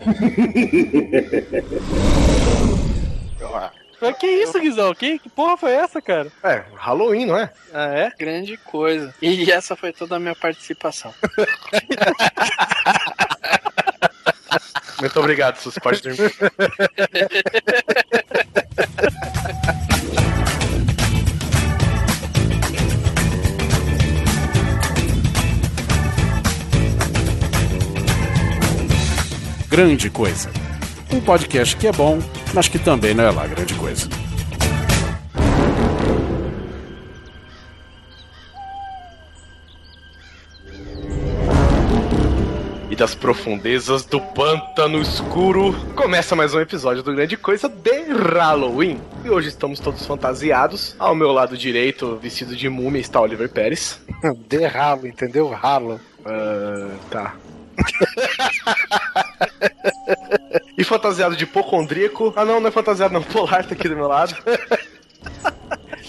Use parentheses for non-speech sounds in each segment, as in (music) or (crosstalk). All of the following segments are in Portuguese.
(laughs) Mas que isso, Guizão? Que, que porra foi essa, cara? É, Halloween, não é? Ah, é? Grande coisa. E essa foi toda a minha participação. Muito obrigado, seus pais dormir. (laughs) Grande Coisa. Um podcast que é bom, mas que também não é lá grande coisa. E das profundezas do pântano escuro, começa mais um episódio do Grande Coisa de Halloween. E hoje estamos todos fantasiados. Ao meu lado direito, vestido de múmia, está Oliver Pérez. (laughs) De ralo, entendeu? Ralo. Ah, tá. (laughs) e fantasiado de hipocondríaco. Ah, não, não é fantasiado, não. Polar tá aqui do meu lado.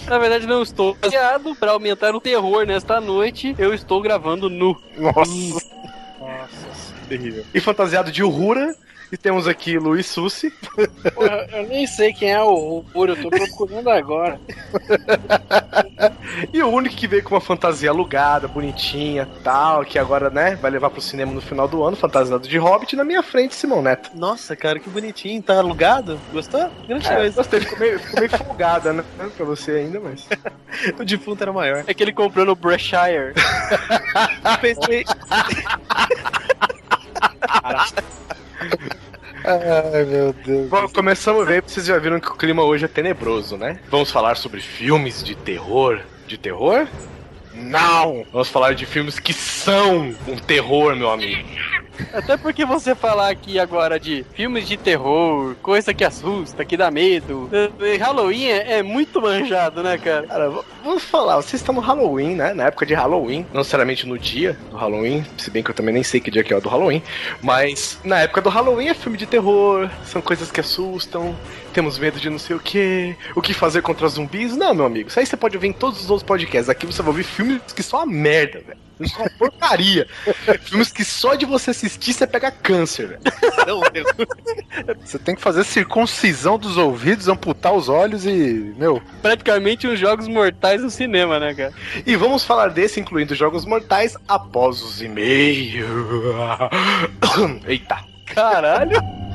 Na verdade, não estou baseado para aumentar o terror nesta noite. Eu estou gravando nu. Nossa. Nossa, terrível. E fantasiado de Uhura. E temos aqui Luiz Sussi. Porra, eu nem sei quem é o Puro, eu tô procurando agora. (laughs) e o único que veio com uma fantasia alugada, bonitinha, tal, que agora, né, vai levar pro cinema no final do ano, fantasiado de Hobbit, na minha frente, Simão Neto. Nossa, cara, que bonitinho. Tá alugado? Gostou? Grande É, coisa. gostei, ficou meio, ficou meio folgada, né, pra você ainda, mas... (laughs) O defunto era maior. É que ele comprou no Breshire. (laughs) Pensei. Ai, meu Deus. Bom, começamos a ver, vocês já viram que o clima hoje é tenebroso, né? Vamos falar sobre filmes de terror. De terror? Não! Vamos falar de filmes que são um terror, meu amigo. Até porque você falar aqui agora de filmes de terror, coisa que assusta, que dá medo. eh, Halloween é, é muito manjado, né, cara? Cara, vamos falar, vocês estão no Halloween, né? Na época de Halloween, não necessariamente no dia do Halloween, se bem que eu também nem sei que dia que é o do Halloween, mas na época do Halloween é filme de terror, são coisas que assustam, temos medo de não sei o que, o que fazer contra zumbis. Não, meu amigo, isso aí você pode ouvir em todos os outros podcasts. Aqui você vai ouvir filmes que são uma merda, velho. Filmes que são uma porcaria. (laughs) filmes que só de você assistir você pega câncer, velho. Você tem que fazer circuncisão dos ouvidos, amputar os olhos e. Meu, Praticamente uns jogos mortais no cinema, né, cara? E vamos falar desse, incluindo jogos mortais, após os e-mails. (coughs) Eita. Caralho!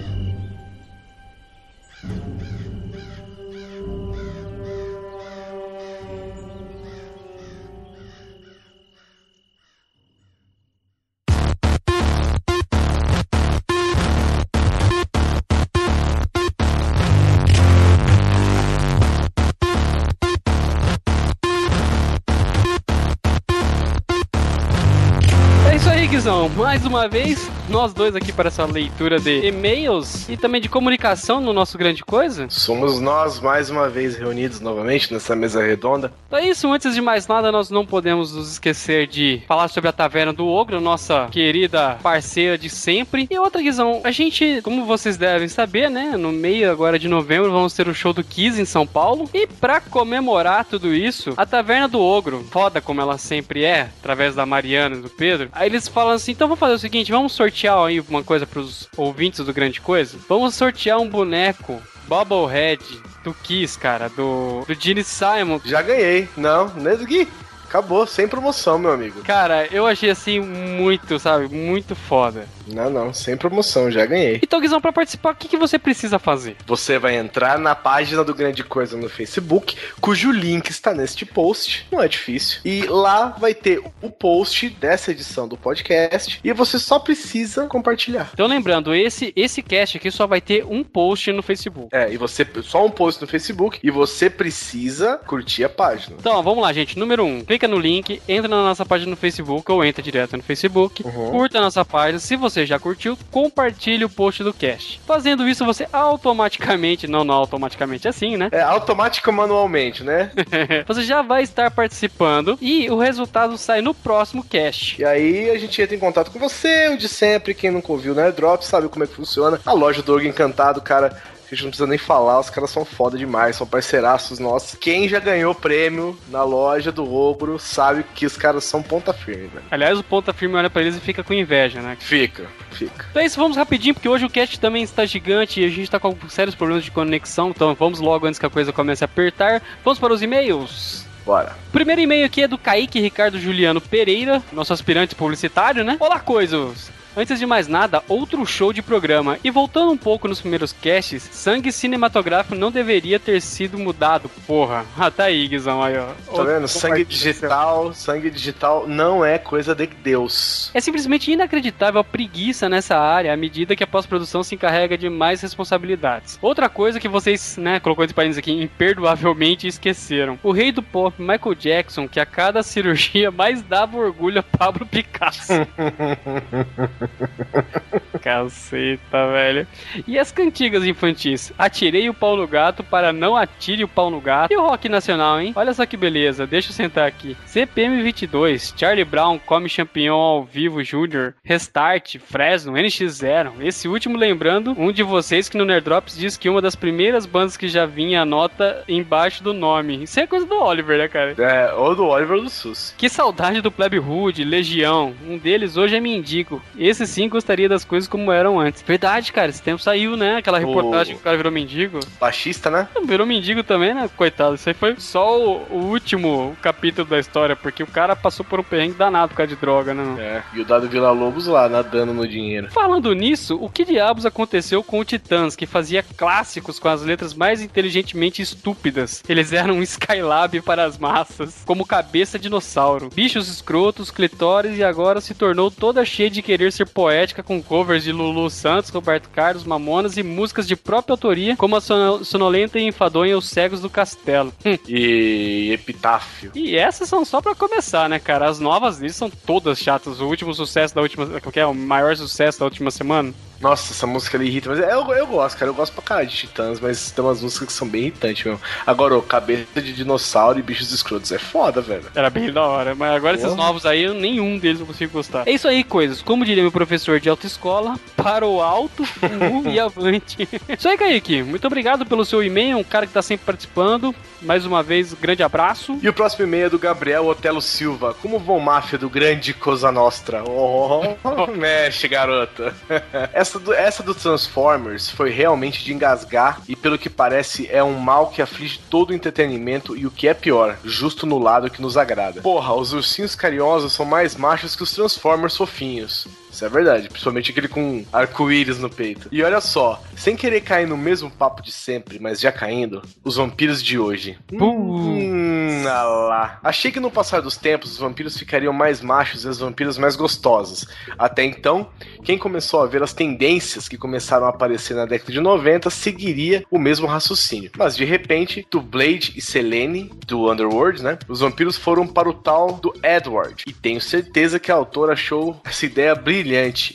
Mais uma vez, nós dois aqui para essa leitura de e-mails e também de comunicação no nosso Grande Coisa. Somos nós mais uma vez reunidos novamente nessa mesa redonda. Então é isso, antes de mais nada, nós não podemos nos esquecer de falar sobre a Taverna do Ogro, nossa querida parceira de sempre. E outra, Guizão, a gente, como vocês devem saber, né, no meio agora de novembro vamos ter o show do Kiss em São Paulo. E pra comemorar tudo isso, a Taverna do Ogro, foda como ela sempre é, através da Mariana e do Pedro, aí eles falam assim, então vamos fazer o seguinte, vamos sortear aí uma coisa pros ouvintes do Grande Coisa? Vamos sortear um boneco Bobblehead do Kiss, cara, do, do Gene Simon. Já ganhei. Não, Nesgui. Acabou, sem promoção, meu amigo. Cara, eu achei assim muito, sabe, muito foda. Não, não, sem promoção, já ganhei. Então, Guizão, pra participar, o que, que você precisa fazer? Você vai entrar na página do Grande Coisa no Facebook, cujo link está neste post, não é difícil. E lá vai ter o post dessa edição do podcast e você só precisa compartilhar. Então, lembrando, esse esse cast aqui só vai ter um post no Facebook. É, e você só um post no Facebook e você precisa curtir a página. Então, vamos lá, gente. Número 1, um, clica no link, entra na nossa página no Facebook ou entra direto no Facebook, Uhum. curta a nossa página. Se você já curtiu, compartilhe o post do cast. Fazendo isso, você automaticamente, não, não automaticamente assim, né? É automático manualmente, né? (laughs) você já vai estar participando e o resultado sai no próximo cast. E aí a gente entra em contato com você, o de sempre, quem nunca ouviu o Nerd Drop, sabe como é que funciona. A loja do Orgo Encantado, cara, A gente não precisa nem falar, os caras são foda demais, são parceiraços nossos. Quem já ganhou prêmio na loja do Ogro sabe que os caras são ponta firme, velho. Aliás, o ponta firme olha pra eles e fica com inveja, né? Fica, fica. Então é isso, vamos rapidinho, porque hoje o cast também está gigante e a gente tá com sérios problemas de conexão, então vamos logo antes que a coisa comece a apertar. Vamos para os e-mails. Bora. Primeiro e-mail aqui é do Kaique Ricardo Juliano Pereira, nosso aspirante publicitário, né? Olá, coisas! Antes de mais nada, outro show de programa. E voltando um pouco nos primeiros casts, sangue cinematográfico não deveria ter sido mudado. Porra, (laughs) ah, tá aí, Guizão, aí, ó. Tá vendo? Sangue digital, sangue digital não é coisa de Deus. É simplesmente inacreditável a preguiça nessa área à medida que a pós-produção se encarrega de mais responsabilidades. Outra coisa que vocês, né, colocou esse país aqui, imperdoavelmente esqueceram. O rei do pop, Michael Jackson, que a cada cirurgia (laughs) mais dava orgulho a Pablo Picasso. (laughs) (laughs) Caceta, velho. E as cantigas infantis? Atirei o pau no gato para não atire o pau no gato. E o rock nacional, hein? Olha só que beleza. Deixa eu sentar aqui. CPM 22, Charlie Brown, Come Champignon ao vivo Júnior, Restart, Fresno, NX0. Esse último lembrando um de vocês que no Nerdrops diz que uma das primeiras bandas que já vinha a nota embaixo do nome. Isso é coisa do Oliver, né, cara? É, ou do Oliver do SUS. Que saudade do Plebe Hood, Legião. Um deles hoje é mendigo. Esse sim gostaria das coisas como eram antes. Verdade, cara, esse tempo saiu, né? Aquela reportagem que o cara virou mendigo. Baixista, né? Virou mendigo também, né? Coitado. Isso aí foi só o, o último capítulo da história, porque o cara passou por um perrengue danado por causa de droga, né? Não? É. E o Dado Vila Lobos lá, nadando no dinheiro. Falando nisso, o que diabos aconteceu com o Titãs, que fazia clássicos com as letras mais inteligentemente estúpidas? Eles eram um Skylab para as massas, como cabeça dinossauro, bichos escrotos, clitóris e agora se tornou toda cheia de querer ser poética com covers de Lulu Santos, Roberto Carlos, Mamonas e músicas de própria autoria, como a sono- sonolenta e enfadonha Os Cegos do Castelo. Hum. E Epitáfio. E essas são só pra começar, né, cara? As novas deles são todas chatas. O último sucesso da última. Qual que é? O maior sucesso da última semana? Nossa, essa música ali irrita, mas eu, eu gosto, cara. Eu gosto pra caralho de Titãs, mas tem umas músicas que são bem irritantes mesmo. Agora, o Cabeça de Dinossauro e Bichos Escrotos é foda, velho. Era bem da hora. Mas agora esses novos aí, nenhum deles eu consigo gostar. É isso aí, coisas. Como diria meu professor de autoescola, para o alto fumo (laughs) e avante. isso aí, Kaique. Muito obrigado pelo seu e-mail. Um cara que tá sempre participando. Mais uma vez, grande abraço. E o próximo e-mail é do Gabriel Otelo Silva. Como vão máfia do grande Cosa Nostra? Oh, (laughs) mexe, garota. (laughs) essa, do, essa do Transformers foi realmente de engasgar e pelo que parece é um mal que aflige todo o entretenimento e o que é pior, justo no lado que nos agrada. Porra, os ursinhos carinhosos são mais machos que os Transformers fofinhos. Isso é verdade, principalmente aquele com arco-íris no peito. E olha só, sem querer cair no mesmo papo de sempre, mas já caindo, os vampiros de hoje. Hum, ah lá. Achei que no passar dos tempos os vampiros ficariam mais machos e as vampiras mais gostosas. Até então, quem começou a ver as tendências que começaram a aparecer na década de 90 seguiria o mesmo raciocínio. Mas de repente, do Blade e Selene, do Underworld, né? Os vampiros foram para o tal do Edward. E tenho certeza que a autora achou essa ideia brilhante.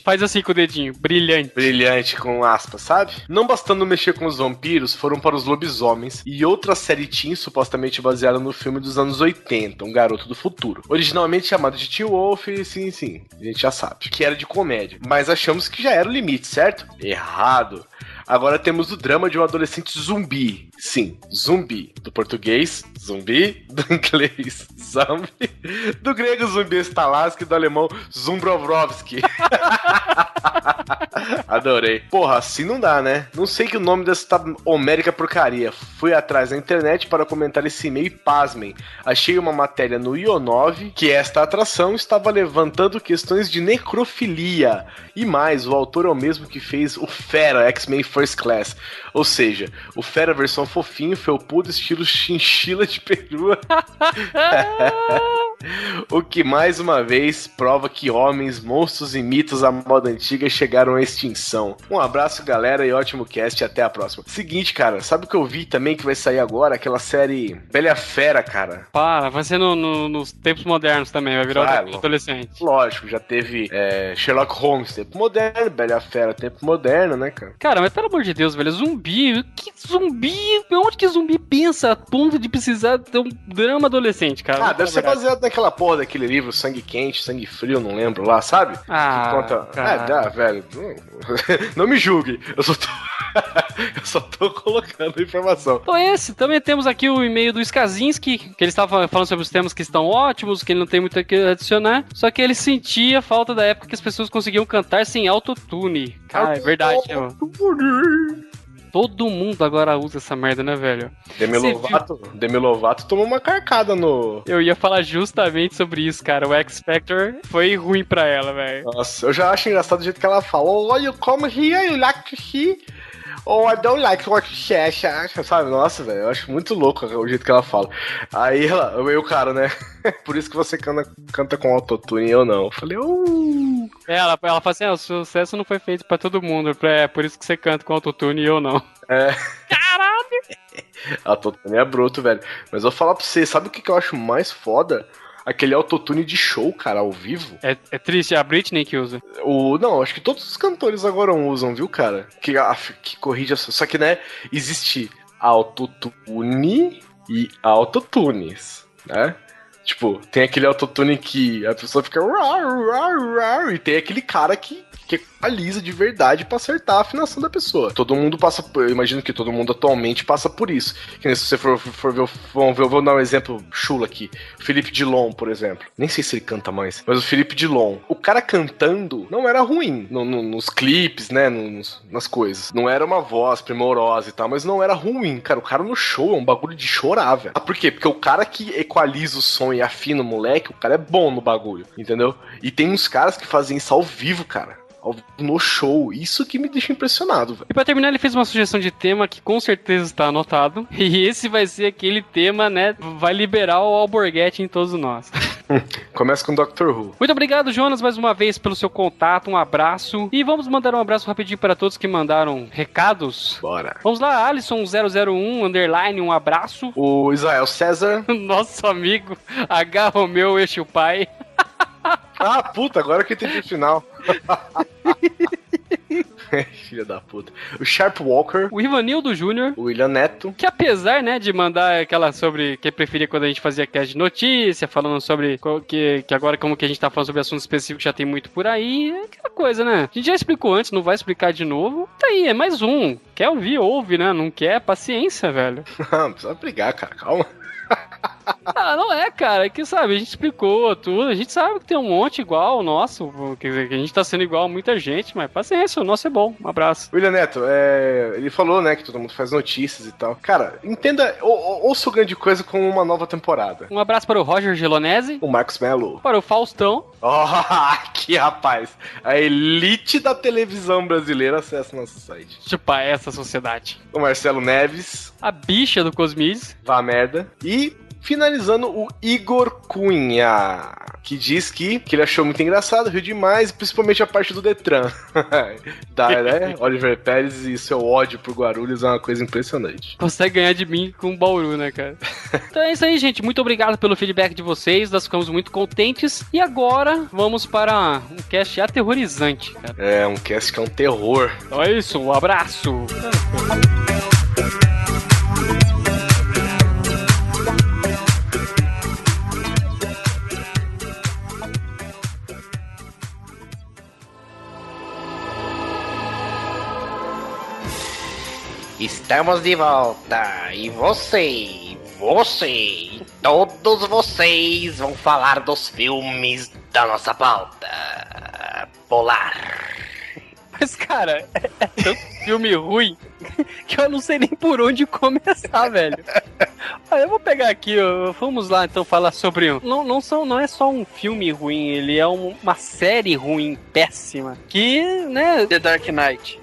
Faz assim com o dedinho. Brilhante. Brilhante com aspas, sabe? Não bastando mexer com os vampiros, foram para os lobisomens e outra série teen supostamente baseada no filme dos anos 80, Um Garoto do Futuro. Originalmente chamado de Teen Wolf, sim, sim, a gente já sabe, que era de comédia. Mas achamos que já era o limite, certo? Errado. Agora temos o drama de um adolescente zumbi. Sim, zumbi. Do português, zumbi. (laughs) Do inglês, zombie. Do grego, zumbi Stalaski. Do alemão, Zumbrovrovski. (laughs) Adorei. Porra, assim não dá, né? Não sei que o nome dessa homérica porcaria. Fui atrás na internet para comentar esse e-mail e pasmem. Achei uma matéria no Ionov que esta atração estava levantando questões de necrofilia. E mais, o autor é o mesmo que fez o Fera X-Men First Class. Ou seja, o Fera versão fofinho, felpudo, estilo chinchila de perua. (laughs) o que mais uma vez prova que homens, monstros e mitos à moda antiga chegaram à extinção. Um abraço, galera, e ótimo cast. Até a próxima. Seguinte, cara, sabe o que eu vi também que vai sair agora? Aquela série Bela Fera, cara. Para, vai ser no- no- nos tempos modernos também, vai virar Vai, outra- adolescente. Lógico, já teve é, Sherlock Holmes, tempo moderno, Bela Fera, tempo moderno, né, cara? Cara, mas pelo amor de Deus, velho, zumbi, que zumbi, onde que zumbi pensa a ponto de precisar ter um drama adolescente, cara? Ah, deve ser verdade. baseado naquela porra daquele livro Sangue Quente, Sangue Frio, não lembro lá, sabe? Ah, que conta. cara. É, dá, velho. Não, (laughs) me julgue. Eu só tô. (laughs) Eu só tô colocando informação. Então esse, também temos aqui o e-mail do Skazinski, que ele estava falando sobre os temas que estão ótimos, que ele não tem muito a que adicionar, só que ele sentia falta da época que as pessoas conseguiam cantar sem autotune. Cara, é verdade, mano. Todo mundo agora usa essa merda, né, velho? Demi Lovato, Demi Lovato tomou uma carcada no. Eu ia falar justamente sobre isso, cara. O X Factor foi ruim pra ela, velho. Nossa, eu já acho engraçado o jeito que ela fala. You come here, you like to see. Oh, I don't like what you acha, sabe? Nossa, velho, eu acho muito louco o jeito que ela fala. Aí ela, eu o cara, né? (laughs) Por isso que você canta, canta com autotune e eu não. Eu falei, uh. É, ela, ela fala assim: ah, o sucesso não foi feito pra todo mundo. É por isso que você canta com autotune e eu não. É. Caralho! (laughs) Autotune é bruto, velho. Mas eu vou falar pra você, sabe o que, que eu acho mais foda? Aquele autotune de show, cara, ao vivo. É, é triste, é a Britney que usa. O, não, acho que todos os cantores agora usam, viu, cara? Que, que corrige. a- Só que, né, existe autotune e autotunes, né? Tipo, tem aquele autotune que a pessoa fica. E tem aquele cara que, que equaliza de verdade pra acertar a afinação da pessoa. Todo mundo passa por. Eu imagino que todo mundo atualmente passa por isso. Que nem se você for, for ver. Vamos ver, eu vou dar um exemplo chula aqui. Felipe Dilon, por exemplo. Nem sei se ele canta mais. Mas o Felipe Dilon. O cara cantando não era ruim. no- no- nos clipes, né? Nos, nas coisas. Não era uma voz primorosa e tal, mas não era ruim. Cara, o cara no show é um bagulho de chorar, velho. Ah, por quê? Porque o cara que equaliza o som e afina o moleque, o cara é bom no bagulho, entendeu? E tem uns caras que fazem isso ao vivo, cara. Ao no show. Isso que me deixa impressionado, velho. E pra terminar, ele fez uma sugestão de tema que com certeza está anotado. (laughs) E esse vai ser aquele tema, né? Vai liberar o Alborguete em todos nós. (laughs) Começa com Doctor Who. Muito obrigado, Jonas, mais uma vez pelo seu contato. Um abraço. E vamos mandar um abraço rapidinho para todos que mandaram recados. Bora. Vamos lá, Alisson001, underline, um abraço. O Israel César. (laughs) Nosso amigo H. Romeu Este o Pai. (laughs) Ah, puta, agora que entendi o final. (laughs) Filha da puta. O Sharp Walker. O Ivanildo Júnior. O William Neto. Que apesar, né, de mandar aquela sobre que preferia quando a gente fazia cast de notícia, falando sobre que, que agora como que a gente tá falando sobre assuntos específicos já tem muito por aí, é aquela coisa, né? A gente já explicou antes, não vai explicar de novo. Tá aí, é mais um. Quer ouvir, ouve, né? Não quer, paciência, velho. (laughs) Não precisa brigar, cara. Calma. Ah, não é, cara. É que, sabe, a gente explicou tudo. A gente sabe que tem um monte igual o nosso. Quer dizer, que a gente tá sendo igual a muita gente, mas paciência, o nosso é bom. Um abraço. William Neto, é, ele falou, né, que todo mundo faz notícias e tal. Cara, entenda, ou, ou- ouça o grande coisa como uma nova temporada. Um abraço para o Roger Gelonese, O Marcos Mello. para o Faustão, Oh, (laughs) que rapaz. A elite da televisão brasileira acessa nosso site. tipo essa sociedade. O Marcelo Neves, A bicha do Cosmides. vá merda. E finalizando o Igor Cunha, que diz que, que ele achou muito engraçado, riu demais, principalmente a parte do Detran. (laughs) da, né? (laughs) Oliver Pérez e seu ódio por Guarulhos é uma coisa impressionante. Consegue ganhar de mim com o Bauru, né, cara? (laughs) então é isso aí, gente. Muito obrigado pelo feedback de vocês. Nós ficamos muito contentes. E agora vamos para um cast aterrorizante, cara. É um cast que é um terror. Então é isso, um abraço. Estamos de volta e você, você e todos vocês vão falar dos filmes da nossa pauta polar. Mas, cara, é, é tanto filme ruim que eu não sei nem por onde começar, velho. Olha, eu vou pegar aqui, ó, vamos lá então falar sobre um. Não, não, são, não é só um filme ruim, ele é um- uma série ruim, péssima. Que, né. The Dark Knight.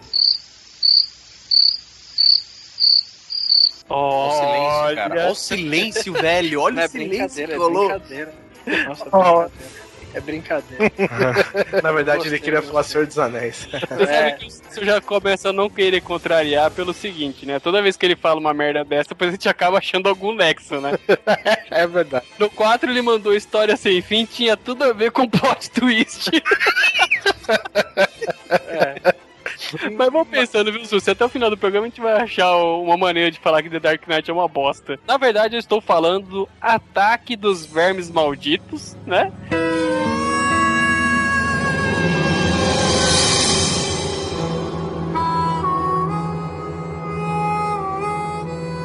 Olha o silêncio, cara. Olha o silêncio, velho. Olha Não, é o silêncio brincadeira, que é rolou. brincadeira. Nossa, é brincadeira. É brincadeira. (laughs) Na verdade, Gostei, ele queria falar. Senhor dos Anéis. Você É. sabe que isso já começa a não querer contrariar pelo seguinte, né? Toda vez que ele fala uma merda dessa, depois a gente acaba achando algum nexo, né? é verdade. No 4 ele mandou História Sem Fim, tinha tudo a ver com plot twist. (laughs) Mas vamos pensando, viu, Su? Se até o final do programa a gente vai achar uma maneira de falar que The Dark Knight é uma bosta. Na verdade, eu estou falando do Ataque dos Vermes Malditos, né?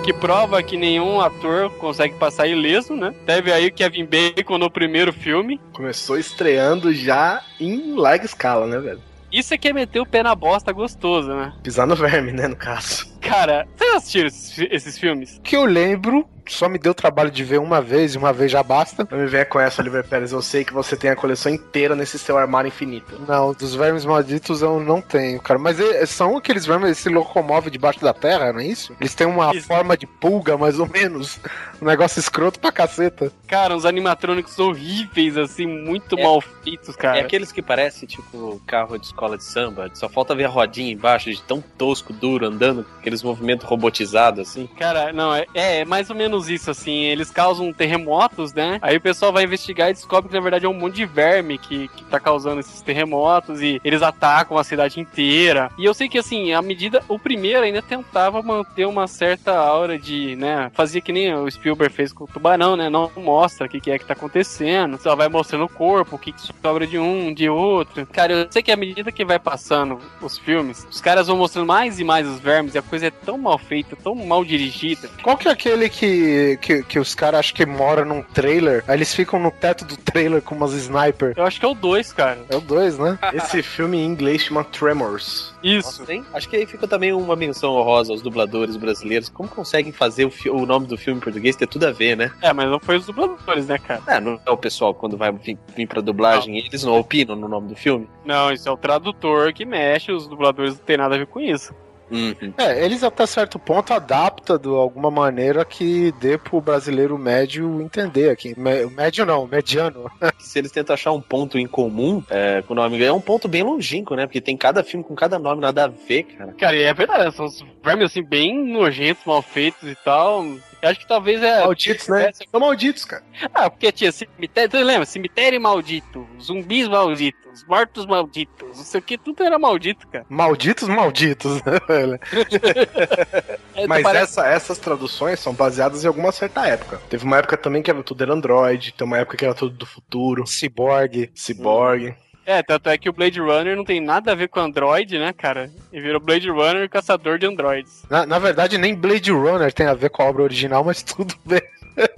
que prova que nenhum ator consegue passar ileso, né? Teve aí o Kevin Bacon no primeiro filme. Começou estreando já em larga escala, né, velho? Isso é que é meter o pé na bosta gostoso, né? Pisar no verme, né, no caso. Cara, vocês assistiram esses, esses filmes? Que eu lembro, só me deu trabalho de ver uma vez e uma vez já basta. Não me venha com essa, Oliver Pérez. Eu sei que você tem a coleção inteira nesse seu armário infinito. Não, dos vermes malditos eu não tenho, cara. Mas é- são aqueles vermes que se locomovem debaixo da terra, não é isso? Eles têm uma Isso. forma de pulga, mais ou menos. (laughs) Um negócio escroto pra caceta. Cara, uns animatrônicos horríveis, assim, muito É. mal feitos, cara. É aqueles que parecem tipo carro de escola de samba, só falta ver a rodinha embaixo de tão tosco, duro, andando, com aqueles movimentos robotizados assim. Cara, não, é, é mais ou menos isso, assim. Eles causam terremotos, né? Aí o pessoal vai investigar e descobre que na verdade é um monte de verme que, que tá causando esses terremotos e eles atacam a cidade inteira. E eu sei que, assim, à medida. O primeiro ainda tentava manter uma certa aura de, né? Fazia que nem o Spielberg fez com o tubarão, né? Não mostra o que, que é que tá acontecendo. Só vai mostrando o corpo, o que, que sobra de um, de outro. Cara, eu sei que à medida que vai passando os filmes, os caras vão mostrando mais e mais os vermes e a coisa é tão mal feita, tão mal dirigida. Qual que é aquele que, que, que os caras acham que mora num trailer? Aí eles ficam no teto do trailer com umas sniper. Eu acho que é o 2, cara. É o dois, né? (laughs) Esse filme em inglês chama Tremors. Isso. Nossa? Acho que aí fica também uma menção honrosa aos dubladores brasileiros. Como conseguem fazer o, o nome do filme em português ter tudo a ver, né? É, mas não foi os dubladores, né, cara? É, não é o pessoal quando vai vir, vir pra dublagem, eles não opinam no nome do filme? Não, isso é o tradutor que mexe, os dubladores não tem nada a ver com isso. Uhum. É, eles até certo ponto adaptam de alguma maneira que dê pro brasileiro médio entender aqui. Médio não, mediano. (laughs) Se eles tentam achar um ponto em comum é, com o nome, é um ponto bem longínquo, né? Porque tem cada filme com cada nome, nada a ver, cara. Cara, e é verdade, são uns vermes assim, bem nojentos, mal feitos e tal. Eu acho que talvez é. Malditos, né? São malditos, cara. Ah, porque tinha cemitério. Tu lembra? Cemitério maldito, zumbis malditos, mortos malditos, não sei o que, tudo era maldito, cara. Malditos, malditos, né, velho? (laughs) É, Mas parece- essa- essas traduções são baseadas em alguma certa época. Teve uma época também que era tudo era Android, tem uma época que era tudo do futuro, Cyborg. Cyborg. É, tanto é que o Blade Runner não tem nada a ver com Android, né, cara? E virou Blade Runner caçador de androids. Na, na verdade, nem Blade Runner tem a ver com a obra original, mas (laughs) tudo bem.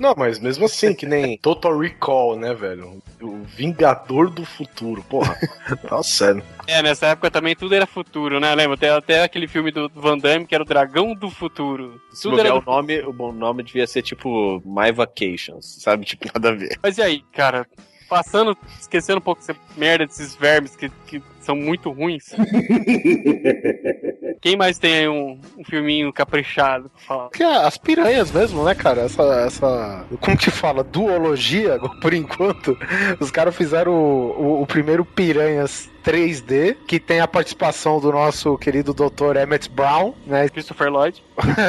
Não, mas mesmo assim, que nem Total Recall, né, velho? O Vingador do Futuro, porra. (laughs) Nossa, sério. É, nessa época também tudo era futuro, né? Lembra? Até, até aquele filme do Van Damme que era o Dragão do Futuro. Se Tudo era o nome, o bom nome devia ser tipo My Vacations, sabe? Tipo, nada a ver. Mas e aí, cara? Passando, esquecendo um pouco essa merda desses vermes que, que são muito ruins. (laughs) Quem mais tem aí um, um filminho caprichado pra falar? Que é as piranhas mesmo, né, cara? Essa, essa. Como que fala? Duologia, (laughs) por enquanto. Os caras fizeram o, o, o primeiro Piranhas 3D, que tem a participação do nosso querido Dr. Emmett Brown, né? (laughs) Christopher Lloyd.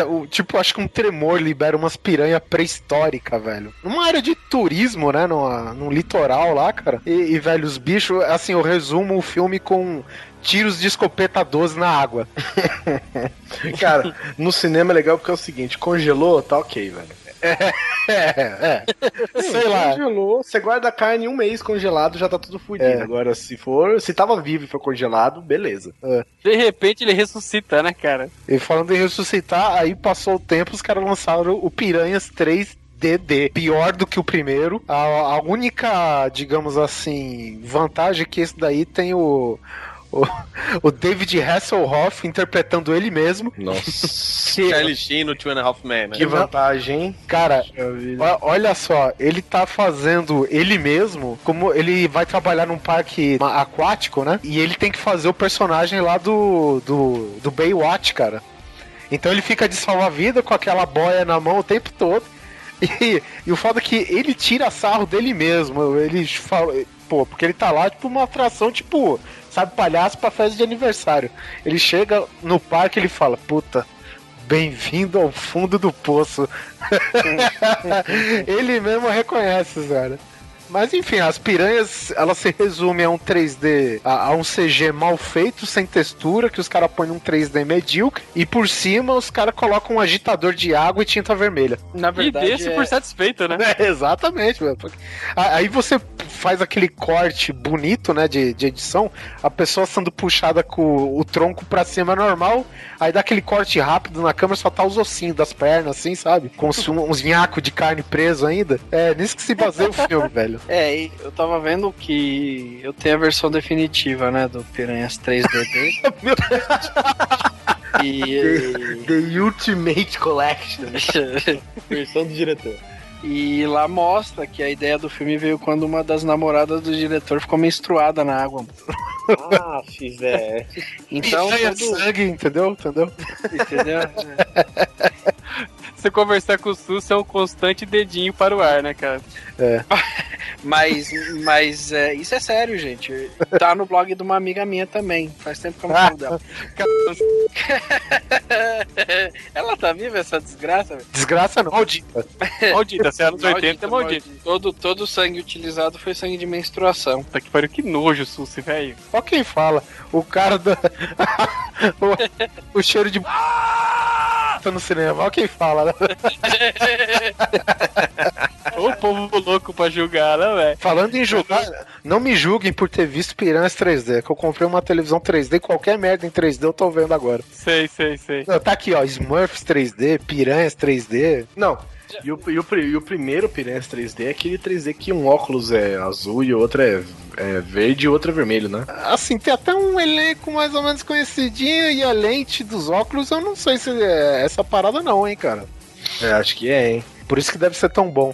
o, tipo, acho que um tremor libera umas piranhas pré-históricas, velho. Numa área de turismo, né? Numa, num litoral lá, cara. E, e, velho, os bichos, assim, eu resumo o filme com tiros de escopeta 12 na água. (laughs) Cara, no cinema é legal porque é o seguinte, congelou, tá ok, velho. É, é. Sei lá. Congelou, você guarda a carne um mês congelado, já tá tudo fudido. É. Agora, se for, se tava vivo e for congelado, beleza. De repente ele ressuscita, né, cara? E falando em ressuscitar, aí passou o tempo, os caras lançaram o Piranhas 3 DD. Pior do que o primeiro. A, a única, digamos assim, vantagem é que esse daí tem o. O, o David Hasselhoff interpretando ele mesmo. Nossa. (laughs) Charlie Sheen no Two and a Half Men, né? que vantagem, hein? Cara, olha só, ele tá fazendo ele mesmo, como ele vai trabalhar num parque aquático, né? E ele tem que fazer o personagem lá do, do, do Baywatch, cara. Então ele fica de salva-vida com aquela boia na mão o tempo todo. (laughs) E, e o foda é que ele tira sarro dele mesmo. Ele fala. Pô, porque ele tá lá, tipo, uma atração, tipo, sabe, palhaço pra festa de aniversário. Ele chega no parque ele fala, puta, bem-vindo ao fundo do poço. (laughs) ele mesmo reconhece, cara. Mas enfim, as piranhas, elas se resumem a um 3D, a, a um CG mal feito, sem textura, que os caras põem num 3D medíocre, e por cima os caras colocam um agitador de água e tinta vermelha. Na E verdade, desse é- por satisfeito, né? É, (laughs) exatamente, mano. Aí você faz aquele corte bonito, né, de, de edição, a pessoa sendo puxada com o tronco pra cima é normal, aí dá aquele corte rápido na câmera, só tá os ossinhos das pernas, assim, sabe? Com uns, uns nhacos de carne preso ainda. É nisso que se baseia o filme, (laughs) velho. É, e eu tava vendo que eu tenho a versão definitiva, né, do Piranhas 3DD. (laughs) e, The Ultimate Collection. (laughs) Versão do diretor. e lá mostra que a ideia do filme veio quando uma das namoradas do diretor ficou menstruada na água. Ah, velho. Então, Piranha todo, sangue, entendeu? Entendeu? entendeu? (laughs) Você conversar com o Sus é um constante dedinho para o ar, né, cara? (laughs) Mas, mas é, isso é sério, gente. Tá no blog de uma amiga minha também. Faz tempo que eu não falo dela. (laughs) (laughs) Ela tá viva, essa desgraça? velho? Desgraça não, maldita. Maldita, se é anos 80 é maldito. Todo, todo o sangue utilizado foi sangue de menstruação. Puta que pariu, que nojo, Sussi, velho. Ó quem fala. O cara da. o, o cheiro de. Tá no cinema. Ó quem fala, né? (laughs) Ô povo louco pra julgar, né, velho? Falando em julgar, não me julguem por ter visto Piranhas 3D, que eu comprei uma televisão 3D, qualquer merda em 3D eu tô vendo agora. Sei, sei, sei. Não, Tá aqui, ó, Smurfs 3D, Piranhas 3D. Não. (laughs) E o, e, o, e o primeiro Piranhas 3D é aquele 3D que um óculos é azul e o outro é, é verde e o outro é vermelho, né? Assim, tem até um elenco mais ou menos conhecidinho e a lente dos óculos, eu não sei se é essa parada não, hein, cara. É, acho que é, hein? Por isso que deve ser tão bom.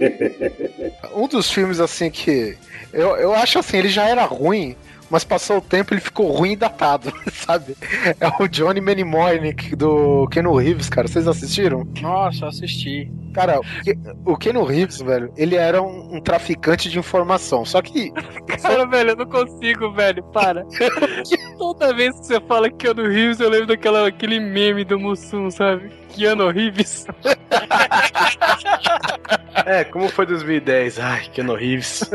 (laughs) um dos filmes, assim, que. Eu, eu acho assim, ele já era ruim, mas passou o tempo ele ficou ruim e datado, (laughs) sabe? É o Johnny Mnemonic do Keanu Reeves, cara. Vocês assistiram? Nossa, eu assisti. Cara, o Keanu Reeves, velho, ele era um, um traficante de informação. Só que. (laughs) Cara, velho, eu não consigo, velho, para. (laughs) Toda vez que você fala Keanu Reeves, eu lembro daquela, aquele meme do Mussum, sabe? Keanu Reeves. É, como foi 2010? Ai, Keanu Reeves.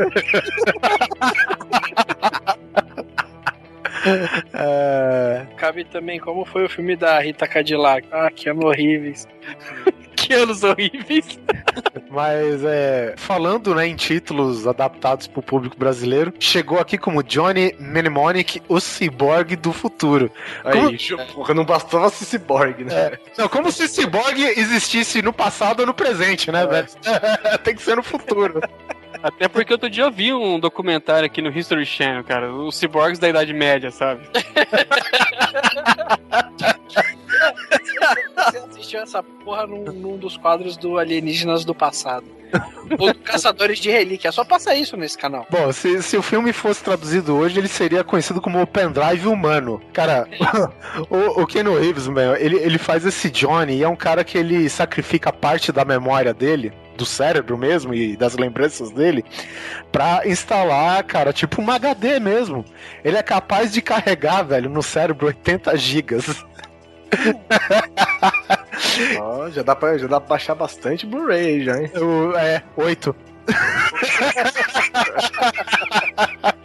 (laughs) é, Cabe também como foi o filme da Rita Cadillac. Ah, que ano horríveis. (laughs) Keanos horríveis. Mas é, falando né, em títulos adaptados para o público brasileiro, chegou aqui como Johnny Mnemonic, o ciborgue do futuro. Aí, porra, não bastava ser cyborg, né? Não, como se ciborgue existisse no passado ou no presente, né, velho? (laughs) Tem que ser no futuro. Até porque outro dia eu vi um documentário aqui no History Channel, cara. Os ciborgues da Idade Média, sabe? Você assistiu essa porra num, num dos quadros do Alienígenas do Passado. Ou do Caçadores de Relíquia. Só passa isso nesse canal. Bom, se, se o filme fosse traduzido hoje, ele seria conhecido como o pendrive humano. Cara, (laughs) o, o Keanu Reeves, meu, ele, ele faz esse Johnny e é um cara que ele sacrifica parte da memória dele, do cérebro mesmo e das lembranças dele, pra instalar, cara, tipo um HD mesmo. Ele é capaz de carregar, velho, no cérebro 80 gigas. (laughs) Ó, já, dá pra, já dá pra baixar bastante Blu-ray já, hein? O- é, 8. (laughs)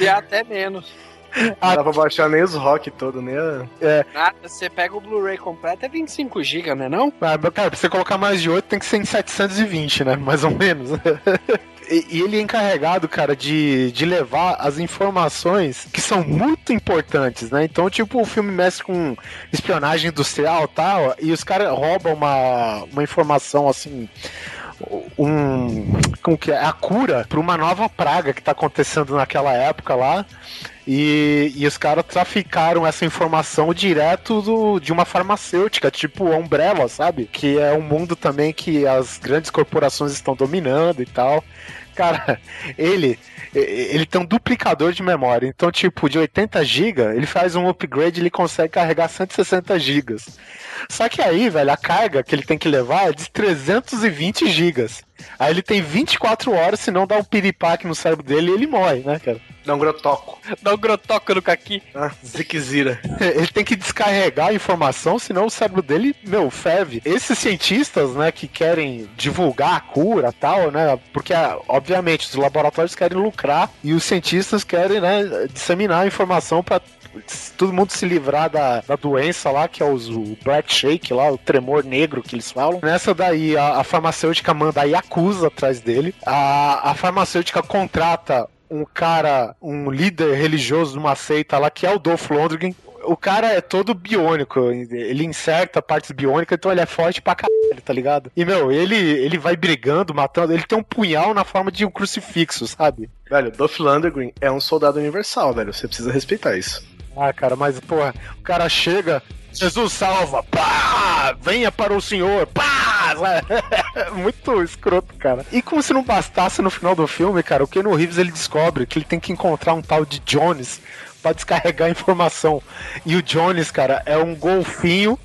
E até menos. Não dá pra baixar nem os rock todo, nem a... Nada, você pega o Blu-ray completo, é 25 GB, né não? Ah, cara, pra você colocar mais de 8 tem que ser em 720, né? Mais ou menos. (laughs) e, ele é encarregado, cara, de, de levar as informações que são muito importantes, né? Então, tipo, o filme mexe com espionagem industrial e tal, e os caras roubam uma, uma informação assim. Um. Como que é? A cura pra uma nova praga que tá acontecendo naquela época lá. E, e os caras traficaram essa informação direto do, de uma farmacêutica, tipo a Umbrella, sabe? Que é um mundo também que as grandes corporações estão dominando e tal. Cara, (laughs) ele ele tem um duplicador de memória. Então, tipo, de 80 GB, ele faz um upgrade ele consegue carregar 160 GB. Só que aí, velho, a carga que ele tem que levar é de 320 GB. Aí ele tem 24 horas, se não dá um piripaque no cérebro dele e ele morre, né, cara? Dá um grotoco. Dá um grotoco no caqui. Ah, Ziquezira. (laughs) Ele tem que descarregar a informação, senão o cérebro dele, meu, ferve. Esses cientistas, né, que querem divulgar a cura tal, né, porque, ah, obviamente, os laboratórios querem lucrar e os cientistas querem, né, disseminar a informação para todo mundo se livrar da, da doença lá, que é os, o Black Shake lá, o tremor negro que eles falam. Nessa daí, a, a farmacêutica manda a Yakuza atrás dele. A, a farmacêutica contrata um cara, um líder religioso de uma seita lá, que é o Dolph Lundgren. O cara é todo biônico, ele inserta partes biônicas, então ele é forte pra caralho, tá ligado? E, meu, ele, ele vai brigando, matando, ele tem um punhal na forma de um crucifixo, sabe? Velho, Dolph Lundgren é um soldado universal, velho. Você precisa respeitar isso. Ah, cara, mas, porra, o cara chega, Jesus salva, pá! Venha para o Senhor, pá! (laughs) Muito escroto, cara. E como se não bastasse no final do filme, cara, o Keanu Reeves ele descobre que ele tem que encontrar um tal de Jones para descarregar a informação. E o Jones, cara, é um golfinho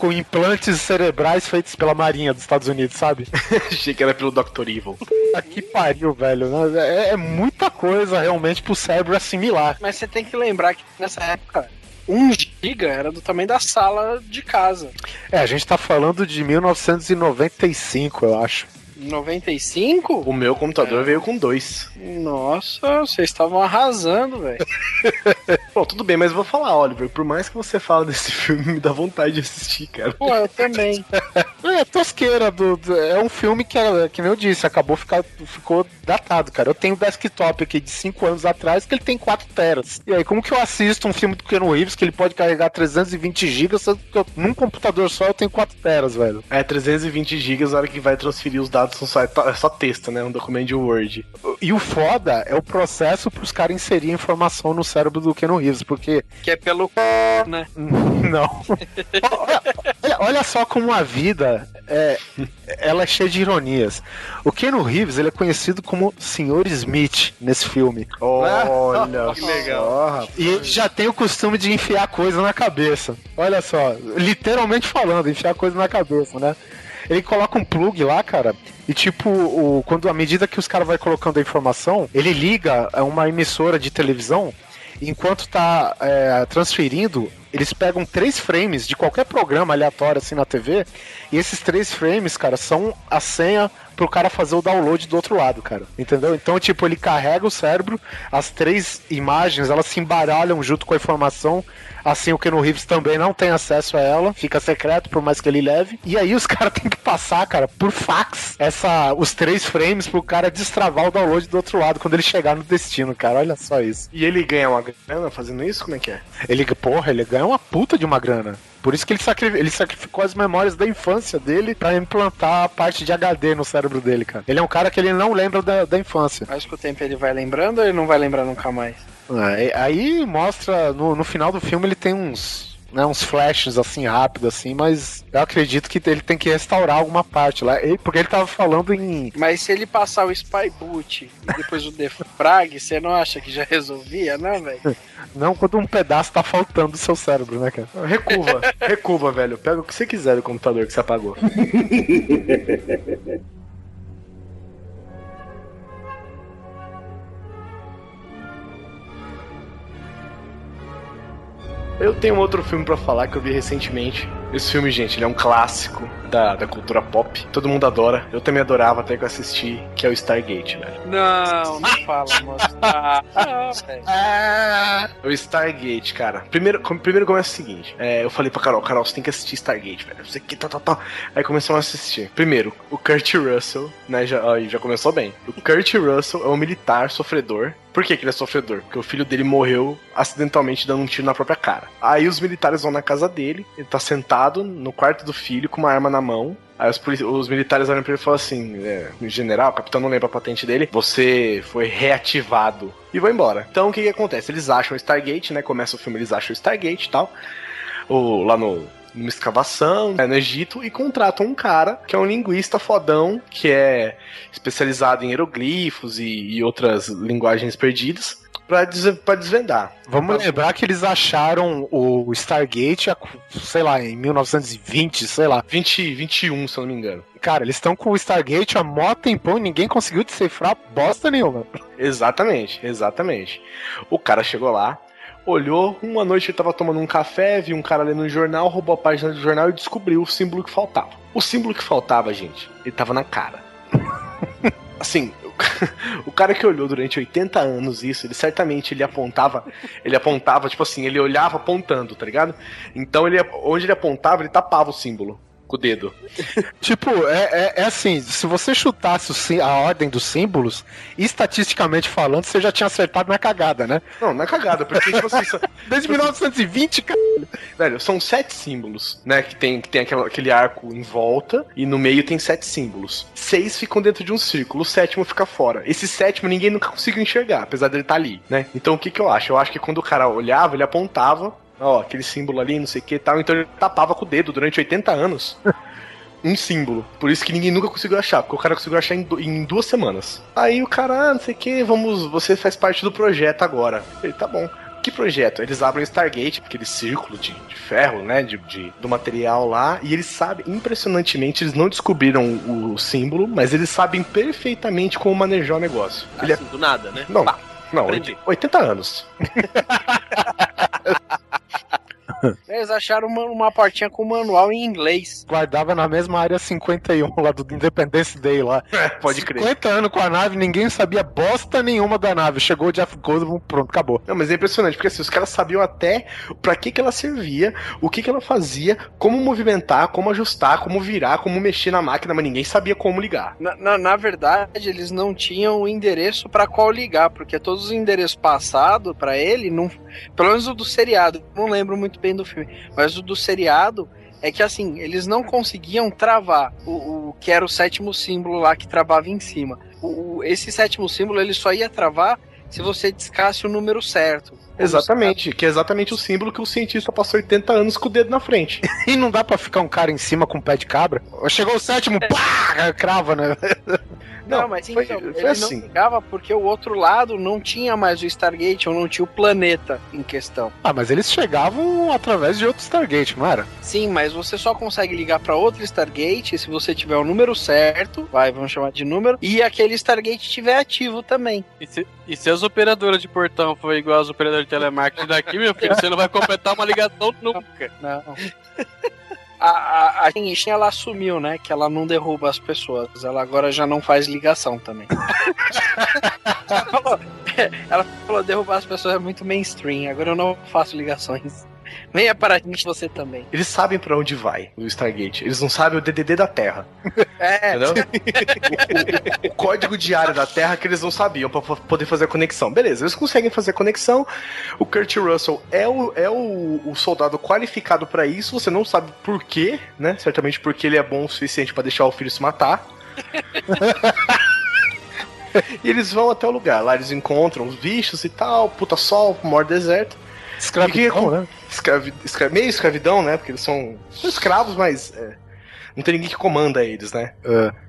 com implantes cerebrais feitos pela Marinha dos Estados Unidos, sabe? (laughs) Achei que era pelo Dr. Evil. Puta que pariu, velho. É, é muita coisa realmente pro cérebro assimilar. Mas você tem que lembrar que nessa época, 1 giga era do tamanho da sala de casa. É, a gente tá falando de 1995, eu acho. 95? O meu computador veio com dois. Nossa, vocês estavam arrasando, velho. (laughs) Bom, tudo bem, mas eu vou falar, Oliver. Por mais que você fale desse filme, me dá vontade de assistir, cara. Pô, eu também. (laughs) É tosqueira, do, do- é um filme que, é, que nem eu disse, acabou ficar, ficou datado, cara. Eu tenho um desktop aqui de 5 anos atrás que ele tem 4 teras. E aí, como que eu assisto um filme do Keanu Reeves que ele pode carregar 320 GB, sendo que eu- num computador só eu tenho 4 teras, velho? É 320 GB, a hora que vai transferir os dados são só, é só texto, né? Um documento de Word. E o foda é o processo pros caras inserir informação no cérebro do Keanu Reeves, porque Que é pelo c... né? (laughs) Não. olha, olha- olha só como a vida é, ela é cheia de ironias. O Keanu Reeves ele é conhecido como Sr. Smith nesse filme. Olha, (laughs) Que legal. só. E ele já tem o costume de enfiar coisa na cabeça. Olha só, literalmente falando, enfiar coisa na cabeça, né? Ele coloca um plug lá, cara, e tipo, o, quando à medida que os caras vai colocando a informação, ele liga a uma emissora de televisão, enquanto tá é, transferindo, eles pegam três frames de qualquer programa aleatório assim na TV, e esses três frames, cara, são a senha pro cara fazer o download do outro lado, cara. Entendeu? Então, tipo, ele carrega o cérebro, as três imagens, elas se embaralham junto com a informação. Assim, o Keanu Reeves também não tem acesso a ela, fica secreto por mais que ele leve. E aí os (laughs) caras têm que passar, cara, por fax, essa, os três frames pro cara destravar o download do outro lado quando ele chegar no destino, cara. Olha só isso. E ele ganha uma grana fazendo isso? Como é que é? Ele, porra, ele ganha uma puta de uma grana. Por isso que ele, ele sacrificou as memórias da infância dele pra implantar a parte de HD no cérebro dele, cara. Ele é um cara que ele não lembra da, da infância. Mas com o tempo ele vai lembrando ou ele não vai lembrar nunca mais? Aí, aí mostra, no, no final do filme ele tem uns, né, uns flashes assim rápido assim, mas eu acredito que ele tem que restaurar alguma parte lá, Ele- porque ele tava falando em Mas se ele passar o Spy Boot e depois o Defrag, você não acha que já resolvia, não, velho? não quando um pedaço tá faltando do seu cérebro, né, cara? Recuva, recuva, velho. Pega o que você quiser do computador que você apagou. (laughs) Eu tenho outro filme pra falar que eu vi recentemente. Esse filme, gente, ele é um clássico da, da cultura pop. Todo mundo adora. Eu também adorava até que eu assisti, que é o Stargate, velho. Não, não (laughs) fala, moço. Ah, velho. O Stargate, cara. Primeiro, com- primeiro começa o seguinte: é, eu falei pra Carol, Carol, você tem que assistir Stargate, velho. Você que tal, tal, tal. Aí começamos a assistir. Primeiro, o Kurt Russell, né? Já, aí já começou bem. O Kurt Russell é um militar sofredor. Por que, que ele é sofredor? Porque o filho dele morreu acidentalmente dando um tiro na própria cara. Aí os militares vão na casa dele, ele tá sentado no quarto do filho com uma arma na mão. Aí os, os militares olham pra ele e falam assim: é, general, o capitão não lembra a patente dele, você foi reativado. E vão embora. Então o que, que acontece? Eles acham o Stargate, né? Começa o filme, eles acham o Stargate e tal. Ou lá no. Numa escavação né, no Egito e contratam um cara que é um linguista fodão, que é especializado em hieroglifos e, e outras linguagens perdidas, pra, des- desvendar. Vamos lembrar que eles acharam o Stargate, sei lá, em 1920, sei lá. 20, 21, se eu não me engano. Cara, eles estão com o Stargate há mó tempão e ninguém conseguiu decifrar bosta nenhuma. Exatamente, exatamente. O cara chegou lá, olhou, uma noite ele tava tomando um café, viu um cara lendo um jornal, roubou a página do jornal e descobriu o símbolo que faltava. O símbolo que faltava, gente, ele tava na cara. (laughs) Assim, (laughs) o cara que olhou durante 80 anos isso, ele certamente ele apontava, ele apontava, tipo assim, ele olhava apontando, tá ligado? Então ele onde ele apontava, ele tapava o símbolo com o dedo. Tipo, é, é, é assim, se você chutasse a ordem dos símbolos, estatisticamente falando, você já tinha acertado na cagada, né? Não, não é cagada, porque tipo assim, (laughs) só- Desde 1920, cara. velho, são sete símbolos, né? Que tem, que tem aquela- aquele arco em volta e no meio tem sete símbolos. Seis ficam dentro de um círculo, o sétimo fica fora. Esse sétimo ninguém nunca conseguiu enxergar, apesar dele estar ali, né? Então o que que eu acho? Eu acho que quando o cara olhava, ele apontava, ó, aquele símbolo ali, não sei o que e tal, então ele tapava com o dedo durante 80 anos. (laughs) Um símbolo. Por isso que ninguém nunca conseguiu achar, porque o cara conseguiu achar em, em duas semanas. Aí o cara, ah, não sei o que, vamos. Você faz parte do projeto agora. Ele, tá bom. Que projeto? Eles abrem o Stargate, aquele círculo de, de ferro, né? De, de- do material lá, e eles sabem, impressionantemente, eles não descobriram o, símbolo, mas eles sabem perfeitamente como manejar o negócio. Ele é- Assim, do nada, né? Não, Pá. não, aprendi. 80 anos. (laughs) (laughs) Eles acharam uma, uma portinha com manual em inglês. Guardava na mesma área 51 (laughs) lá do Independence Day lá. (laughs) Pode crer. 50 anos com a nave, ninguém sabia bosta nenhuma da nave. Chegou o Jeff Goldblum, pronto, acabou. Não, mas é impressionante, porque assim, os caras sabiam até pra que, que ela servia, o que, que ela fazia, como movimentar, como ajustar, como virar, como mexer na máquina, mas ninguém sabia como ligar. Na, na, na verdade, eles não tinham o endereço para qual ligar, porque todos os endereços passados para ele, não, pelo menos o do seriado, não lembro muito bem do filme, mas o do seriado é que assim, eles não conseguiam travar o, o que era o sétimo símbolo lá que travava em cima. O, o- esse sétimo símbolo ele só ia travar se você discasse o número certo. Exatamente, que é exatamente o símbolo que o cientista passou 80 anos com o dedo na frente. (laughs) E não dá pra ficar um cara em cima com um pé de cabra? Chegou o sétimo, pá, crava, né? Não, Não, mas foi- então, foi ele assim. não ligava porque o outro lado não tinha mais o Stargate ou não tinha o planeta em questão. Ah, mas eles chegavam através de outro Stargate, não era? Sim, mas você só consegue ligar para outro Stargate se você tiver o número certo, vai, vamos chamar de número, e aquele Stargate estiver ativo também. E se, e se as operadoras de portão for igual as operadoras de telemarketing daqui, meu filho, você não vai completar uma ligação nunca. Não. A, a, ela assumiu, né, que ela não derruba as pessoas. Ela agora já não faz ligação também. (laughs) ela, falou, ela falou, derrubar as pessoas é muito mainstream. Agora eu não faço ligações. Venha para a gente você também. Eles sabem pra onde vai o Stargate. Eles não sabem o DDD da Terra. É, Entendeu? o, (laughs) o- o código de área da Terra que eles não sabiam pra fa- poder fazer a conexão. Beleza, eles conseguem fazer a conexão. O Kurt Russell é o, é o, o soldado qualificado pra isso. Você não sabe por quê, né? Certamente porque ele é bom o suficiente pra deixar o filho se matar. (laughs) e eles vão até o lugar. Lá eles encontram os bichos e tal, puta sol, maior deserto. Escravidão, né? Escravi, escra- meio escravidão, né? Porque eles são, são escravos, mas é, não tem ninguém que comanda eles, né?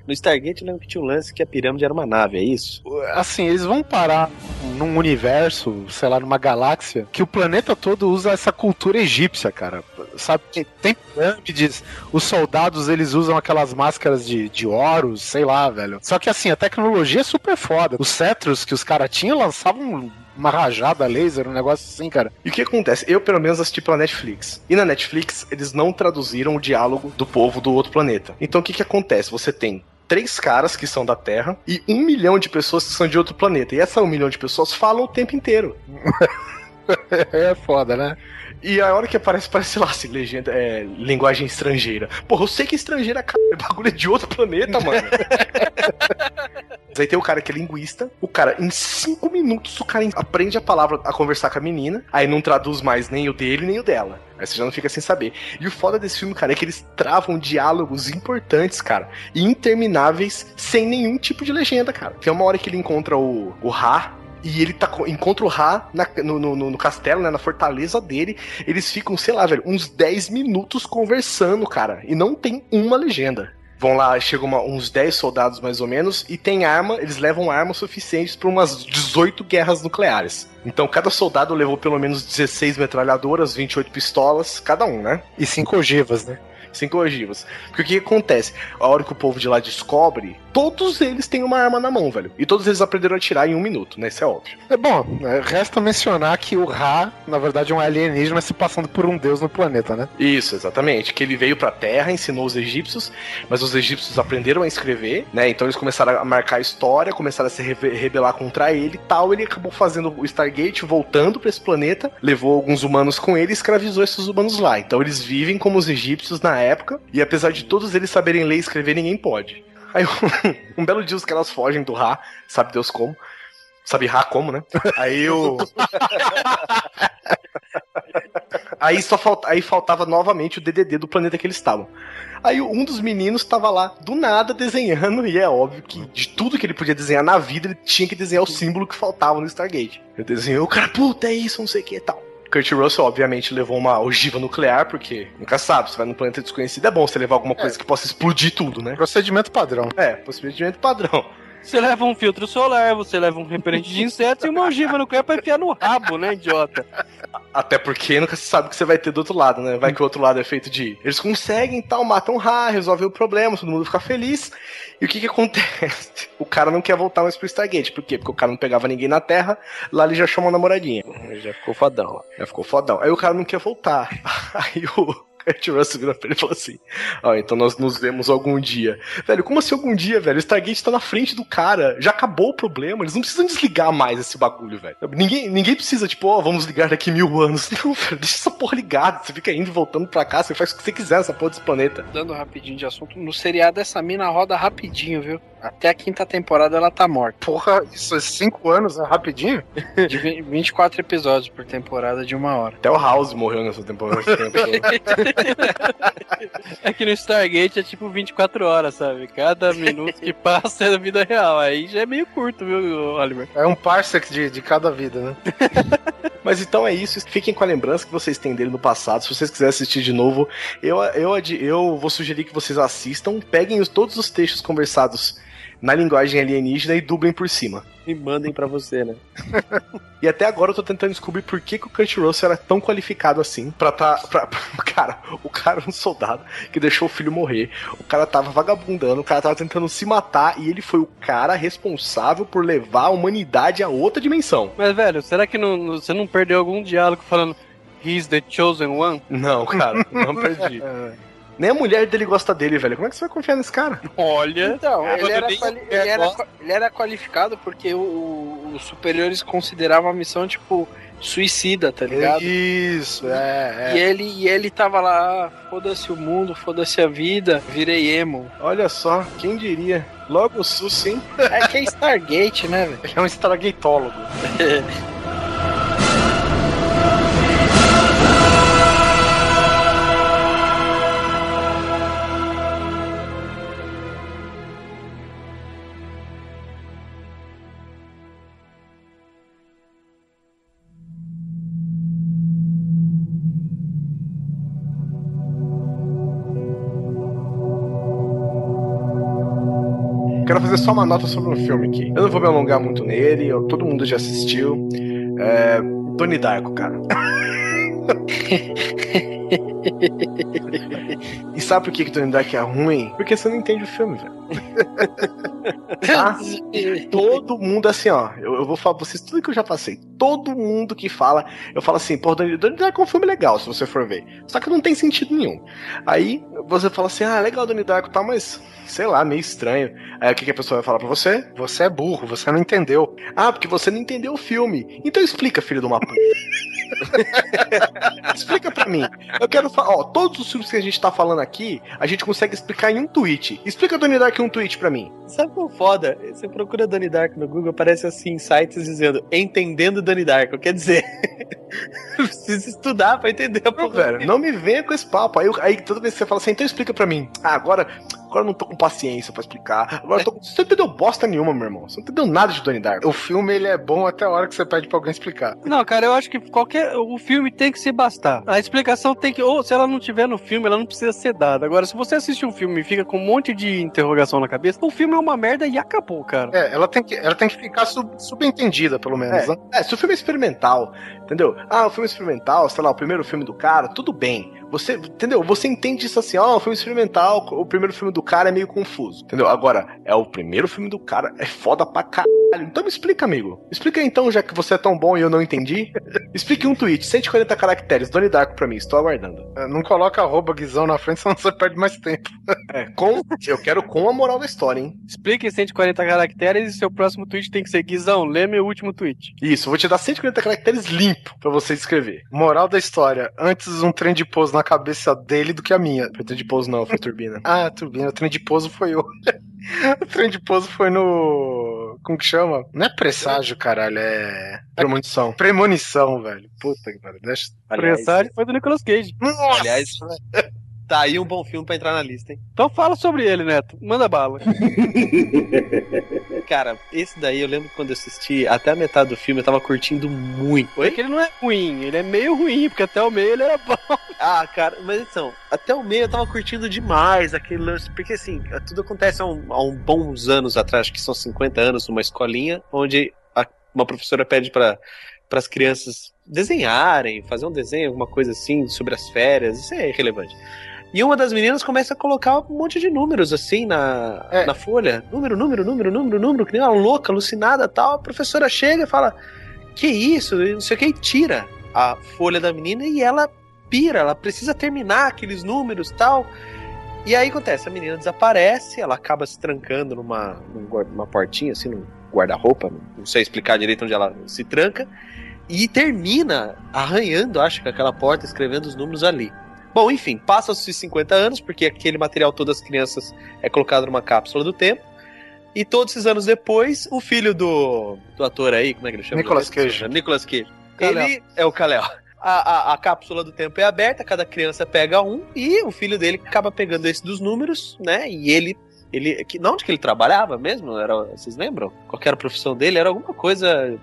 No Stargate eu lembro que tinha um lance que a pirâmide era uma nave, é isso? Assim, eles vão parar num universo, sei lá, numa galáxia, que o planeta todo usa essa cultura egípcia, cara. Sabe, tem- tem pirâmides, os soldados eles usam aquelas máscaras de, de oros, sei lá, velho. Só que assim, a tecnologia é super foda. Os cetros que os caras tinham lançavam uma rajada laser, um negócio assim, cara. E o que acontece? Eu, pelo menos, assisti pela Netflix. E na Netflix, eles não traduziram o diálogo do povo do outro planeta. Então, o que que acontece? Você tem três caras que são da Terra e um milhão de pessoas que são de outro planeta. E essa um milhão de pessoas falam o tempo inteiro. (laughs) (laughs) É foda, né? E a hora que aparece, parece lá, assim, legenda, é, linguagem estrangeira. Porra, eu sei que estrangeira, cara, é bagulho é de outro planeta, mano. (laughs) Mas aí tem o cara que é linguista. O cara, em cinco minutos, o cara aprende a palavra a conversar com a menina. Aí não traduz mais nem o dele, nem o dela. Aí você já não fica sem saber. E o foda desse filme, cara, é que eles travam diálogos importantes, cara. E intermináveis, sem nenhum tipo de legenda, cara. Tem uma hora que ele encontra o, o Ra. E ele tá, co- encontra o Ra na- no, no- no- castelo, né? Na fortaleza dele. Eles ficam, sei lá, velho, uns 10 minutos conversando, cara. E não tem uma legenda. Vão lá, chegam uma- uns 10 soldados mais ou menos, e tem arma, eles levam armas suficientes para umas 18 guerras nucleares. Então cada soldado levou pelo menos 16 metralhadoras, 28 pistolas, cada um, né? E cinco ogivas, né? Cinco ogivas. Porque o que acontece? A hora que o povo de lá descobre, todos eles têm uma arma na mão, velho. E todos eles aprenderam a atirar em um minuto, né? Isso é óbvio. É bom, é, resta mencionar que o Ra, na verdade, é um alienígena se passando por um deus no planeta, né? Isso, exatamente. Que ele veio pra Terra, ensinou os egípcios, mas os egípcios aprenderam a escrever, né? Então eles começaram a marcar a história, começaram a se rebe- rebelar contra ele e tal. Ele acabou fazendo o Stargate, voltando pra esse planeta, levou alguns humanos com ele e escravizou esses humanos lá. Então eles vivem como os egípcios na época, e apesar de todos eles saberem ler e escrever, ninguém pode. Aí (laughs) um belo dia os caras fogem do Ra, sabe Deus como. Sabe Ra como, né? Aí o. (laughs) Aí só falta, aí faltava novamente o DDD do planeta que eles estavam. Aí um dos meninos tava lá do nada desenhando e é óbvio que de tudo que ele podia desenhar na vida ele tinha que desenhar o símbolo que faltava no Stargate. Ele desenhou, o cara, puta, é isso, não sei o que e tal. Kurt Russell, obviamente, levou uma ogiva nuclear, porque nunca sabe, você vai num planeta desconhecido, é bom você levar alguma coisa que possa explodir tudo, né? Procedimento padrão. É, procedimento padrão. Você leva um filtro solar, você leva um repelente de insetos e uma ogiva nuclear pra enfiar no rabo, né, idiota? Até porque nunca se sabe o que você vai ter do outro lado, né? Vai que o outro lado é feito de. Eles conseguem tal, matam Ra, resolvem o problema, todo mundo fica feliz. E o que que acontece? (laughs) O cara não quer voltar mais pro Stargate. Por quê? Porque o cara não pegava ninguém na Terra, lá ele já chamou a namoradinha. Já ficou fodão. Já ficou fodão. Aí o cara não quer voltar. (laughs) Aí o Kurt Russell virou pra ele e falou assim: Ó, então nós nos vemos algum dia. Velho, como assim algum dia, velho? O Stargate tá na frente do cara. Já acabou o problema. Eles não precisam desligar mais esse bagulho, velho. Ninguém, ninguém precisa, tipo, ó, vamos ligar daqui mil anos. (laughs) Não, velho, deixa essa porra ligada. Você fica indo e voltando pra cá, você faz o que você quiser nessa porra desse planeta. Dando rapidinho de assunto, no seriado essa mina roda rapidinho, viu? Até a quinta temporada ela tá morta. Porra, isso é cinco anos, é rapidinho? (laughs) De vi- 24 episódios por temporada de uma hora. Até o House morreu nessa temporada. todo. (laughs) É que no Stargate é tipo 24 horas, sabe? Cada minuto que passa é da vida real. Aí já é meio curto, viu, Oliver? É um parsec de, de cada vida, né? (laughs) Mas então é isso. Fiquem com a lembrança que vocês têm dele no passado. Se vocês quiserem assistir de novo, eu, eu, eu vou sugerir que vocês assistam. Peguem os- todos os textos conversados na linguagem alienígena e dublem por cima. E mandem pra você, né? (laughs) E até agora eu tô tentando descobrir por que, que o Kurt Russell era tão qualificado assim pra tá. Pra, (laughs) pra- cara, o cara era um soldado que deixou o filho morrer. O cara tava vagabundando, o cara tava tentando se matar e ele foi o cara responsável por levar a humanidade a outra dimensão. Mas, velho, será que não- você não perdeu algum diálogo falando He's the chosen one? Não, cara, não perdi. (laughs) Nem a mulher dele gosta dele, velho. Como é que você vai confiar nesse cara? Olha. Então, ele, era quali- ele, era, ele era qualificado porque o- o- os superiores consideravam a missão, tipo, suicida, tá ligado? Isso, é, E ele, e ele tava lá, ah, foda-se o mundo, foda-se a vida, virei emo. Olha só, quem diria? Logo o SUS, hein? É que é Stargate, né, velho? (laughs) é um estragueitólogo. (laughs) fazer só uma nota sobre um filme aqui. Eu não vou me alongar muito nele, eu- todo mundo já assistiu. É. Tony Darko, cara. (laughs) e sabe por que, que Tony Darko é ruim? Porque você não entende o filme, velho. (laughs) Tá? Todo mundo, assim, ó. Eu, eu vou falar pra vocês tudo que eu já passei. Todo mundo que fala, eu falo assim, pô, Donnie Darko é um filme legal, se você for ver. Só que não tem sentido nenhum. Aí você fala assim, ah, legal Donnie Darko, tá, mas sei lá, meio estranho. Aí o que, que a pessoa vai falar pra você? Você é burro, você não entendeu. Ah, porque você não entendeu o filme. Então explica, filho de uma puta. (laughs) explica pra mim. Eu quero falar, ó, todos os filmes que a gente tá falando aqui, a gente consegue explicar em um tweet. Explica Donnie Darko em um tweet pra mim. Sabe qual foda? Você procura Donnie Darko no Google, aparece assim, sites dizendo Entendendo Donnie Darko. Quer dizer, (laughs) precisa estudar pra entender a Não, porra. velho, não me venha com esse papo. Aí, aí toda vez que você fala assim, então explica pra mim. Ah, agora, Agora eu não tô com paciência pra explicar. Agora eu tô... Você não entendeu bosta nenhuma, meu irmão. Você não entendeu nada de Donnie Darko. O filme ele é bom até a hora que você pede pra alguém explicar. Não, cara, eu acho que qualquer. O filme tem que se bastar. A explicação tem que. Ou se ela não tiver no filme, ela não precisa ser dada. Agora, se você assiste um filme e fica com um monte de interrogação na cabeça, o filme é uma merda e acabou, cara. É, ela tem que, ela tem que ficar sub- subentendida, pelo menos, né? É, se o filme é experimental, entendeu? Ah, o filme experimental, sei lá, o primeiro filme do cara, tudo bem. Você, entendeu? Você entende isso assim, ó, o filme experimental, o primeiro filme do cara é meio confuso, entendeu? Agora, é o primeiro filme do cara, é foda pra caralho. Então me explica, amigo. Explica então, já que você é tão bom e eu não entendi. Explique um tweet, 140 caracteres, Donnie Darko pra mim, estou aguardando. É, Não coloca arroba guizão na frente, senão você perde mais tempo. É, com, eu quero com a moral da história, hein? Explique em 140 caracteres e seu próximo tweet tem que ser Guizão, lê meu último tweet. Isso, vou te dar 140 caracteres limpo pra você escrever. Moral da história: antes um trem de pouso na cabeça dele do que a minha. Foi de pouso não, foi turbina. (laughs) Ah, turbina, o trem de pouso foi eu. o (laughs) trem de pouso foi no. Como que chama? Não é presságio, caralho, é. Premonição. Premonição, velho. Puta que pariu. Deixa... Presságio foi do Nicolas Cage. Nossa! Aliás, tá aí um bom filme pra entrar na lista, hein? Então fala sobre ele, Neto. Manda bala. (laughs) Cara, esse daí eu lembro quando eu assisti até a metade do filme eu tava curtindo muito. Porque ele não é ruim, ele é meio ruim, porque até o meio ele era bom. (laughs) Ah, cara, mas então, até o meio eu tava curtindo demais aquele lance, porque assim, tudo acontece há, um, há um bons anos atrás, acho que são 50 anos, numa escolinha, onde a- uma professora pede para as crianças desenharem, fazer um desenho, alguma coisa assim, sobre as férias, isso é irrelevante. E uma das meninas começa a colocar um monte de números assim na, É. na folha. Número, número, número, número, número, que nem uma louca, alucinada tal. A professora chega e fala: Que isso? Não sei o que, e tira a folha da menina e ela pira, ela precisa terminar aqueles números tal. E aí acontece, a menina desaparece, ela acaba se trancando numa, numa portinha, assim, num guarda-roupa, não sei explicar direito onde ela se tranca, e termina arranhando, acho que aquela porta, escrevendo os números ali. Bom, enfim, passam-se 50 anos, porque aquele material todo das crianças é colocado numa cápsula do tempo. E todos esses anos depois, o filho do, do ator aí, como é que ele chama? Nicolas Cage. Nicolas Cage. Ele é o Kalel. A, a, a cápsula do tempo é aberta, cada criança pega um, e o filho dele acaba pegando esse dos números, né? E ele. ele que, não, onde que ele trabalhava mesmo? Era, vocês lembram? Qual que era a profissão dele? Era alguma coisa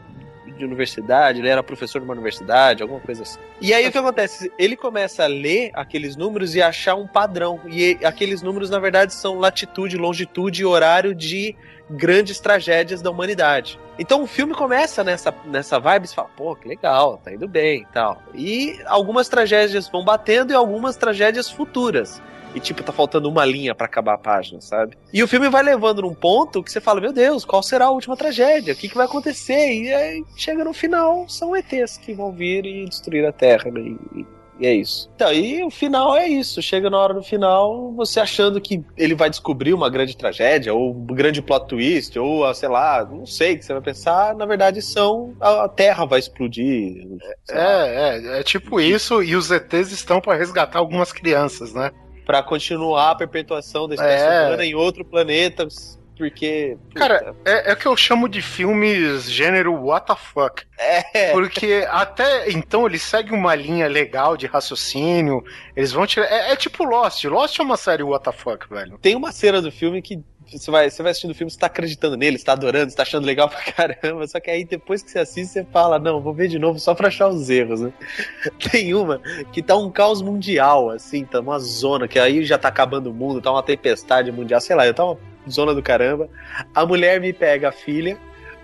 de universidade, ele era professor de uma universidade, alguma coisa assim. E aí o que acontece? Ele começa a ler aqueles números e achar um padrão. E aqueles números, na verdade, são latitude, longitude e horário de grandes tragédias da humanidade. Então o filme começa nessa, nessa vibe você fala, pô, que legal, tá indo bem e tal. E algumas tragédias vão batendo e algumas tragédias futuras. E tipo, tá faltando uma linha pra acabar a página, sabe? E o filme vai levando num ponto que você fala, meu Deus, qual será a última tragédia? O que, que vai acontecer? E aí chega no final, são ETs que vão vir e destruir a Terra, né? E, e é isso. Então, e o final é isso. Chega na hora do final, você achando que ele vai descobrir uma grande tragédia, ou um grande plot twist, ou, ah, sei lá, não sei o que você vai pensar. Na verdade, são. A Terra vai explodir. É, é, é tipo isso, e os ETs estão pra resgatar algumas crianças, né? Pra continuar a perpetuação da espécie É. humana em outro planeta. Porque. puta, Cara, É, é o que eu chamo de filmes gênero what the fuck. é. Porque até então eles seguem uma linha legal de raciocínio, eles vão tirar. É, é tipo Lost. Lost é uma série what the fuck, velho. Tem uma cena do filme que você vai, você vai assistindo o filme, você tá acreditando nele, você tá adorando, você tá achando legal pra caramba. Só que aí depois que você assiste, você fala, não, vou ver de novo só pra achar os erros, né? (laughs) Tem uma que tá um caos mundial, assim, tá uma zona, que aí já tá acabando o mundo, tá uma tempestade mundial, sei lá, tá uma zona do caramba. A mulher me pega a filha.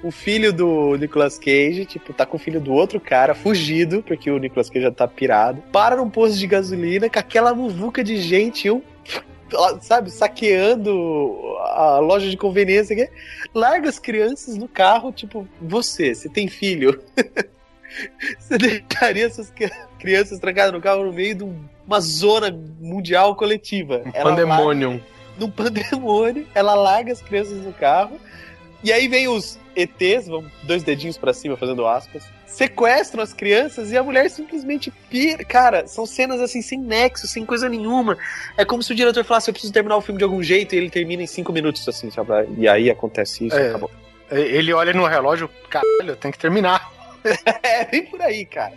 O filho do Nicolas Cage, tipo, tá com o filho do outro cara, fugido, porque o Nicolas Cage já tá pirado. Para num posto de gasolina com aquela muvuca de gente, um sabe, saqueando a loja de conveniência, que larga as crianças no carro, tipo, você, você tem filho. (laughs) você deixaria essas cri- crianças trancadas no carro no meio de um- uma zona mundial coletiva. Larga- Pandemonium. num pandemônio, ela larga as crianças no carro, e aí vem os ETs, vão dois dedinhos pra cima fazendo aspas, sequestram as crianças e a mulher simplesmente pira. Cara, são cenas assim sem nexo, sem coisa nenhuma. É como se o diretor falasse: eu preciso terminar o filme de algum jeito e ele termina em cinco minutos, assim, sabe? E aí acontece isso, É. acabou. Ele olha no relógio, caralho, tem que terminar. (laughs) É, bem por aí, cara.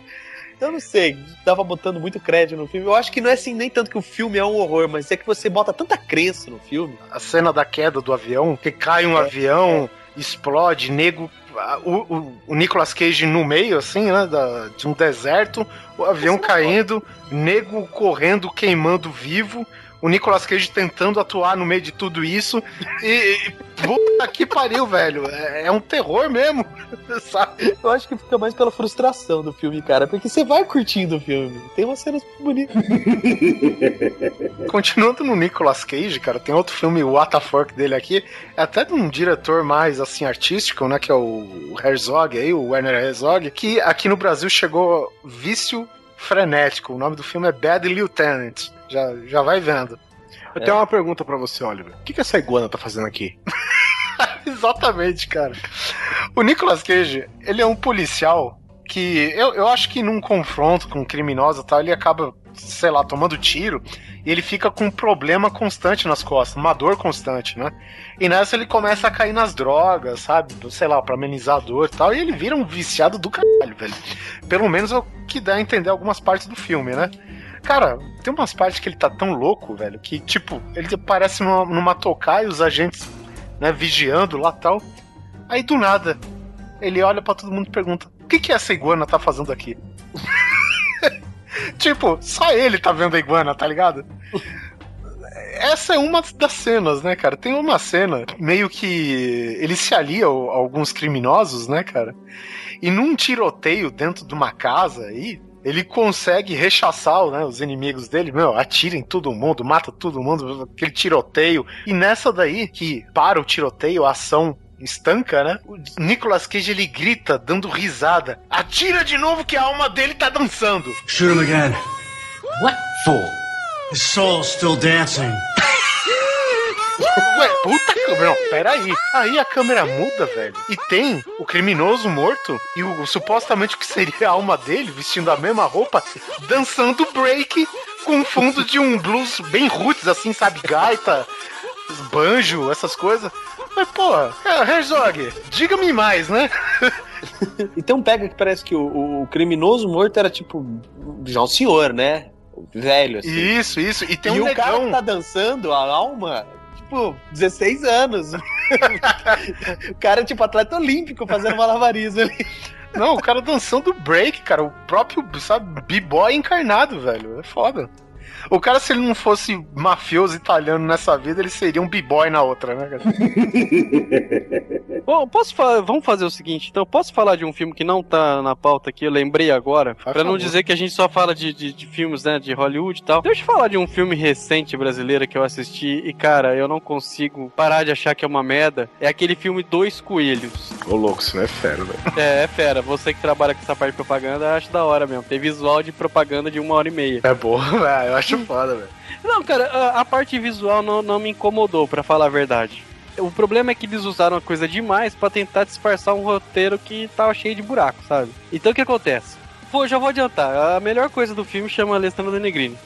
Eu não sei, tava botando muito crédito no filme. Eu acho que não é assim nem tanto que o filme é um horror, mas é que você bota tanta crença no filme. A cena da queda do avião, que cai um avião, explode, nego. O, o, o Nicolas Cage no meio, assim, né? da- de um deserto, o avião caindo, nego correndo, queimando vivo. O Nicolas Cage tentando atuar no meio de tudo isso. E. e puta que pariu, velho. É, é um terror mesmo. (laughs) Sabe? Eu acho que fica mais pela frustração do filme, cara, porque você vai curtindo o filme. Tem umas cenas bonitas. (laughs) Continuando no Nicolas Cage, cara, tem outro filme, o What the Fuck dele aqui, é até de um diretor mais, assim, artístico, né, que é o Herzog aí, o Werner Herzog, que aqui no Brasil chegou Vício Frenético, o nome do filme é Bad Lieutenant, já, já vai vendo. Eu tenho uma pergunta pra você, Oliver. O que, que essa iguana tá fazendo aqui? (laughs) Exatamente, cara. O Nicolas Cage, ele é um policial que eu, eu acho que num confronto com um criminoso e tal, ele acaba, sei lá, tomando tiro e ele fica com um problema constante nas costas, uma dor constante, né? E nessa ele começa a cair nas drogas, sabe? Sei lá, pra amenizar a dor e tal, e ele vira um viciado do caralho, velho. Pelo menos é o que dá a entender algumas partes do filme, né? Cara, tem umas partes que ele tá tão louco, velho, que, tipo, ele parece numa, numa tocaia e os agentes, né, vigiando lá tal. Aí do nada, ele olha pra todo mundo e pergunta: O que, que essa iguana tá fazendo aqui? (laughs) tipo, só ele tá vendo a iguana, tá ligado? Essa é uma das cenas, né, cara? Tem uma cena meio que ele se alia a alguns criminosos, né, cara? E num tiroteio dentro de uma casa aí, ele consegue rechaçar né, os inimigos dele, meu, atira em todo mundo, mata todo mundo, aquele tiroteio. E nessa daí, que para o tiroteio, a ação estanca, né? O Nicolas Cage ele grita, dando risada: Atira de novo que a alma dele tá dançando. Shoot him again. What for? His soul's still dancing. Ué, puta câmera, não, peraí. Aí a câmera muda, velho. E tem o criminoso morto e o supostamente o que seria a alma dele, vestindo a mesma roupa, dançando break com fundo de um blues bem roots, assim, sabe? Gaita, banjo, essas coisas. Mas, pô, é, Herzog, diga-me mais, né? (laughs) Então pega que parece que o, o criminoso morto era tipo já um senhor, né? Velho, assim. Isso, isso. E tem e um o cara negão. que tá dançando, a alma, tipo, 16 anos. (laughs) o cara é tipo atleta olímpico fazendo malabarismo ali. Não, o cara dançando break, cara. O próprio, sabe, b-boy encarnado, velho. É foda. O cara, se ele não fosse mafioso italiano nessa vida, ele seria um b-boy na outra, né, cara? (laughs) Bom, posso fa- vamos fazer o seguinte, então, posso falar de um filme que não tá na pauta aqui, eu lembrei agora, Faz pra não dizer que a gente só fala de, de, de filmes, né, de Hollywood e tal. Deixa eu falar de um filme recente brasileiro que eu assisti e, cara, eu não consigo parar de achar que é uma merda. É aquele filme Dois Coelhos. Ô, louco, isso não é fera, velho. (laughs) É, é fera, você que trabalha com essa parte de propaganda, acho da hora mesmo. Tem visual de propaganda de uma hora e meia. É boa, (laughs) velho. Eu acho foda, velho. Não, cara, a, a parte visual não, não me incomodou, pra falar a verdade. O problema é que eles usaram a coisa demais pra tentar disfarçar um roteiro que tava cheio de buraco, sabe? Então o que acontece? Pô, já vou adiantar. A melhor coisa do filme chama Alessandro Negrini.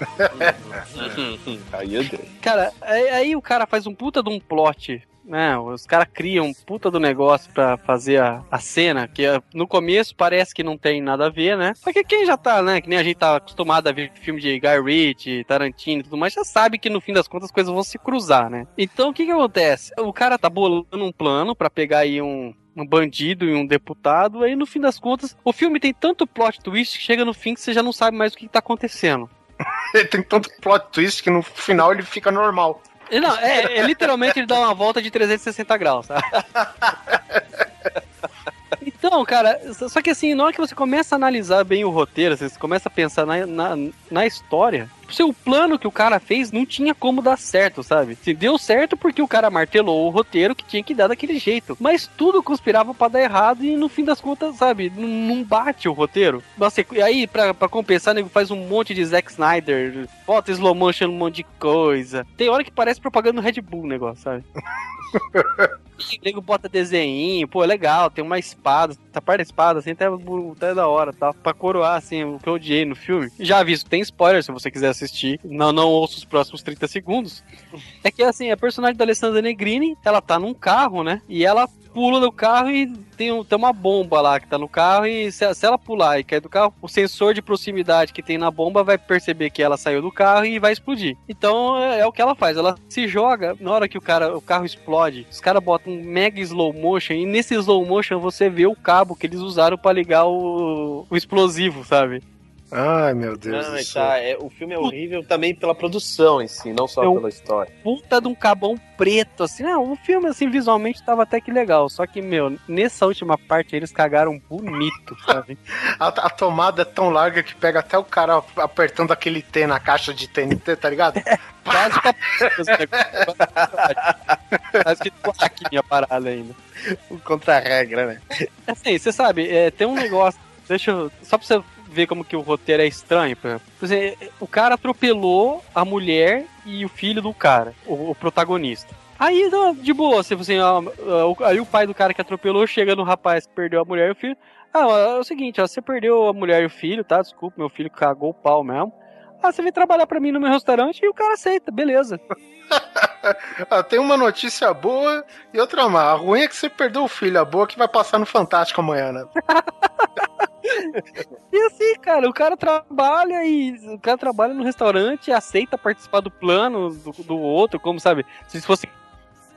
Aí eu dei. Cara, aí, aí o cara faz um puta de um plot, né? Os caras criam um puta do negócio pra fazer a, a cena, que é, no começo parece que não tem nada a ver, né? Só que quem já tá, né? Que nem a gente tá acostumado a ver filme de Guy Ritchie, Tarantino e tudo mais, já sabe que no fim das contas as coisas vão se cruzar, né? Então o que que acontece? O cara tá bolando um plano pra pegar aí um. Um bandido e um deputado, aí no fim das contas, o filme tem tanto plot twist que chega no fim que você já não sabe mais o que, que tá acontecendo. Ele (laughs) tem tanto plot twist que no final ele fica normal. Não, é, é literalmente ele dá uma volta de 360 graus, sabe? (laughs) Então, cara, só que assim, na hora que você começa a analisar bem o roteiro, você começa a pensar na, na, na história, o seu plano que o cara fez não tinha como dar certo, sabe? Se deu certo porque o cara martelou o roteiro que tinha que dar daquele jeito. Mas tudo conspirava pra dar errado e no fim das contas, sabe, não, não bate o roteiro. Nossa, e aí, pra, pra compensar, nego faz um monte de Zack Snyder, bota slow motion um monte de coisa. Tem hora que parece propaganda do Red Bull o negócio, sabe? E (laughs) o nego bota desenho, pô, é legal, tem uma espada, essa parte da espada, assim, até, até da hora, tá? Pra coroar, assim, o que eu odiei no filme. Já aviso, tem spoiler se você quiser assistir assistir, não, não ouça os próximos 30 segundos. É que assim, a personagem da Alessandra Negrini, ela tá num carro, né? E ela pula do carro e tem, um- tem uma bomba lá que tá no carro e se, se ela pular e cair do carro, o sensor de proximidade que tem na bomba vai perceber que ela saiu do carro e vai explodir. Então é, é o que ela faz, ela se joga na hora que o cara o carro explode. Os caras botam um mega slow motion e nesse slow motion você vê o cabo que eles usaram pra ligar o, o explosivo, sabe? Ai, meu Deus Não, do céu. tá, é, o filme é horrível também pela produção em si, não só É um- pela história. puta de um cabão preto, assim. Não, o filme, assim, visualmente tava até que legal. Só que, meu, nessa última parte eles cagaram bonito, sabe? (laughs) A, a tomada é tão larga que pega até o cara apertando aquele T na caixa de TNT, tá ligado? Quase que a... Quase que aqui a parada ainda. O contra-regra, né? Assim, você sabe, é, tem um negócio. Deixa eu. Só pra você ver como que o roteiro é estranho. Por exemplo. Por exemplo, o cara atropelou a mulher e o filho do cara, o, o protagonista. Aí, de boa, assim, assim, aí o pai do cara que atropelou chega no rapaz que perdeu a mulher e o filho. Ah, é o seguinte, ó, você perdeu a mulher e o filho, tá? Desculpa, meu filho cagou o pau mesmo. Ah, você vem trabalhar pra mim no meu restaurante e o cara aceita, beleza. (laughs) Ah, tem uma notícia boa e outra má. A ruim é que você perdeu o filho, a boa é que vai passar no Fantástico amanhã, né? (laughs) E assim, cara, o cara trabalha e o cara trabalha no restaurante, aceita participar do plano do, do outro, como sabe, se fosse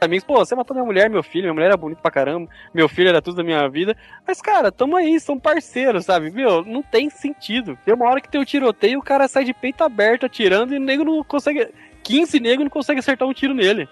amigos, pô, você matou minha mulher, meu filho, minha mulher era bonita pra caramba, meu filho era tudo da minha vida. Mas, cara, tamo aí, são parceiros, sabe? Meu, não tem sentido. Tem uma hora que tem o tiroteio, o cara sai de peito aberto atirando e o nego não consegue. 15 negros não consegue acertar um tiro nele.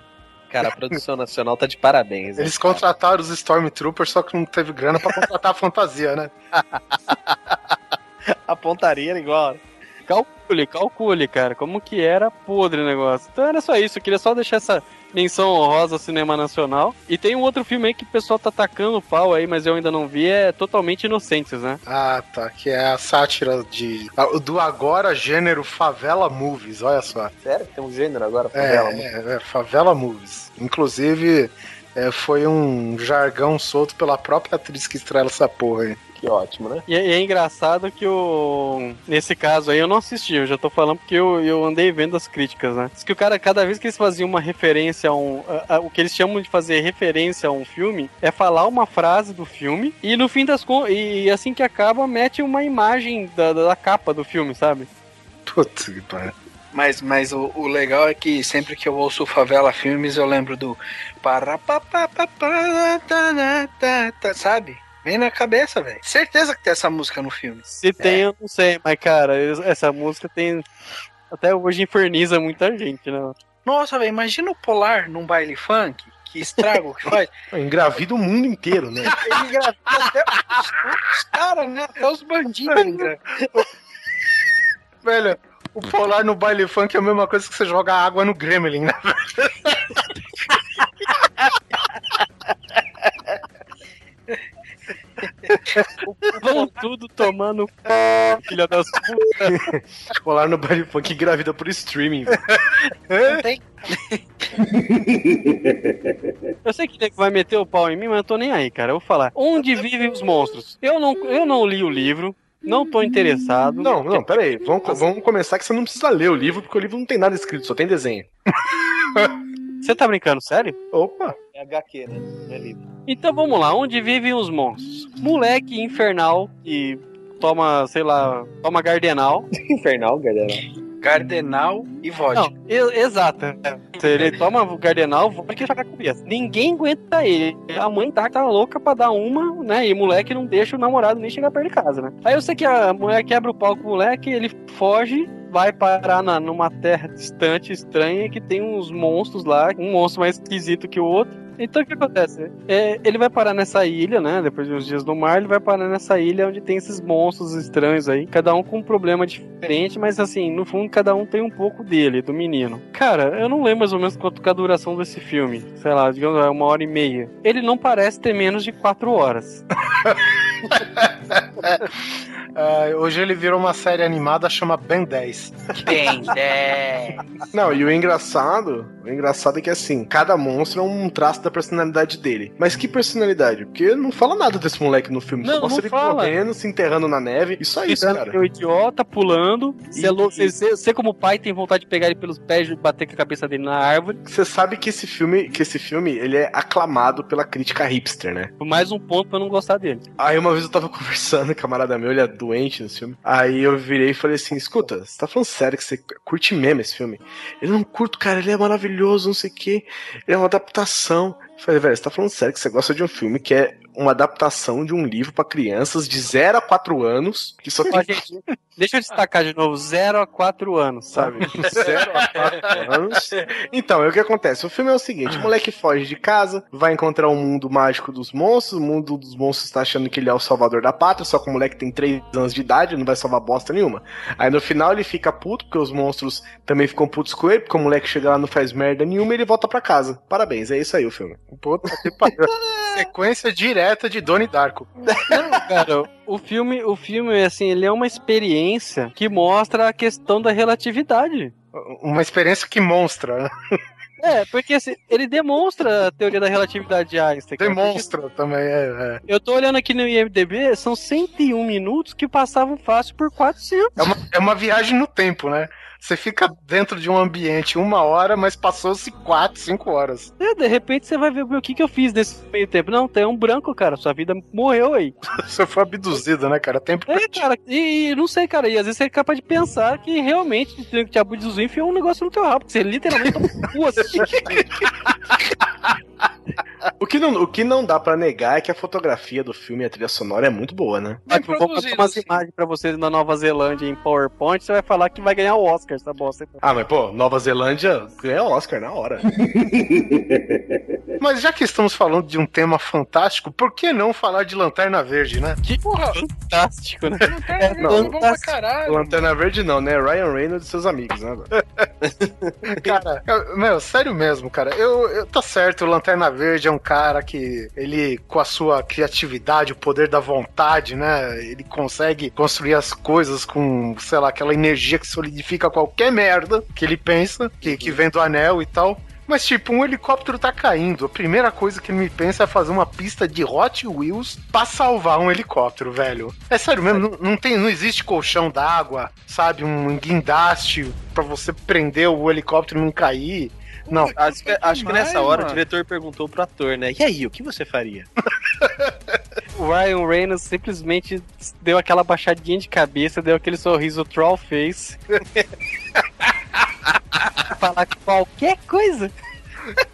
Cara, a produção nacional tá de parabéns. né, Eles cara? contrataram os Stormtroopers, só que não teve grana pra contratar a fantasia, né? (laughs) A pontaria era igual. Calcule, calcule, cara, como que era podre o negócio. Então era só isso, eu queria só deixar essa menção honrosa ao cinema nacional. E tem um outro filme aí que o pessoal tá atacando o pau aí, mas eu ainda não vi, é Totalmente Inocentes, né? Ah, tá. Que é a sátira de do agora gênero favela movies, olha só. Sério? Tem um gênero agora? favela, É, é, é, favela movies. Inclusive, é, foi um jargão solto pela própria atriz que estrela essa porra aí. Que ótimo, né? E, é- e é engraçado que o. Nesse caso aí eu não assisti, eu já tô falando porque eu, eu andei vendo as críticas, né? Diz que o cara, cada vez que eles faziam uma referência a um. a- a- o que eles chamam de fazer referência a um filme é falar uma frase do filme e no fim das contas. E assim que acaba, mete uma imagem da, da, da capa do filme, sabe? Putz, que pariu. Mas, mas o, o legal é que sempre que eu ouço Favela Filmes, eu lembro do. Sabe? Vem na cabeça, velho. Certeza que tem essa música no filme. Se tem, eu não sei, mas cara, essa música tem. Até hoje inferniza muita gente, né? Nossa, velho, imagina o Polar num baile funk. Que estrago que faz. (laughs) Engravida o mundo inteiro, né? (laughs) Ele engravida até os, os caras, né? Até os bandidos. (laughs) Velho, o polar no baile funk é a mesma coisa que você jogar água no Gremlin, né? Vão tudo tomando filha das putas. Colar no baile funk engravida por streaming. Não tem. Eu sei que nego vai meter o pau em mim, mas eu tô nem aí, cara. Eu vou falar. Onde vivem os monstros? Eu não, eu não li o livro, não tô interessado. Não, não, pera aí. Vamos, vamos começar que você não precisa ler o livro, porque o livro não tem nada escrito, só tem desenho. Você tá brincando, sério? Opa! HQ, né? Não é livro. Então vamos lá, onde vivem os monstros? Moleque infernal que toma, sei lá, toma gardenal. (laughs) Infernal, galera. Cardenal e vodka. Não, e- exato. Ele toma o gardenal, vodka e joga com cabeça. Ninguém aguenta ele. A mãe tá, tá louca pra dar uma, né? E o moleque não deixa o namorado nem chegar perto de casa, né? Aí eu sei que a mulher quebra o pau com o moleque, ele foge, vai parar na, numa terra distante, estranha, que tem uns monstros lá, um monstro mais esquisito que o outro. Então o que acontece? É, ele vai parar nessa ilha, né? Depois de uns dias no mar, ele vai parar nessa ilha onde tem esses monstros estranhos aí, cada um com um problema diferente, mas assim, no fundo, cada um tem um pouco dele, do menino. Cara, eu não lembro mais ou menos quanto que é a duração desse filme. Sei lá, digamos, é uma hora e meia. Ele não parece ter menos de quatro horas. (laughs) Ah, hoje ele virou uma série animada chama Ben 10. Tem, é. Não, e o engraçado, o engraçado é que assim, cada monstro é um traço da personalidade dele. Mas que personalidade? Porque não fala nada desse moleque no filme. Não, Só mostra não ele fala. correndo, se enterrando na neve. Isso aí, Isso é cara. o idiota pulando. Você, é louco, você, você- você como pai tem vontade de pegar ele pelos pés e bater com a cabeça dele na árvore. Você sabe que esse filme, que esse filme, ele é aclamado pela crítica hipster, né? Mais um ponto pra eu não gostar dele. Aí uma vez eu tava (laughs) conversando, camarada meu, ele é doente nesse filme. Aí eu virei e falei assim: escuta, você tá falando sério que você curte mesmo esse filme? Ele não curto, cara, ele é maravilhoso, não sei o quê. Ele é uma adaptação. Eu falei, velho, você tá falando sério que você gosta de um filme que é uma adaptação de um livro pra crianças de 0 a 4 anos, que só tem Ó, gente, deixa eu destacar de novo: 0 a 4 anos, sabe? sabe? De 0 a 4 anos. Então, aí o que acontece? O filme é o seguinte: o moleque foge de casa, vai encontrar o mundo mágico dos monstros. O mundo dos monstros tá achando que ele é o salvador da pátria, só que o moleque tem 3 anos de idade, não vai salvar bosta nenhuma. Aí no final ele fica puto, porque os monstros também ficam putos com ele, porque o moleque chega lá e não faz merda nenhuma e ele volta pra casa. Parabéns, é isso aí o filme. Puta que pariu. (laughs) Sequência direta de Donnie Darko. Não, cara, o filme, o filme, assim, ele é uma experiência que mostra a questão da relatividade. Uma experiência que monstra. É, porque assim, ele demonstra a teoria da relatividade de Einstein. Demonstra também. É, é. porque Eu tô olhando aqui no IMDB, são 101 minutos que passavam fácil por 400. É, uma, é uma viagem no tempo, né? Você fica dentro de um ambiente uma hora, mas passou-se quatro, cinco horas. É, de repente você vai ver o que, que eu fiz nesse meio tempo. Não, tem um branco, cara. Sua vida morreu aí. (laughs) Você foi abduzido, né, cara? Tempo É, cara, e, e não sei, cara, e às vezes você é capaz de pensar que realmente que te abduzir e enfiar um negócio no teu rabo, porque você literalmente toma cu (laughs) assim. O que, não, o que não dá pra negar é que a fotografia do filme e a trilha sonora é muito boa, né? Vou botar umas imagens pra vocês na Nova Zelândia em PowerPoint, você vai falar que vai ganhar o Oscar, tá bom? Você... Ah, mas pô, Nova Zelândia ganha Oscar na hora. (laughs) Mas já que estamos falando de um tema fantástico, por que não falar de Lanterna Verde, né? Que Porra, fantástico, né? é não, bom pra caralho. Lanterna Verde não, né? Ryan Reynolds e seus amigos, né? (laughs) Cara, eu- meu, sério mesmo, cara. Eu, eu tá certo, o Lanterna Verde é um cara que ele, com a sua criatividade, o poder da vontade, né? Ele consegue construir as coisas com, sei lá, aquela energia que solidifica qualquer merda que ele pensa, que, que vem do anel e tal. Mas, tipo, um helicóptero tá caindo. A primeira coisa que ele me pensa é fazer uma pista de Hot Wheels pra salvar um helicóptero, velho. É sério mesmo, não, não tem, não existe colchão d'água, sabe? Um guindaste pra você prender o helicóptero e não cair. Não, Acho que, acho que demais, nessa hora mano. o diretor perguntou pro ator, né? E aí, o que você faria? (laughs) O Ryan Reynolds simplesmente deu aquela baixadinha de cabeça, deu aquele sorriso troll face. (laughs) (laughs) Falar qualquer coisa.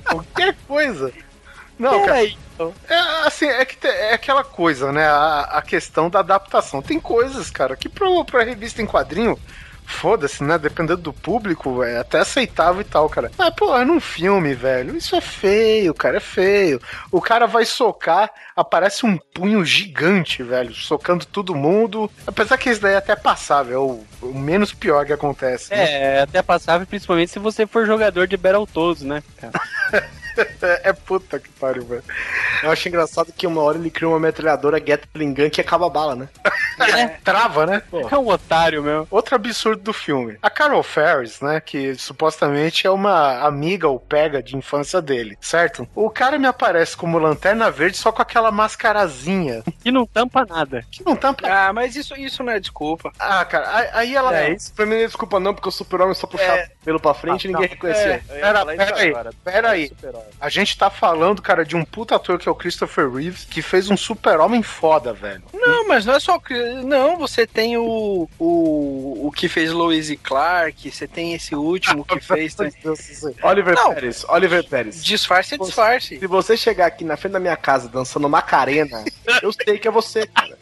qualquer coisa. Não, cara, então. é, assim, é, que é aquela coisa, né? A, a questão da adaptação. Tem coisas, cara, que pro, pra revista em quadrinho, foda-se, né? Dependendo do público, é até aceitável e tal, cara. Mas, pô, é num filme, velho. Isso é feio, cara, é feio. O cara vai socar, aparece um punho gigante, velho, socando todo mundo. Apesar que isso daí é até passável, é o, o menos pior que acontece. né? É, é até passável, principalmente se você for jogador de Battletoads, né? cara? (laughs) É, (laughs) é puta que pariu, velho. Eu acho engraçado que uma hora ele cria uma metralhadora Gatling Gun que acaba a bala, né? (laughs) Trava, né? É um otário, meu. Outro absurdo do filme. A Carol Ferris, né, que supostamente é uma amiga ou pega de infância dele, certo? O cara me aparece como Lanterna Verde só com aquela mascarazinha, E não tampa nada. que não tampa... Ah, mas isso, isso não é desculpa. Ah, cara, aí- ela... É, isso pra mim não é desculpa não, porque o super-homem só puxava o pelo pra frente e ninguém reconhecia. Eu ia Pera, falar isso pera aí, agora. pera aí. A gente tá falando, cara, de um puta ator que é o Christopher Reeves, que fez um super-homem foda, velho. Não, mas não é só. o Não, você tem o. O, o que fez Louise Clark, você tem esse último que (laughs) fez. Oliver Não. Pérez, Oliver Pérez. Disfarce é disfarce. Se você chegar aqui na frente da minha casa dançando Macarena, (laughs) eu sei que é você, cara.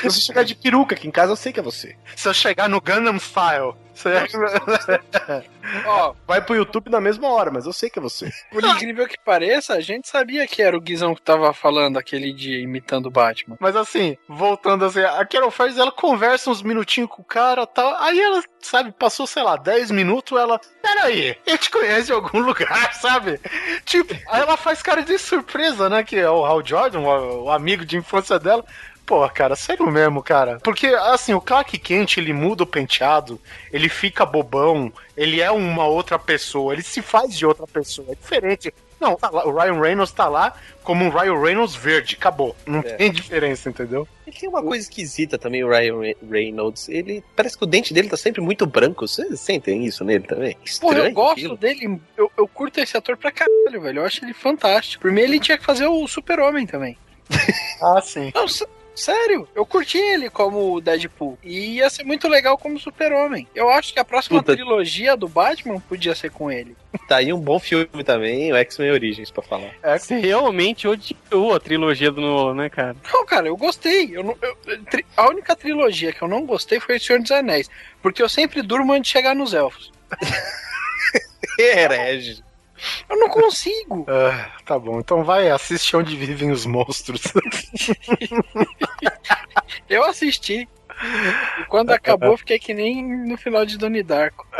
Se você chegar de peruca aqui em casa, eu sei que é você. Se eu chegar no Gangnam Style, você... (laughs) Ó, Vai pro YouTube na mesma hora, mas eu sei que é você. por incrível que pareça, a gente sabia que era o Guizão que tava falando aquele dia imitando o Batman. Mas assim, voltando assim, a Carol Ferris, ela conversa uns minutinhos com o cara e tal. Aí ela, sabe, passou, sei lá, 10 minutos, ela. Peraí, eu te conheço de algum lugar, (laughs) sabe? Tipo, aí ela faz cara de surpresa, né? Que é o Hal Jordan, o, o amigo de infância dela. Pô, cara, sério mesmo, cara. Porque, assim, o Clark Kent, ele muda o penteado, ele fica bobão, ele é uma outra pessoa, ele se faz de outra pessoa. É diferente. Não, tá lá, o Ryan Reynolds tá lá como um Ryan Reynolds verde, acabou. Não É. tem diferença, entendeu? Ele tem uma coisa esquisita também, o Ryan Re- Reynolds. Ele parece que o dente dele tá sempre muito branco. Vocês sentem isso nele também? Estranho eu gosto aquilo. dele. Eu, eu curto esse ator pra caralho, velho. Eu acho ele fantástico. Por mim, ele tinha que fazer o Super-Homem também. Ah, sim. Não, sério, eu curti ele como o Deadpool. E ia ser muito legal como Super-Homem. Eu acho que a próxima Puta. trilogia do Batman podia ser com ele. Tá aí um bom filme também, o X-Men Origins, pra falar. Você realmente odiou a trilogia do Nolan, né, cara? Não, cara, eu gostei. Eu não- eu- tri- a única trilogia que eu não gostei foi o Senhor dos Anéis. Porque eu sempre durmo antes de chegar nos elfos. (laughs) Herege. Eu não consigo. (laughs) Ah, tá bom, então vai, assiste onde vivem os monstros. (laughs) Eu assisti. E quando (laughs) acabou, fiquei que nem no final de Donnie Darko. (laughs)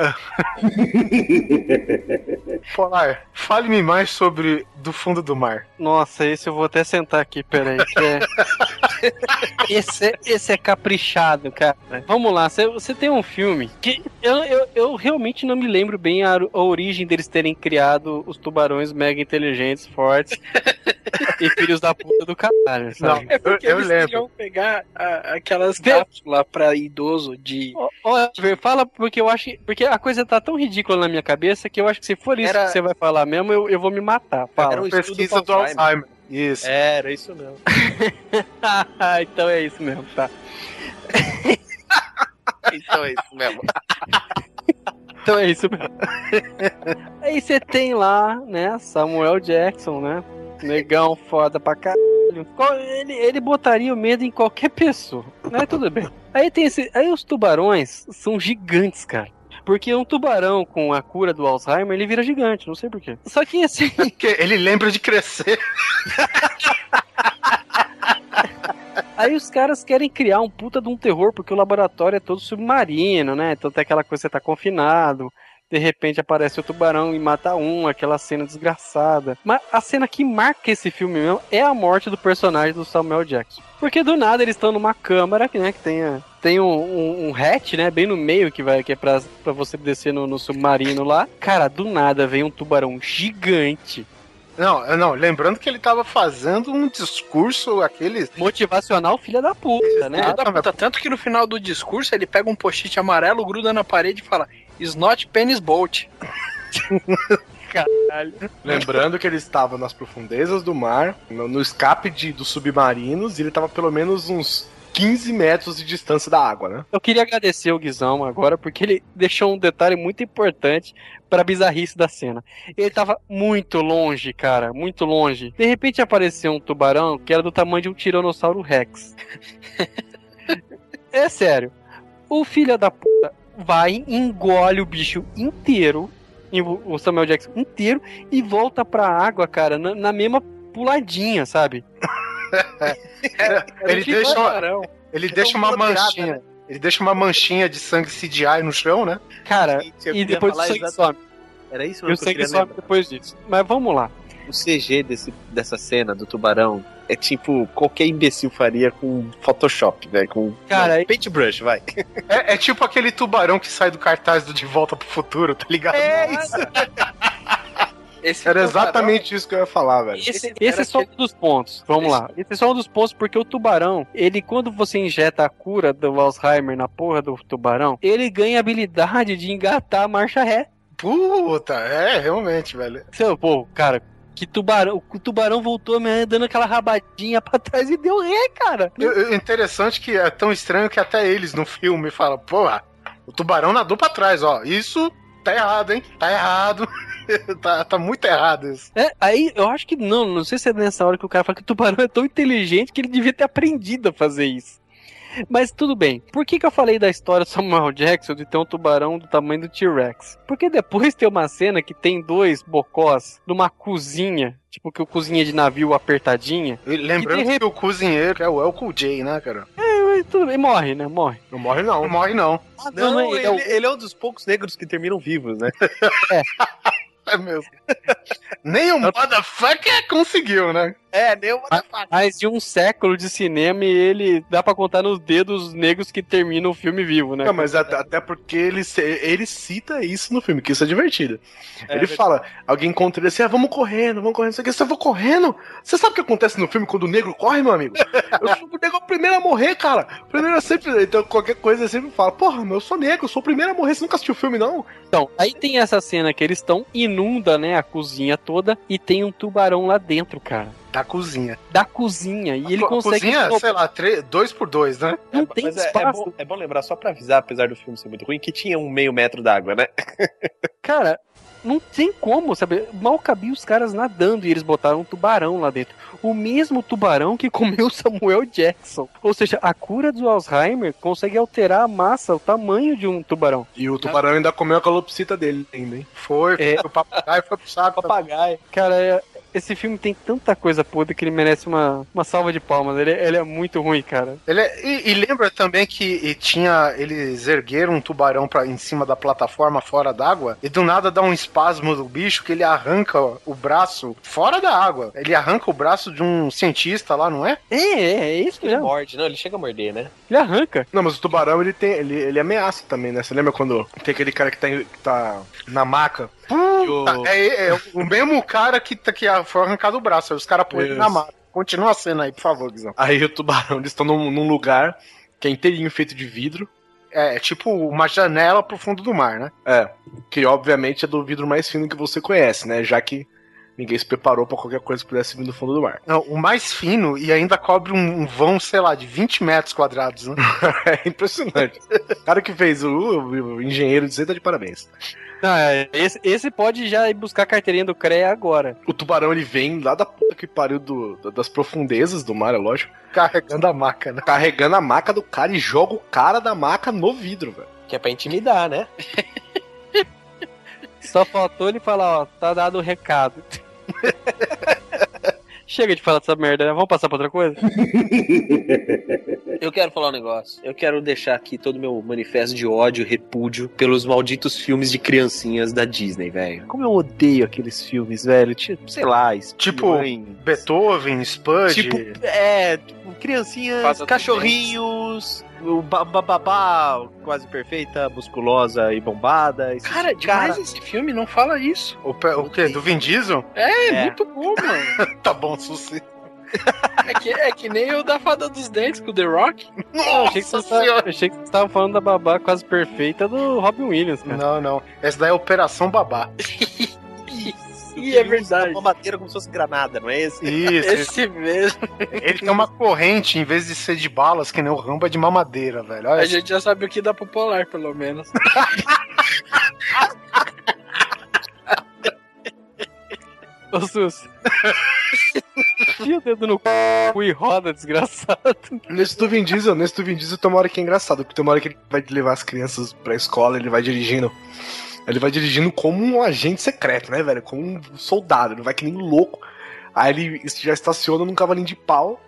Polar, fale-me mais sobre Do Fundo do Mar. Nossa, esse eu vou até sentar aqui, peraí. é- (laughs) esse, é- esse é caprichado, cara. Vamos lá, você- tem um filme que eu, eu, eu realmente não me lembro bem a, a origem deles terem criado os tubarões mega inteligentes, fortes e filhos da puta do caralho, sabe? É porque Eu- eu eles lembro. queriam pegar a- aquelas Vê- cápsulas pra idoso de. Oliver, fala porque eu acho. Porque a coisa tá tão ridícula na minha cabeça que eu acho que se for isso Era- que você vai falar mesmo, eu, eu vou me matar. Fala. Era um Pesquisa do Alzheimer. Alzheimer. Isso. Era isso mesmo. (laughs) então é isso mesmo, tá? (laughs) Então é isso mesmo. (laughs) Então é isso mesmo. Aí você tem lá, né, Samuel Jackson, né? Negão foda pra caralho. Ele, ele botaria o medo em qualquer pessoa, né? Tudo bem. Aí tem esse. Aí os tubarões são gigantes, cara. Porque um tubarão com a cura do Alzheimer, ele vira gigante, não sei porquê. Só que assim. (laughs) Porque ele lembra de crescer. Aí os caras querem criar um puta de um terror, porque o laboratório é todo submarino, né? Então tem aquela coisa que você tá confinado. De repente aparece o tubarão e mata um, aquela cena desgraçada. Mas a cena que marca esse filme mesmo é a morte do personagem do Samuel Jackson. Porque do nada eles estão numa câmara, né? Que tem, a- tem um, um, um hatch, né? Bem no meio, que, vai, que é pra, pra você descer no, no submarino lá. Cara, do nada vem um tubarão gigante. Não, não, lembrando que ele tava fazendo um discurso, aqueles. Motivacional, filha da puta, né? Filho da puta, tanto que no final do discurso ele pega um post-it amarelo, gruda na parede e fala: Is not penis boat. Caralho. Lembrando que ele estava nas profundezas do mar, no, no escape de, dos submarinos, e ele estava pelo menos uns 15 metros de distância da água, né? Eu queria agradecer o Guizão agora, porque ele deixou um detalhe muito importante pra bizarrice da cena. Ele tava muito longe, cara, muito longe. De repente apareceu um tubarão que era do tamanho de um Tiranossauro Rex. (laughs) é sério. O filho da puta vai, engole o bicho inteiro, o Samuel Jackson inteiro, e volta pra água, cara, na, na mesma puladinha, sabe? (laughs) Ele Que deixa, uma, ele deixa uma manchinha. Ele deixa uma manchinha de sangue CGI no chão, né? Cara, e depois o sangue exato- some. Era isso E o mesmo que eu sangue some lembrar. depois disso. Mas vamos lá. O CG desse, dessa cena do tubarão é tipo qualquer imbecil faria com Photoshop, velho. Com Cara, não, paintbrush, vai. É, é tipo aquele tubarão que sai do cartaz do De Volta pro Futuro, tá ligado? É isso. (laughs) Esse Era tubarão- exatamente isso que eu ia falar, velho. Esse, Esse esse é só um dos pontos. Vamos lá. Esse é só um dos pontos porque o tubarão, ele quando você injeta a cura do Alzheimer na porra do tubarão, ele ganha a habilidade de engatar a marcha ré. Puta, é, realmente, velho. Seu, pô, cara, que tubarão, o tubarão voltou me dando aquela rabadinha pra trás e deu ré, cara. Eu- interessante que é tão estranho que até eles no filme falam, porra, o tubarão nadou pra trás, ó. Isso tá errado, hein? Tá errado. (laughs) tá, tá muito errado isso. É, aí eu acho que não, não sei se é nessa hora que o cara fala que o tubarão é tão inteligente que ele devia ter aprendido a fazer isso. Mas tudo bem. Por que, que eu falei da história do Samuel (laughs) Jackson de ter um tubarão do tamanho do T-Rex? Porque depois tem uma cena que tem dois bocós numa cozinha, tipo que o cozinha de navio apertadinha. E lembrando de que, o cozinheiro é o El Cool J, né, cara? E tudo bem, morre, né? Morre. Não morre, Não não. morre, não. Não, ele é o- ele, ele é um dos poucos negros que terminam vivos, né? (laughs) É mesmo. Nem o motherfucker conseguiu, né? É, nem uma Mais de um século de cinema e ele dá pra contar nos dedos os negros que terminam o filme vivo, né? Não, mas até, até porque ele, se- ele cita isso no filme, que isso é divertido. ele fala, alguém encontra ele assim, ah, vamos correndo, vamos correndo. Você quer, você vai correndo? Você sabe o que acontece no filme quando o negro corre, meu amigo? (laughs) Eu sou o negro é primeiro a morrer, cara. O primeiro é sempre. Então, qualquer coisa, ele sempre fala, porra, meu, eu sou negro, eu sou o primeiro a morrer. Você nunca assistiu o filme, não? Então, aí tem essa cena que eles estão, inunda, né, a cozinha toda e tem um tubarão lá dentro, cara. Da cozinha. Da cozinha. E ele a consegue. cozinha, sei lá, três, dois por dois, né? Não tem Mas é, é espaço. bom, é bom lembrar, só pra avisar, apesar do filme ser muito ruim, que tinha um meio metro d'água, né? (laughs) Cara, não tem como, sabe? Mal cabia os caras nadando e eles botaram um tubarão lá dentro. O mesmo tubarão que comeu Samuel Jackson. Ou seja, a cura do Alzheimer consegue alterar a massa, o tamanho de um tubarão. E o tubarão ainda comeu a calopsita dele ainda, hein? Foi, É. o papagaio foi pro saco. Papagaio. Cara, é- esse filme tem tanta coisa podre que ele merece uma, uma salva de palmas. Ele, ele é muito ruim, cara. Ele é- e, e lembra também que e tinha. Eles ergueram um tubarão pra, em cima da plataforma fora d'água e do nada dá um espasmo do bicho que ele arranca o braço fora da água. Ele arranca o braço de um cientista lá, não é? É, é, é isso Ele mesmo. morde, não, ele chega a morder, né? Ele arranca. Não, mas o tubarão, ele tem. Ele, ele ameaça também, né? Você lembra quando tem aquele cara que tá, em- que tá na maca? E o- é, é o mesmo cara que, tá- que foi arrancado o braço. Os caras põem ele na mata. Continua a cena aí, por favor, Guizão. Aí o tubarão, eles estão num, num lugar que é inteirinho feito de vidro. É, é tipo uma janela pro fundo do mar, né? É. Que obviamente é do vidro mais fino que você conhece, né? Já que ninguém se preparou pra qualquer coisa que pudesse vir do fundo do mar. Não, o mais fino e ainda cobre um, um vão, sei lá, de 20 metros quadrados, né? (laughs) É impressionante. o cara que fez o, o engenheiro de tá de parabéns. Não, é, esse, esse pode já ir buscar a carteirinha do CREA agora. O tubarão ele vem lá da puta que pariu do, das profundezas do mar, é lógico. Carregando a maca, né? Carregando a maca do cara e joga o cara da maca no vidro, velho. Que é pra intimidar, né? (laughs) Só faltou ele falar, ó, tá dado o recado. Chega de falar dessa merda, né? Vamos passar pra outra coisa? Eu quero falar um negócio. Eu quero deixar aqui todo o meu manifesto de ódio e repúdio pelos malditos filmes de criancinhas da Disney, velho. Como eu odeio aqueles filmes, velho. Tipo, sei lá, Tipo. Beethoven, Spud. Tipo, é, tipo, criancinhas, cachorrinhos, o ba- ba- babá quase perfeita, musculosa e bombada. Cara, demais esse filme, não fala isso. o, pe- o quê? Do Vin Diesel? É, É. muito bom, mano. (laughs) tá bom, Suci. É que, é que nem o da Fada dos Dentes com o The Rock. Eu achei, que você Nossa tava- senhora. eu achei que você tava falando da babá quase perfeita do Robin Williams, cara. Não, não. Essa daí é Operação Babá. (laughs) E é verdade. Uma madeira como se fosse granada, não é (laughs) esse? Isso. Esse mesmo. Ele tem uma corrente, em vez de ser de balas, que nem o Rambo, é de mamadeira, velho. Olha A gente já sabe o que dá pro Polar, pelo menos. (laughs) Ô, Sus. Enfia o dedo no cu e roda, desgraçado. Nesse do Vin Diesel, nesse do Vin Diesel tem uma hora que é engraçado, porque tem uma hora que ele vai levar as crianças pra escola, ele vai dirigindo. Ele vai dirigindo como um agente secreto, né, velho? Como um soldado, ele vai que nem louco. Aí ele já estaciona num cavalinho de pau.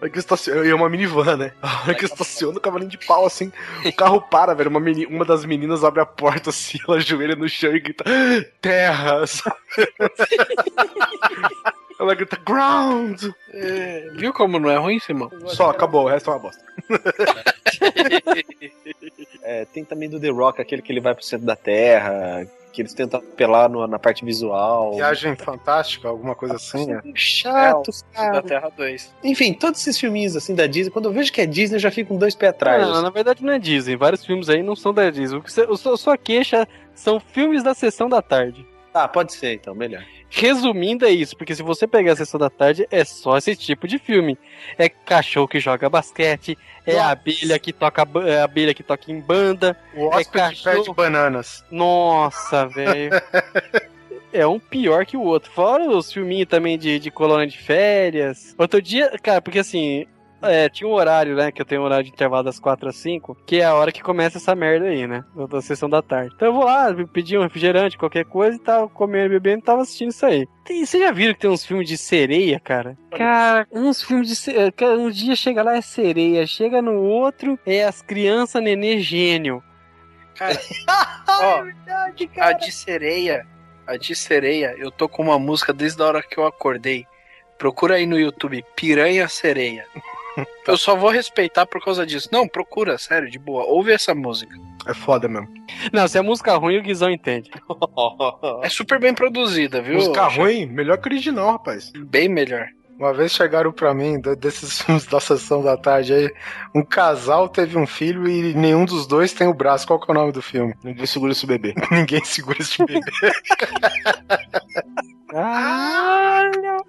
A hora que estaciona, é uma minivan, né? (laughs) A hora que estaciona o cavalinho de pau, assim, o carro para, velho. Uma, meni- uma das meninas abre a porta assim, ela ajoelha no chão e grita: Terra! (laughs) ela grita: Ground! É, viu como não é ruim, Simão? Só, acabou, o resto é uma bosta. (laughs) É, tem também do The Rock, aquele que ele vai pro centro da Terra, que eles tentam apelar no- na parte visual. Viagem Fantástica, alguma coisa assim, né? Chato, Da cara. Terra 2. Enfim, todos esses filminhos assim da Disney, quando eu vejo que é Disney, eu já fico com dois pés atrás. Não, na verdade não é Disney. Vários filmes aí não são da Disney. O que você- o sua queixa são filmes da sessão da tarde. Ah, pode ser então, melhor. Resumindo, é isso, porque se você pegar a sessão da tarde, é só esse tipo de filme. É cachorro que joga basquete, é a abelha que toca é abelha que toca em banda. O hóspede cachorro. pede bananas. Nossa, velho. (laughs) É um pior que o outro. Fora os filminhos também de, de colônia de férias. Outro dia, cara, porque assim, é, tinha um horário, né? Que eu tenho um horário de intervalo das 4 às 5, que é a hora que começa essa merda aí, né? Da, sessão da tarde. Então eu vou lá, pedir um refrigerante, qualquer coisa, e tava comendo e bebendo e tava assistindo isso aí. Tem, vocês já viram que tem uns filmes de sereia, cara? Cara, uns filmes de sereia. Um dia chega lá é sereia, chega no outro é as crianças nenê gênio. (laughs) Ó, a de sereia, a de sereia, eu tô com uma música desde a hora que eu acordei. Procura aí no YouTube, Piranha Sereia. (laughs) Eu só vou respeitar por causa disso. Não, procura, sério, de boa. Ouve essa música. É foda mesmo. Não, se é música ruim, o Guizão entende. É super bem produzida, viu? Música ruim, melhor que o original, rapaz. Bem melhor. Uma vez chegaram pra mim, de- desses (laughs) filmes da sessão da tarde aí, um casal teve um filho e nenhum dos dois tem o braço. Qual que é o nome do filme? Ninguém segura esse bebê. (laughs) Ninguém segura esse bebê. Caralho!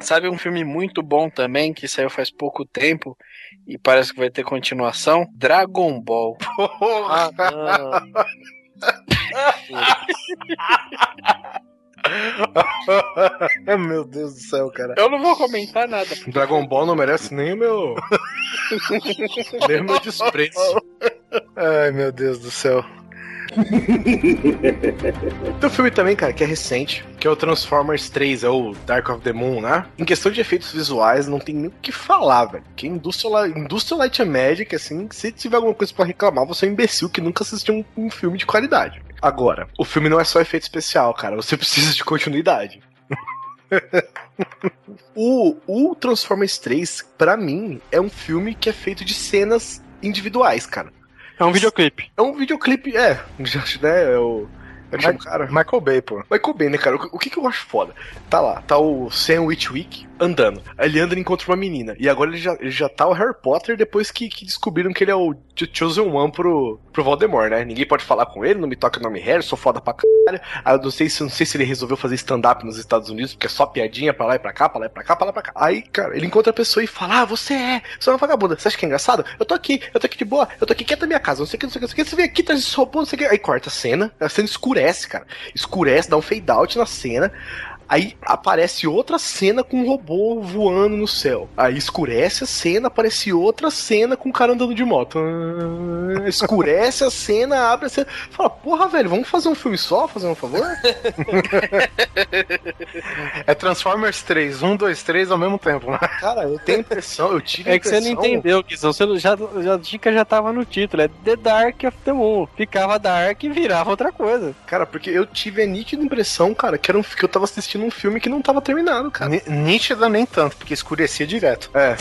Sabe um filme muito bom também, que saiu faz pouco tempo e parece que vai ter continuação? Dragon Ball. (laughs) Ah, não. (laughs) Meu Deus do céu, cara. Eu não vou comentar nada. Dragon Ball não merece nem o meu. (laughs) nem o meu desprezo. Ai, meu Deus do céu. Tem um filme também, cara, que é recente, que é o Transformers 3, é o Dark of the Moon, né? Em questão de efeitos visuais, não tem nem o que falar, velho. Que Industrial, Industrial Light and Magic, assim, se tiver alguma coisa pra reclamar, você é um imbecil que nunca assistiu um, um filme de qualidade. Agora, o filme não é só efeito especial, cara, você (laughs) precisa de continuidade. (laughs) o, o Transformers 3, pra mim, é um filme que é feito de cenas individuais, cara. É um videoclipe. É um videoclipe, é, (laughs) né, é o... É o que chama o cara? Michael Bay, pô. Michael Bay, né, cara? O, o que, que eu acho foda? Tá lá, tá o Sam Witwick andando. Aí ele anda e encontra uma menina. E agora ele já, ele já tá o Harry Potter depois que, que descobriram que ele é o Ch- Chosen One pro, pro Voldemort, né? Ninguém pode falar com ele, não me toca o nome Harry, sou foda pra caralho. Aí eu não sei se, não sei se ele resolveu fazer stand-up nos Estados Unidos, porque é só piadinha pra lá e pra cá, pra lá e pra cá, pra lá e pra cá. Aí, cara, ele encontra a pessoa e fala: Ah, você é, você é uma vagabunda. Você acha que é engraçado? Eu tô aqui, eu tô aqui de boa, eu tô aqui quieto na minha casa, não sei o que, não sei o que, não sei o que. Você vem aqui, tá robô, não sei o que. Aí corta a cena, a cena escurece, cara. Escurece, dá um fade out na cena. Aí aparece outra cena com um robô voando no céu. Aí escurece a cena, aparece outra cena com um cara andando de moto. Ah, Escurece a cena, abre a cena. Fala, porra, velho, vamos fazer um filme só, fazer um favor? É Transformers 3, 1, 2, 3 ao mesmo tempo, né? Cara, eu tenho a impressão, eu tive É que você não impressão- entendeu, Guizão. Você não- já, já, a dica já tava no título. É The Dark of the Moon. Ficava Dark e virava outra coisa. Cara, porque eu tive a nítida impressão, cara, que, era um, que eu tava assistindo um filme que não tava terminado, cara. Ni- Nítida nem tanto, porque escurecia direto. É.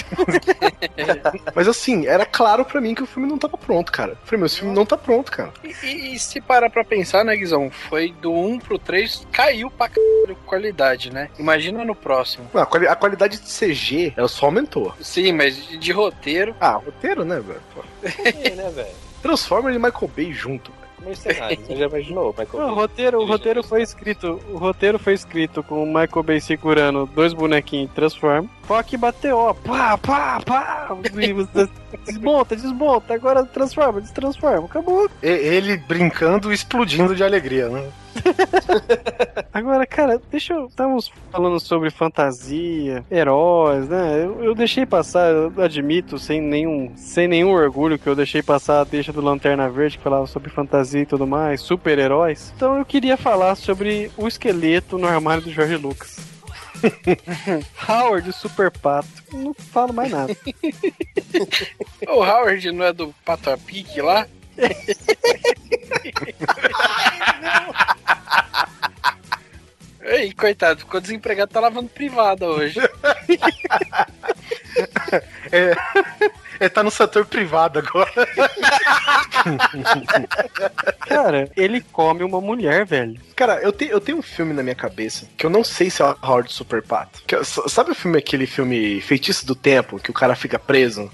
(laughs) Mas assim, era claro pra mim que o filme não tava pronto, cara. Eu falei, meu, esse filme não tá pronto, cara. E, e- e se parar pra pensar, né, Guizão? Foi do 1 pro 3, caiu pra caralho qualidade, né? Imagina no próximo. Não, a, quali- a qualidade de CG, ela só aumentou. Sim, mas de, de roteiro. Ah, roteiro, né, velho? É, né, velho? Transforma ele e Michael Bay junto. Mercenários, você já imaginou, Michael Não, o Bay? roteiro, o roteiro foi escrito. O roteiro foi escrito com o Michael Bay segurando dois bonequinhos Transform. Só que bateu, ó, pá, pá, pá. (laughs) Desmonta, desmonta, agora transforma, destransforma. Acabou. Ele brincando explodindo de alegria, né? (laughs) Agora, cara, deixa eu. Estamos falando sobre fantasia, heróis, né? Eu, eu deixei passar, eu admito, sem nenhum, sem nenhum orgulho, que eu deixei passar a deixa do Lanterna Verde, que falava sobre fantasia e tudo mais, super-heróis. Então eu queria falar sobre o esqueleto no armário do Jorge Lucas. (laughs) Howard, Super Pato. Não falo mais nada. (laughs) O Howard não é do Pato a Pique lá? (laughs) Ei, coitado, ficou desempregado, tá lavando privada hoje. É, ele tá no setor privado agora. (laughs) Cara, ele come uma mulher, velho. Cara, eu, te, eu tenho um filme na minha cabeça que eu não sei se é o Howard Super Pato. Que, sabe o filme, aquele filme Feitiço do Tempo, que o cara fica preso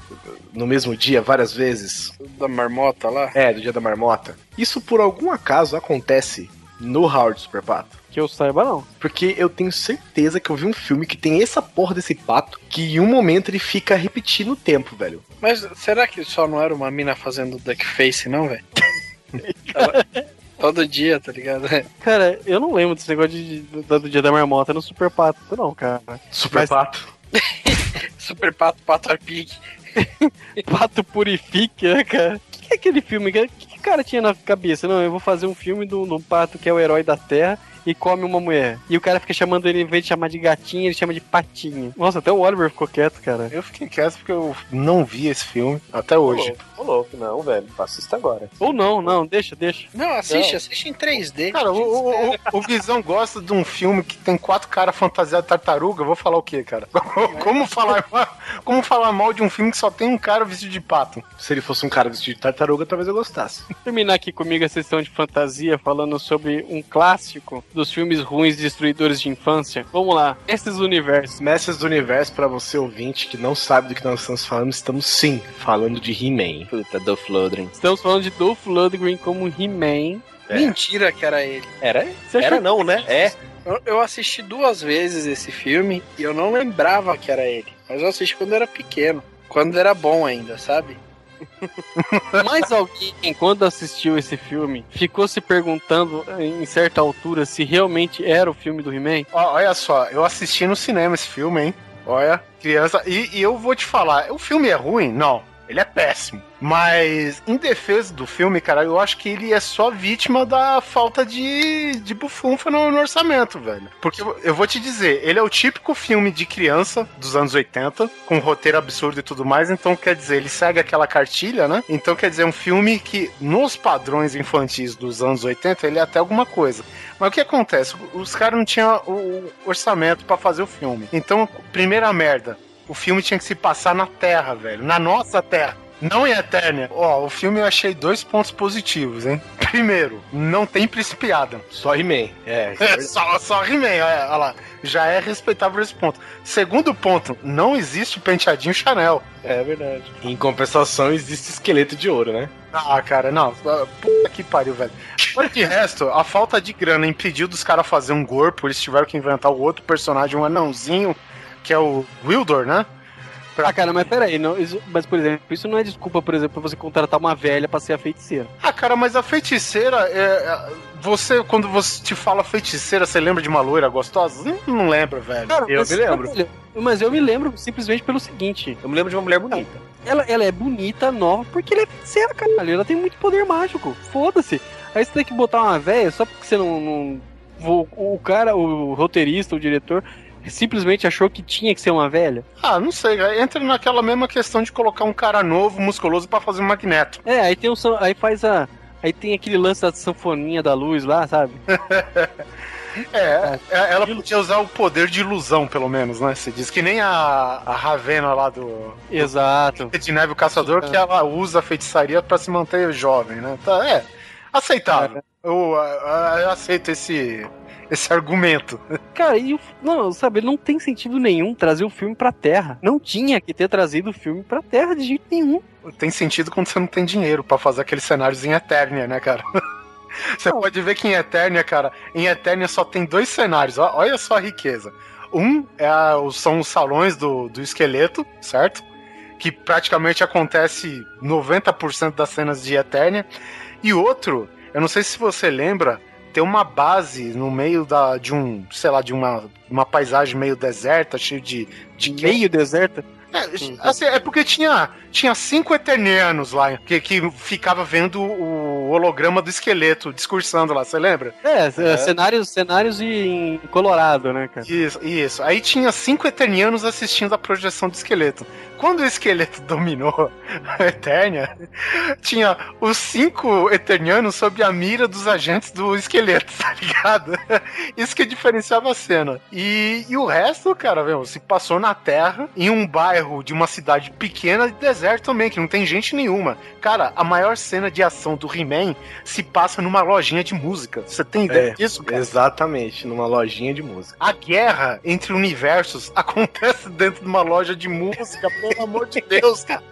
no mesmo dia várias vezes? Da marmota lá. É, do dia da marmota. Isso por algum acaso acontece no Howard Super Pato. Que eu saiba, não. Porque eu tenho certeza que eu vi um filme que tem essa porra desse pato que em um momento ele fica repetindo o tempo, velho. Mas será que só não era uma mina fazendo duckface, não, velho? (laughs) Todo dia, tá ligado? Cara, eu não lembro desse negócio de, de- do, do dia da marmota no Super Pato, não, cara. Super Mas- Pato. (laughs) Super pato, pato a pique. (laughs) Pato Purifique, né, cara? O que é aquele filme? O que, cara tinha na cabeça? Não, eu vou fazer um filme do, do pato que é o herói da Terra e come uma mulher. E o cara fica chamando ele, em vez de chamar de gatinha, ele chama de patinha. Nossa, até o Oliver ficou quieto, cara. Eu fiquei quieto porque eu não vi esse filme até hoje. Ô, louco. Não, velho. Assista agora. Ou não, não, deixa, deixa. Não, assiste, Não. assiste em 3D. Cara, o, o, o, o Guizão gosta de um filme que tem quatro caras fantasiados de tartaruga. Eu vou falar o quê, cara? (laughs) Como falar, como falar mal de um filme que só tem um cara vestido de pato? Se ele fosse um cara vestido de tartaruga, talvez eu gostasse. Terminar aqui comigo a sessão de fantasia falando sobre um clássico dos filmes ruins destruidores de infância. Vamos lá, esses universos. Mestres do Universo, pra você ouvinte que não sabe do que nós estamos falando, estamos sim falando de He-Man. Puta, Dolph Lundgren. Estamos falando de Dolph Lundgren como He-Man. É. Mentira que era ele. Era? Você achou Era não, né? É. Eu, eu assisti duas vezes esse filme e eu não lembrava que era ele. Mas eu assisti quando eu era pequeno. Quando era bom ainda, sabe? (laughs) Mais alguém, quando assistiu esse filme, ficou se perguntando em certa altura se realmente era o filme do He-Man? Olha só, eu assisti no cinema esse filme, hein? Olha, criança. E, e eu vou te falar, o filme é ruim? Não. Ele é péssimo. Mas, em defesa do filme, cara, eu acho que ele é só vítima da falta de, de bufunfa no, no orçamento, velho. Porque eu- eu vou te dizer, ele é o típico filme de criança dos anos 80, com roteiro absurdo e tudo mais. Então, quer dizer, ele segue aquela cartilha, né? Então, quer dizer, um filme que, nos padrões infantis dos anos 80, ele é até alguma coisa. Mas o que acontece? Os caras não tinham o orçamento pra fazer o filme. Então, primeira merda, o filme tinha que se passar na Terra, velho. Na nossa Terra. Não em Eternia. Ó, o filme eu achei dois pontos positivos, hein? (laughs) Primeiro, não tem Príncipe Adam. Só He-Man. É, (laughs) É, só, só He-Man, olha, olha lá. Já é respeitável esse ponto. Segundo ponto, não existe penteadinho Chanel. É verdade. Em compensação, existe esqueleto de ouro, né? Ah, cara, não. Puta que pariu, velho. Fora de resto, a falta de grana impediu dos caras fazer um corpo, eles tiveram que inventar o outro personagem, um anãozinho, que é o Wildor, né? Ah, cara, mas peraí, não, isso- mas por exemplo, isso não é desculpa, por exemplo, pra você contratar uma velha pra ser a feiticeira. Ah, cara, mas a feiticeira, é, é, você, quando você te fala feiticeira, você lembra de uma loira gostosa? Não, não lembra, velho. Cara, Eu mas, me lembro. Mas eu me lembro simplesmente pelo seguinte: Eu me lembro de uma mulher bonita. ela, ela é bonita, nova, porque ela é feiticeira, caralho. Ela tem muito poder mágico. Foda-se. Aí você tem que botar uma velha só porque você não. não- o, o cara, o roteirista, o diretor, simplesmente achou que tinha que ser uma velha. Ah, não sei, entra naquela mesma questão de colocar um cara novo, musculoso, pra fazer um magneto. É, aí tem um. Aí faz a. Aí tem aquele lance da sanfoninha da luz lá, sabe? (laughs) É, é, ela podia usar o poder de ilusão, pelo menos, né? Você diz que nem a, a Ravena lá do Exato. de Neve o Caçador, que ela usa a feitiçaria pra se manter jovem, né? Tá, é, aceitável. Eu, ah, eu aceito esse, esse argumento. Cara, e o, não, sabe, não tem sentido nenhum trazer o filme pra Terra. Não tinha que ter trazido o filme pra Terra de jeito nenhum. Tem sentido quando você não tem dinheiro pra fazer aqueles cenários em Eternia, né, cara? (laughs) Você pode ver que em Eternia, cara, em Eternia só tem dois cenários, olha só a riqueza. Um é a- são os salões do, do esqueleto, certo? Que praticamente acontece 90% das cenas de Eternia. E outro, eu não sei se você lembra, tem uma base no meio da, de um, sei lá, de uma, uma paisagem meio deserta, cheio de, de Meio deserta. É, assim, é porque tinha, tinha cinco eternianos lá que, que ficava vendo o holograma do esqueleto discursando lá, você lembra? É, c- cenários, cenários em Colorado, né, cara? Isso, isso. Aí tinha cinco eternianos assistindo a projeção do esqueleto. Quando o esqueleto (laughs) dominou a Eternia, tinha os cinco eternianos sob a mira dos agentes do esqueleto, (laughs) tá ligado? Isso que diferenciava a cena. E, e o resto, cara, meu, se passou na Terra, em um bairro de uma cidade pequena de deserto também, que não tem gente nenhuma. Cara, a maior cena de ação do He-Man se passa numa lojinha de música. Você tem ideia É, disso, cara? Exatamente, numa lojinha de música. A guerra entre universos (laughs) acontece dentro de uma loja de música, pelo amor de Deus, cara.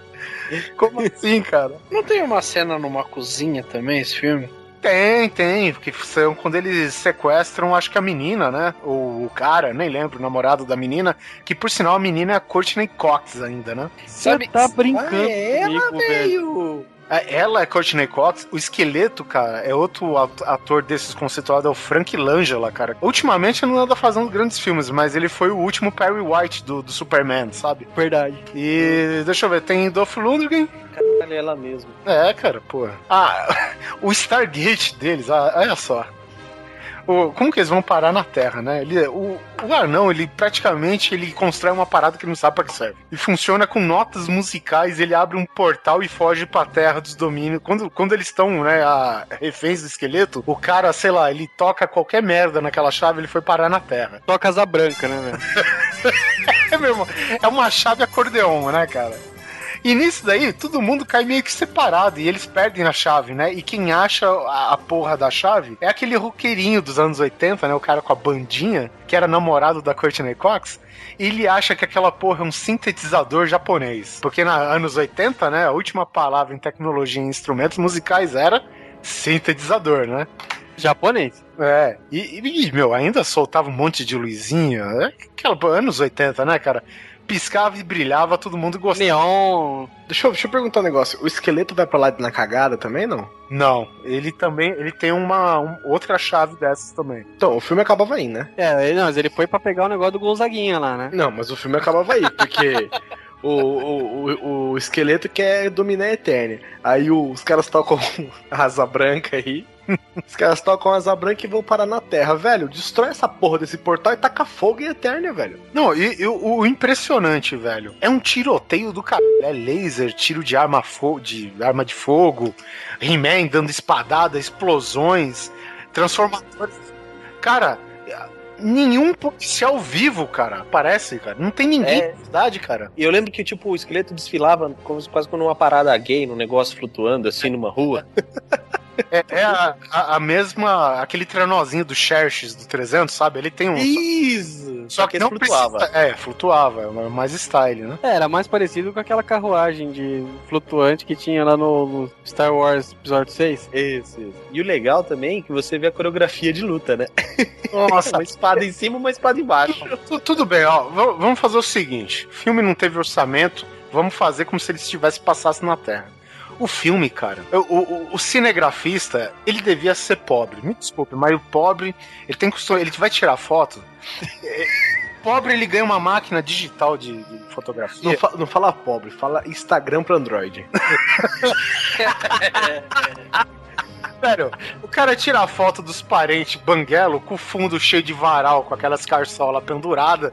Como (laughs) assim, cara? Não tem uma cena numa cozinha também, esse filme? Tem, tem, porque são quando eles sequestram, acho que a menina, né? Ou o cara, nem lembro, o namorado da menina, que por sinal a menina é a Courtney Cox ainda, né? Você tá brincando Ah, é ela, comigo, velho. É, Ela é Courtney Cox, o esqueleto, cara, é outro at- ator desses conceituados, é o Frank Langella, cara. Ultimamente ele não anda fazendo grandes filmes, mas ele foi o último Perry White do, do Superman, sabe? Verdade. E deixa eu ver, tem Dolph Lundgren. Caralho, é ela mesmo. É, cara, pô. Ah, (laughs) o Stargate deles, ah, olha só. O- como que eles vão parar na Terra, né? Ele, o, o anão, ele praticamente ele constrói uma parada que ele não sabe pra que serve. E funciona com notas musicais, ele abre um portal e foge pra Terra dos domínios. Quando, quando eles estão, né, a, reféns do esqueleto, o cara, sei lá, ele toca qualquer merda naquela chave, ele foi parar na Terra. Toca asa branca, né, velho? (laughs) É mesmo, é uma chave acordeon, né, cara? E nisso daí, todo mundo cai meio que separado e eles perdem a chave, né? E quem acha a, a porra da chave é aquele roqueirinho dos anos 80, né? O cara com a bandinha, que era namorado da Courtney Cox. E ele acha que aquela porra é um sintetizador japonês. Porque na anos 80, né? A última palavra em tecnologia e instrumentos musicais era sintetizador, né? Japonês. É, e, e, meu, ainda soltava um monte de luzinha. É Aquela, anos 80, né, cara? Piscava e brilhava, todo mundo gostava. Neon. Deixa eu, deixa eu perguntar um negócio. O esqueleto vai pra lá na cagada também, não? Não, ele também ele tem uma um- outra chave dessas também. Então, o filme acabava aí, né? É, ele, não, mas ele foi pra pegar o negócio do Gonzaguinha lá, né? Não, mas o filme acabava aí, porque (laughs) o, o, o, o esqueleto quer dominar a Eternia. Aí o- os caras tocam (laughs) a asa branca aí. (laughs) Os caras tocam a asa branca e vão parar na Terra. Velho, destrói essa porra desse portal e taca fogo em Eternia, velho. Não, e, e o, o impressionante, velho, é um tiroteio do caralho. É laser, tiro de arma, fo de arma de fogo, He-Man dando espadada, explosões, transformadores. Cara, nenhum policial vivo, cara, aparece, cara. Não tem ninguém É. na cidade, cara. E eu lembro que, tipo, o esqueleto desfilava como, se- quase como uma parada gay, num negócio flutuando, assim, numa rua. (laughs) É, é a, a- a mesma. aquele trenozinho do Xerxes do 300, sabe? Ele tem um. Isso! Só que ele não flutuava. Precisa, é, flutuava, é mais style, né? É, era mais parecido com aquela carruagem de flutuante que tinha lá no, no Star Wars Episódio 6. Isso, isso. E o legal também é que você vê a coreografia de luta, né? Nossa, (laughs) uma espada em cima e uma espada embaixo. Tu- Tudo bem, ó. Vamos fazer o seguinte: o filme não teve orçamento, vamos fazer como se ele estivesse passasse na Terra. O filme, cara, o, o- o cinegrafista, ele devia ser pobre. Me desculpe, mas o pobre, ele tem costume, ele vai tirar foto. (laughs) pobre, ele ganha uma máquina digital de, de fotografia. Não, fa- não fala pobre, fala Instagram pra Android. (laughs) Sério, o cara tira a foto dos parentes banguelo com o fundo cheio de varal, com aquelas carçola pendurada,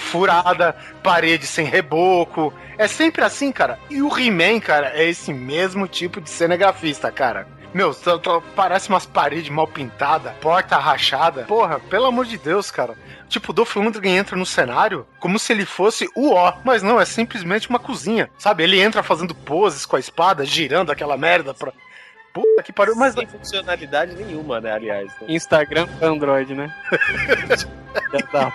furada, parede sem reboco. É sempre assim, cara. E o He-Man, cara, é esse mesmo tipo de cinegrafista, cara. Meu, parece umas paredes mal pintadas, porta rachada. Porra, pelo amor de Deus, cara. Tipo, o Dolph entra no cenário como se ele fosse o ó, mas não, é simplesmente uma cozinha. Sabe, ele entra fazendo poses com a espada, girando aquela merda pra... Puta que pariu, mas Sem funcionalidade nenhuma, né, aliás. né? Instagram pra Android, né? (laughs) Já dá.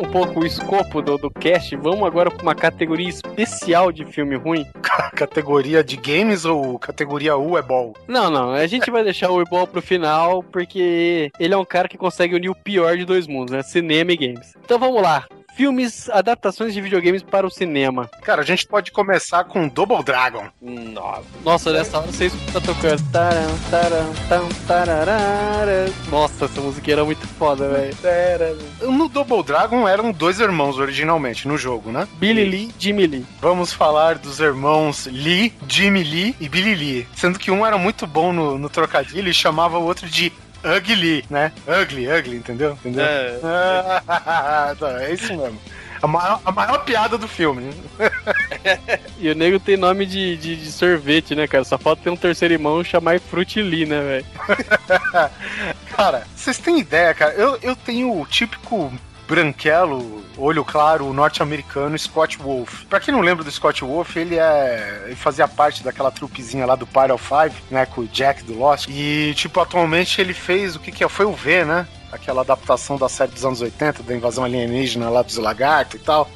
Um pouco o escopo do, do cast, vamos agora pra uma categoria especial de filme ruim. (laughs) categoria de games ou categoria U é ball? Não, não, a gente vai deixar o Ebol pro final, porque ele é um cara que consegue unir o pior de dois mundos, né? Cinema e games. Então vamos lá. Filmes, adaptações de videogames para o cinema. Cara, a gente pode começar com Double Dragon. Nossa. Nossa, nessa hora você escuta tocando. Taram, tararara. Nossa, essa música era muito foda, velho. No Double Dragon eram dois irmãos originalmente no jogo, né? Billy Lee, Jimmy Lee. Vamos falar dos irmãos Lee, Jimmy Lee e Billy Lee. Sendo que um era muito bom no, no trocadilho e chamava o outro de Ugly, né? Ugly, ugly, entendeu? entendeu? É. Ah, (laughs) tá, é isso mesmo. A maior, a maior piada do filme. né? (laughs) E o nego tem nome de, de, de sorvete, né, cara? Só falta ter um terceiro irmão chamar Fruit Lee, né, velho? (laughs) Cara, vocês têm ideia, cara? Eu, eu tenho o típico branquelo, olho claro, norte-americano Scott Wolf. Pra quem não lembra do Scott Wolf, ele é. Ele fazia parte daquela trupezinha lá do Pyro 5, né? Com o Jack do Lost. E, tipo, atualmente ele fez o que que é? Foi o V, né? Aquela adaptação da série dos anos 80, da invasão alienígena lá dos lagartos e tal.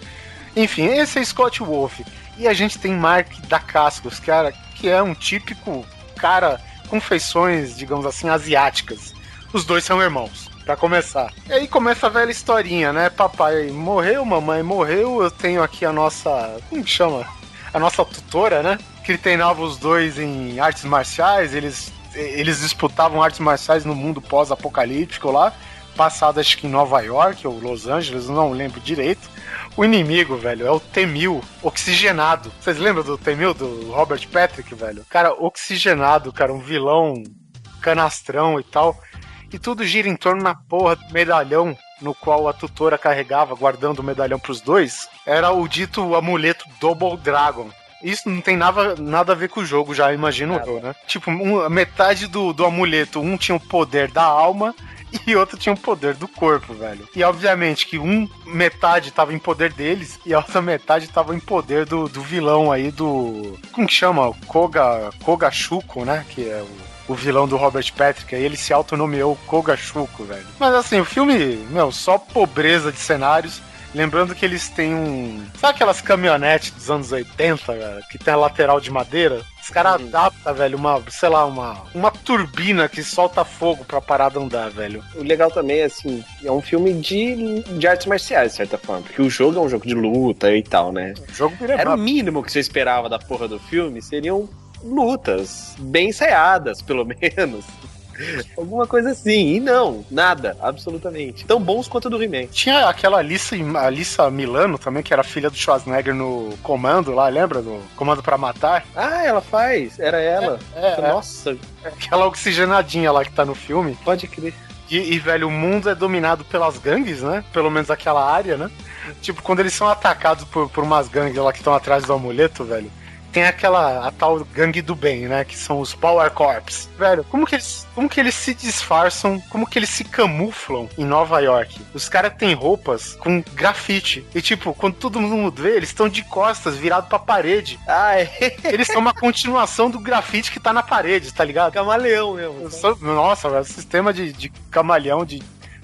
Enfim, esse é Scott Wolf. E a gente tem Mark Dacascos, cara, que é um típico cara com feições, digamos assim, asiáticas. Os dois são irmãos, pra começar. E aí começa a velha historinha, né? Papai morreu, mamãe morreu, eu tenho aqui a nossa. Como que chama? A nossa tutora, né? Que treinava os dois em artes marciais, eles, eles disputavam artes marciais no mundo pós-apocalíptico lá, passado acho que em Nova York ou Los Angeles, não lembro direito. O inimigo, velho, é o T-1000 oxigenado. Vocês lembram do T-1000 do Robert Patrick, velho? Cara, oxigenado, cara, um vilão canastrão e tal. E tudo gira em torno na porra do medalhão no qual a tutora carregava, guardando o medalhão pros dois. Era o dito amuleto Double Dragon. Isso não tem nada, nada a ver com o jogo, já imagino eu, né? Tipo, um- metade do, do amuleto, um tinha o poder da alma (laughs) e outro tinha o poder do corpo, velho. E obviamente que um metade tava em poder deles e a outra metade tava em poder do, do vilão aí do. Como que chama? O Koga, Koga Shuko, né? Que é o, o vilão do Robert Patrick. Aí ele se autonomeou Koga Shuko, velho. Mas assim, o filme, meu, só pobreza de cenários. Lembrando que eles têm um. Sabe aquelas caminhonetes dos anos 80, cara? Que tem a lateral de madeira? Os caras adaptam, velho, uma, sei lá, uma, uma turbina que solta fogo pra parada andar, velho. O legal também é assim, é um filme de, de artes marciais, de certa forma. Porque o jogo é um jogo de luta e tal, né? O jogo Era o mínimo que você esperava da porra do filme, seriam lutas bem ensaiadas, pelo (laughs) menos. Alguma coisa assim. E não, nada, absolutamente. Tão bons quanto do He-Man. Tinha aquela Alissa, Alissa Milano também, que era filha do Schwarzenegger no Comando lá, lembra? Do Comando pra Matar? Ah, ela faz, era ela. É, é. Nossa, Aquela oxigenadinha lá que tá no filme. pode crer. E, e, velho, o mundo é dominado pelas gangues, né? Pelo menos aquela área, né? Tipo, quando eles são atacados por, por umas gangues lá que estão atrás do amuleto, velho. Tem aquela a tal gangue do bem, né? Que são os Power Corps. Velho, como que eles, como que eles se disfarçam? Como que eles se camuflam em Nova York? Os caras têm roupas com grafite. E tipo, quando todo mundo vê, eles estão de costas, virados pra parede. Ah, é Eles são uma (laughs) continuação do grafite que tá na parede, tá ligado? camaleão mesmo. Só- Nossa, velho, o sistema de, de camaleão, de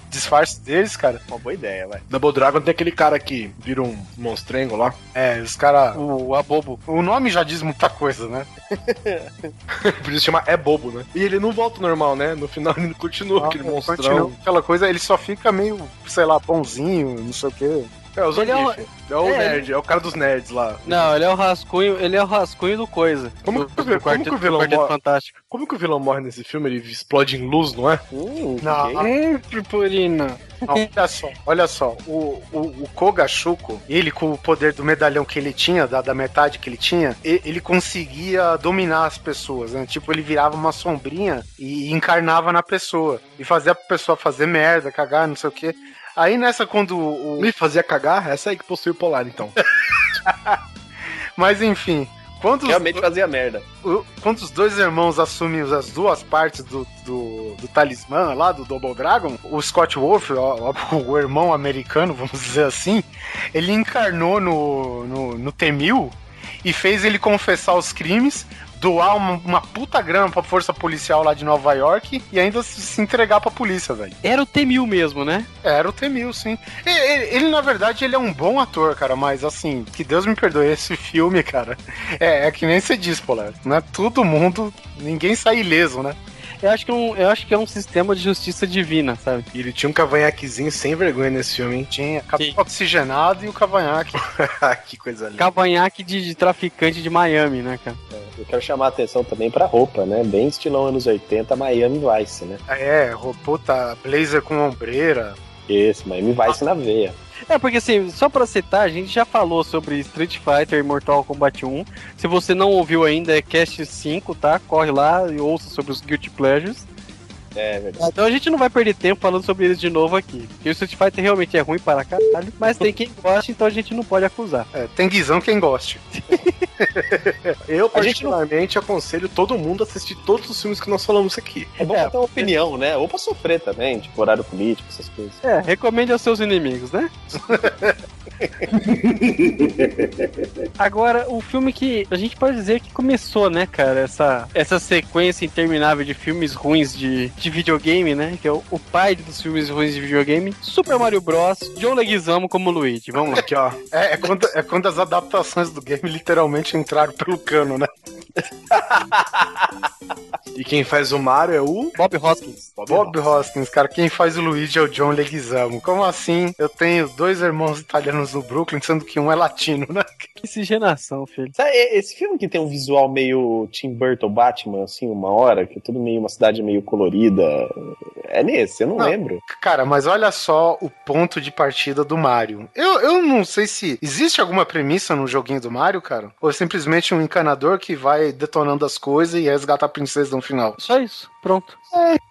disfarce deles, cara. Uma boa ideia, vai. Double Dragon tem aquele cara que vira um monstrengo lá. É, os caras. O Abobo. O nome já diz muita coisa, né? (laughs) Por isso chama É Bobo, né? E ele não volta normal, né? No final ele continua aquele Continua monstrão. Aquela coisa, ele só fica meio, sei lá, bonzinho, não sei o quê. É o Ele é Zangief. É o é, nerd, é o cara dos nerds lá. Não, ele é o rascunho, ele é o rascunho do coisa. Como do, que o vi- do como que o vilão morre? Fantástico. Como que o vilão morre nesse filme? Ele explode em luz, não é? Hum, Não. ok. Hum, purpurina. Olha só, olha só, o, o, o Koga Shuko, ele com o poder do medalhão que ele tinha, da, da metade que ele tinha, ele conseguia dominar as pessoas, né? Tipo, ele virava uma sombrinha e encarnava na pessoa. E fazia a pessoa fazer merda, cagar, não sei o quê. Aí nessa, quando o. Me fazia cagar? Essa aí que possui o polar, então. (laughs) Mas enfim, quando os, Realmente fazia merda. o- quando os dois irmãos assumem as duas partes do, do, do talismã lá, do Double Dragon, o Scott Wolf, o, (laughs) o irmão americano, vamos dizer assim, ele encarnou no, no, no T-1000 e fez ele confessar os crimes, doar uma, uma puta grana pra força policial lá de Nova York e ainda se, se entregar pra polícia, velho. Era o T-1000 mesmo, né? Era o T-1000, sim. E- Ele, ele, na verdade, ele é um bom ator, cara, mas assim, que Deus me perdoe, esse filme, cara, é, é que nem você diz, Polar, né? Todo mundo, ninguém sai ileso, né? Eu acho que é um, eu acho que é um sistema de justiça divina, sabe? E ele tinha um cavanhaquezinho sem vergonha nesse filme, hein? Tinha cabelo oxigenado e o cavanhaque. (laughs) que coisa linda. Cavanhaque de, de traficante de Miami, né, cara? Eu quero chamar a atenção também pra roupa, né? Bem estilão anos 80, Miami Vice, né? É, ro- puta, blazer com ombreira. Esse, Miami Vice na veia. É, porque assim, só pra citar, a gente já falou sobre Street Fighter e Mortal Kombat 1. Se você não ouviu ainda, é Cast 5, tá? Corre lá e ouça sobre os Guilty Pleasures. É verdade. Então a gente não vai perder tempo falando sobre eles de novo aqui. Porque o Street Fighter realmente é ruim para caralho, mas tem quem gosta, então a gente não pode acusar. É, tem guizão quem goste. (laughs) Eu, gente não- particularmente, aconselho todo mundo a assistir todos os filmes que nós falamos aqui. É bom pra ter uma opinião, né? Ou pra sofrer também, tipo horário político, essas coisas. É, recomende aos seus inimigos, né? (laughs) Agora, o filme que a gente pode dizer que começou, né, cara, essa, essa sequência interminável de filmes ruins de, de videogame, né? Que é o, o pai dos filmes ruins de videogame, Super Mario Bros. John Leguizamo como Luigi. Vamos lá. Aqui, ó. É, é quando, é quando as adaptações do game literalmente entraram pelo cano, né? (laughs) E quem faz o Mario é o Bob Hoskins. Bob Hoskins, cara, quem faz o Luigi é o John Leguizamo. Como assim? Eu tenho dois irmãos italianos no Brooklyn, sendo que um é latino, né? (laughs) Que miscigenação, filho. Sabe, esse filme que tem um visual meio Tim Burton Batman, assim, uma hora, que é tudo meio uma cidade meio colorida. É nesse, eu não, Não. lembro. Cara, mas olha só o ponto de partida do Mario. Eu, eu não sei se existe alguma premissa no joguinho do Mario, cara. Ou é simplesmente um encanador que vai detonando as coisas e resgata a princesa no final. Só isso. Pronto.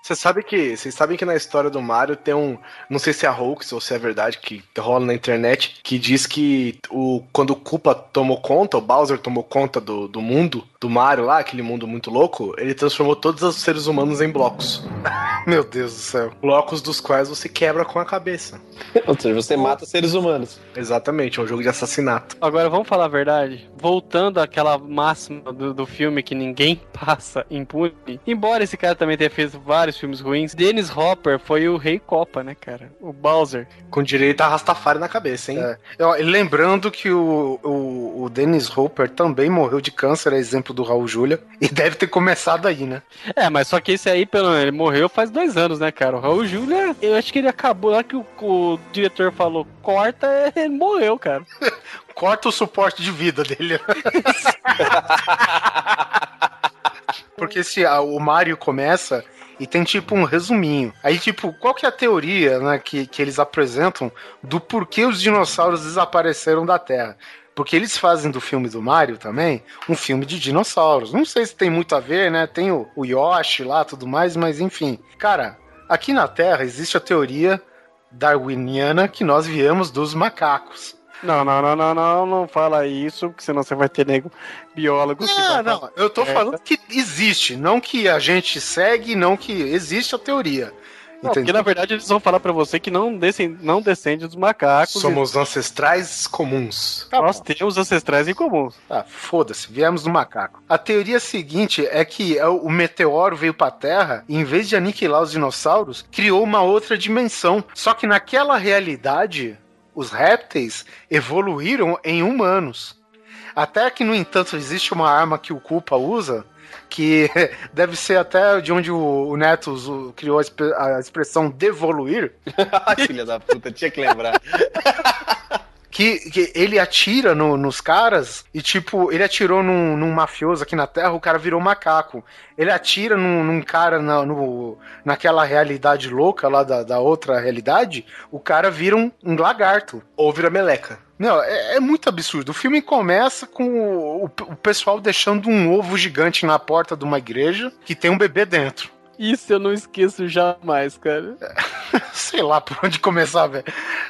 Você sabe que vocês sabem que na história do Mario tem um, não sei se é hoax ou se é verdade que rola na internet, que diz que o quando o Koopa tomou conta, o Bowser tomou conta do, do mundo do Mario lá, aquele mundo muito louco, ele transformou todos os seres humanos em blocos, (laughs) Meu Deus do céu. blocos dos quais você quebra com a cabeça. Ou seja, você mata seres humanos. Exatamente, é um jogo de assassinato. Agora vamos falar a verdade. Voltando àquela máxima do, do filme que ninguém (laughs) passa impune. Embora esse cara também tenha feito vários filmes ruins, Dennis Hopper foi o rei Copa, né, cara? O Bowser. Com direito a Rastafari na cabeça, hein? É. E lembrando que o, o, o Dennis Hopper também morreu de câncer, é exemplo do Raul Júlia, (laughs) e deve ter começado aí, né? É, mas só que esse aí, pelo ele morreu faz dois anos, né, cara? O Raul Júlia, eu acho que ele acabou, lá que o, o diretor falou, corta, (laughs) ele morreu, cara. (laughs) Corta o suporte de vida dele. Porque se a- o Mario começa e tem tipo um resuminho. Aí, tipo, qual que é a teoria né, que, que eles apresentam do porquê os dinossauros desapareceram da Terra? Porque eles fazem do filme do Mario também um filme de dinossauros. Não sei se tem muito a ver, né? Tem o, o Yoshi lá tudo mais, mas enfim. Cara, aqui na Terra existe a teoria darwiniana que nós viemos dos macacos. Não, não, não, não, não, não fala isso, porque senão você vai ter nego biólogo. Não, não, eu tô É. falando que existe, não que a gente segue, não que existe a teoria. Não, porque na verdade eles vão falar pra você que não, descem, não descende dos macacos. Somos ancestrais comuns. e nós temos ancestrais em comum. Ah, foda-se, viemos do macaco. A teoria seguinte é que é o o meteoro veio pra Terra e, em vez de aniquilar os dinossauros, criou uma outra dimensão. Só que naquela realidade, os répteis evoluíram em humanos. Até que, no entanto, existe uma arma que o Culpa usa, que (laughs) deve ser até de onde o, Neto criou a, exp- a expressão devoluir, (laughs) Ai, filha da puta, tinha que lembrar. (laughs) que, que ele atira no- nos caras e, tipo, ele atirou num, num mafioso aqui na Terra, o cara virou macaco. Ele atira num, num cara na, no, naquela realidade louca lá da, da outra realidade, o cara vira um, um lagarto. Ou vira meleca. Não, é, é muito absurdo. O filme começa com o, o- o pessoal deixando um ovo gigante na porta de uma igreja que tem um bebê dentro. Isso eu não esqueço jamais, cara. (laughs) Sei lá por onde começar, velho.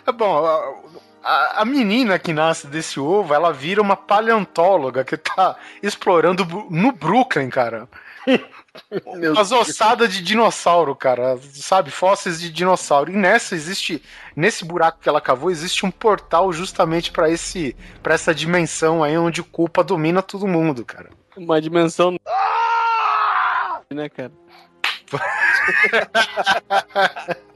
É bom, a, menina que nasce desse ovo, ela vira uma paleontóloga que tá explorando no Brooklyn, cara. (laughs) As ossadas de dinossauro, cara. Sabe? Fósseis de dinossauro. E nessa existe. Nesse buraco que ela cavou, existe um portal justamente pra esse para essa dimensão aí onde o culpa domina todo mundo, cara. Uma dimensão. Né, cara? (laughs)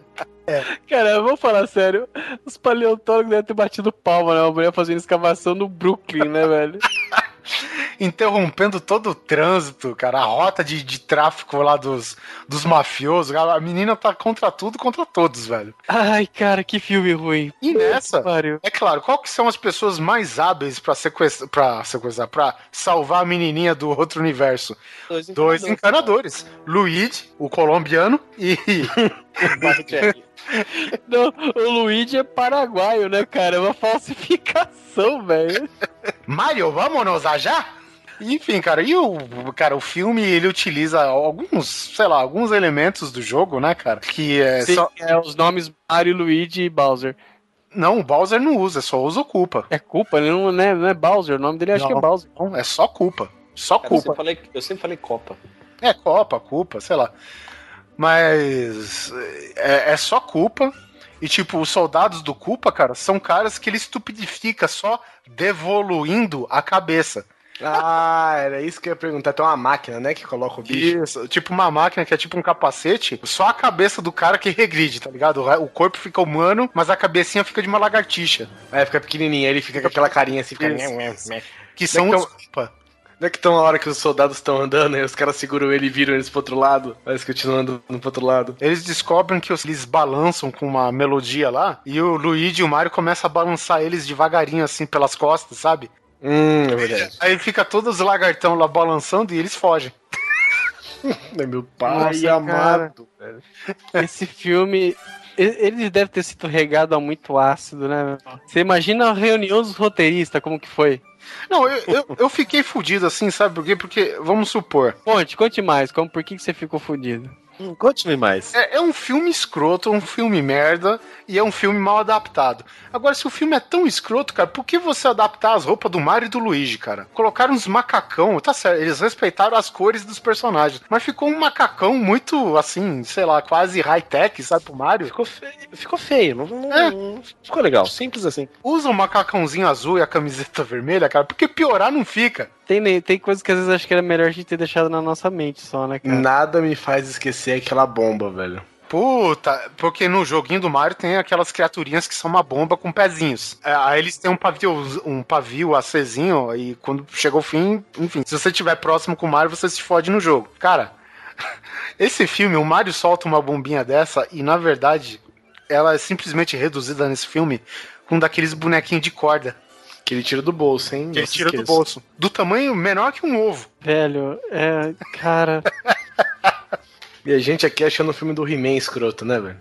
Cara, eu vou falar sério. Os paleontólogos devem ter batido palma, né? Uma mulher fazendo escavação no Brooklyn, né, velho? (laughs) interrompendo todo o trânsito, cara, a rota de, de tráfico lá dos, dos mafiosos. A menina tá contra tudo, contra todos, velho. Ai, cara, que filme ruim. E nessa, Pariu. é claro, qual que são as pessoas mais hábeis pra sequestrar, pra sequestrar, pra salvar a menininha do outro universo? Dois encanadores. Luigi, o colombiano, e (laughs) Não, o Luigi é paraguaio, né, cara? É uma falsificação, velho. Mario, vamos já? Enfim, cara, e o cara, o filme ele utiliza alguns, sei lá, alguns elementos do jogo, né, cara? Que é Sim, só é os nomes Mario, Luigi e Bowser. não, o Bowser não usa, só usa o culpa. É culpa, ele não, não, é, não é Bowser, o nome dele acho que é. Bowser. Não, é só culpa. Só Cara, eu, culpa. sempre falei, eu sempre falei Copa. É Copa, culpa, sei lá. Mas é, é só culpa. E, tipo, os soldados do culpa, cara, são caras que ele estupidifica só devoluindo a cabeça. Ah, era isso que eu ia perguntar. Tem uma máquina, né, que coloca o bicho. Isso, tipo uma máquina que é tipo um capacete, só a cabeça do cara que regride, tá ligado? O corpo fica humano, mas a cabecinha fica de uma lagartixa. Aí fica pequenininho, aí ele fica com aquela carinha assim, fica... Que são Então- os. Não é que tão na hora que os soldados estão andando e os caras seguram ele e viram eles pro outro lado, mas continuam andando pro outro lado. Eles descobrem que os- eles balançam com uma melodia lá, e o Luigi e o Mario começam a balançar eles devagarinho, assim, pelas costas, sabe? Hum, é verdade. Aí fica todos os lagartão lá balançando e eles fogem. (laughs) É meu pai Nossa, amado, velho. Esse filme. e- Ele deve ter sido regado a muito ácido, né? Você imagina a reunião dos roteiristas, como que foi? Não, eu, eu, eu fiquei fudido assim, sabe por quê? Porque, vamos supor, Conte, conte mais, como, por que, que você ficou fudido? Hum, Conte-me mais. é, é um filme escroto, um filme merda e é um filme mal adaptado. Agora, se o filme é tão escroto, cara, por que você adaptar as roupas do Mario e do Luigi, cara? Colocaram uns macacão, tá certo, eles respeitaram as cores dos personagens, mas ficou um macacão muito, assim, sei lá, quase high-tech, sabe, pro Mario? Ficou feio. Ficou feio. Não, não- É. não ficou legal. Simples assim. Usa o macacãozinho azul e a camiseta (laughs) vermelha, cara, porque piorar não fica. Tem, tem coisas que às vezes acho que era melhor a gente ter deixado na nossa mente só, né, cara? Nada me faz esquecer aquela bomba, velho. Puta, porque no joguinho do Mario tem aquelas criaturinhas que são uma bomba com pezinhos. É, aí eles têm um pavio, um pavio acesinho e quando chega o fim, enfim, se você estiver próximo com o Mario, você se fode no jogo. Cara, (laughs) esse filme, o Mario solta uma bombinha dessa e na verdade ela é simplesmente reduzida nesse filme com um daqueles bonequinhos de corda Que ele tira do bolso, hein? que ele tira do esqueça. bolso. Do tamanho menor que um ovo. Velho, é. Cara. (laughs) E a gente aqui achando o filme do He-Man escroto, né, velho?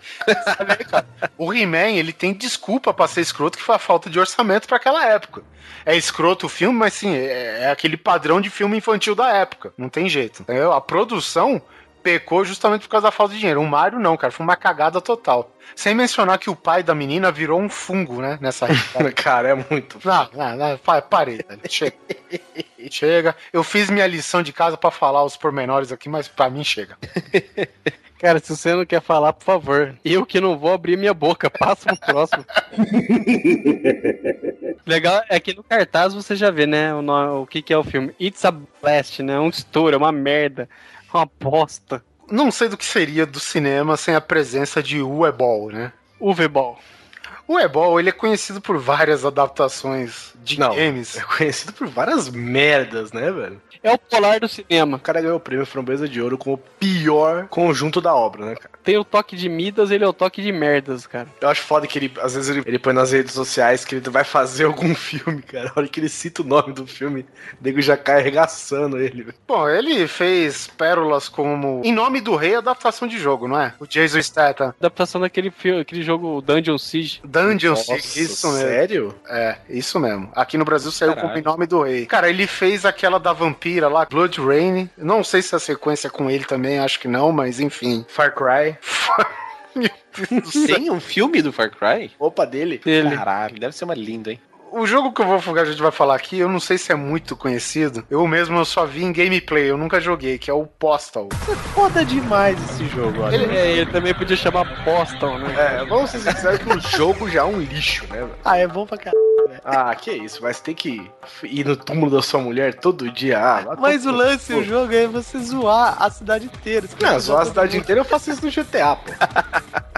O He-Man, ele tem desculpa pra ser escroto, que foi a falta de orçamento pra aquela época. É escroto o filme, mas sim, é, é aquele padrão de filme infantil da época. Não tem jeito. entendeu? A produção pecou justamente por causa da falta de dinheiro. O Mario não, cara, foi uma cagada total. Sem mencionar que o pai da menina virou um fungo, né, nessa época. (laughs) Cara, é muito. Não, não, não, pa- parei, velho. chega. chega. Eu fiz minha lição de casa pra falar os pormenores aqui, mas pra mim chega. (laughs) Cara, se você não quer falar, por favor. Eu que não vou abrir minha boca, passa pro próximo. (laughs) Legal é que no cartaz você já vê, né, o, o que, que é o filme. It's a Blast, né? Um estouro, é uma merda. (laughs) Uma bosta. Não sei do que seria do cinema sem a presença de Uwe Ball, né? UV-Ball. O Ebol, ele é conhecido por várias adaptações de Não. games. É conhecido por várias merdas, né, velho? É o polar do cinema. O cara ganhou o prêmio Framboesa de Ouro com o pior conjunto da obra, né, cara? Tem o toque de Midas, ele é o toque de merdas, cara. Eu acho foda que ele, às vezes, ele, ele põe nas redes sociais que ele vai fazer algum (laughs) filme, cara. A hora que ele cita o nome do filme, o nego já cai arregaçando ele. velho. Bom, ele fez pérolas como Em Nome do Rei, adaptação de jogo, não é? O Jason Statham. Adaptação daquele filme, aquele jogo Dungeon Siege. Dungeon Siege, isso mesmo. Sério? É, isso mesmo. Aqui no Brasil saiu Caralho. como Em Nome do Rei. Cara, ele fez aquela da vampira lá, Blood Rain. Não sei se a sequência é com ele também, acho que não, mas enfim. Far Cry. (laughs) Tem um filme do Far Cry? Opa dele. Ele. Caralho, deve ser uma linda, hein? O jogo que eu vou a gente vai falar aqui, eu não sei se é muito conhecido. Eu mesmo eu só vi em gameplay, eu nunca joguei, que é o Postal. Foda demais esse jogo, olha. Ele, é, ele também podia chamar Postal, né? É, vamos ser sinceros que o (laughs) jogo já é um lixo, né? Ah, é bom pra caralho. Ah, que isso, mas tem que ir no túmulo da sua mulher todo dia. Ah, Mas o lance do jogo é você zoar a cidade inteira. Não, zoar a cidade inteira eu faço isso no GTA, pô. (laughs)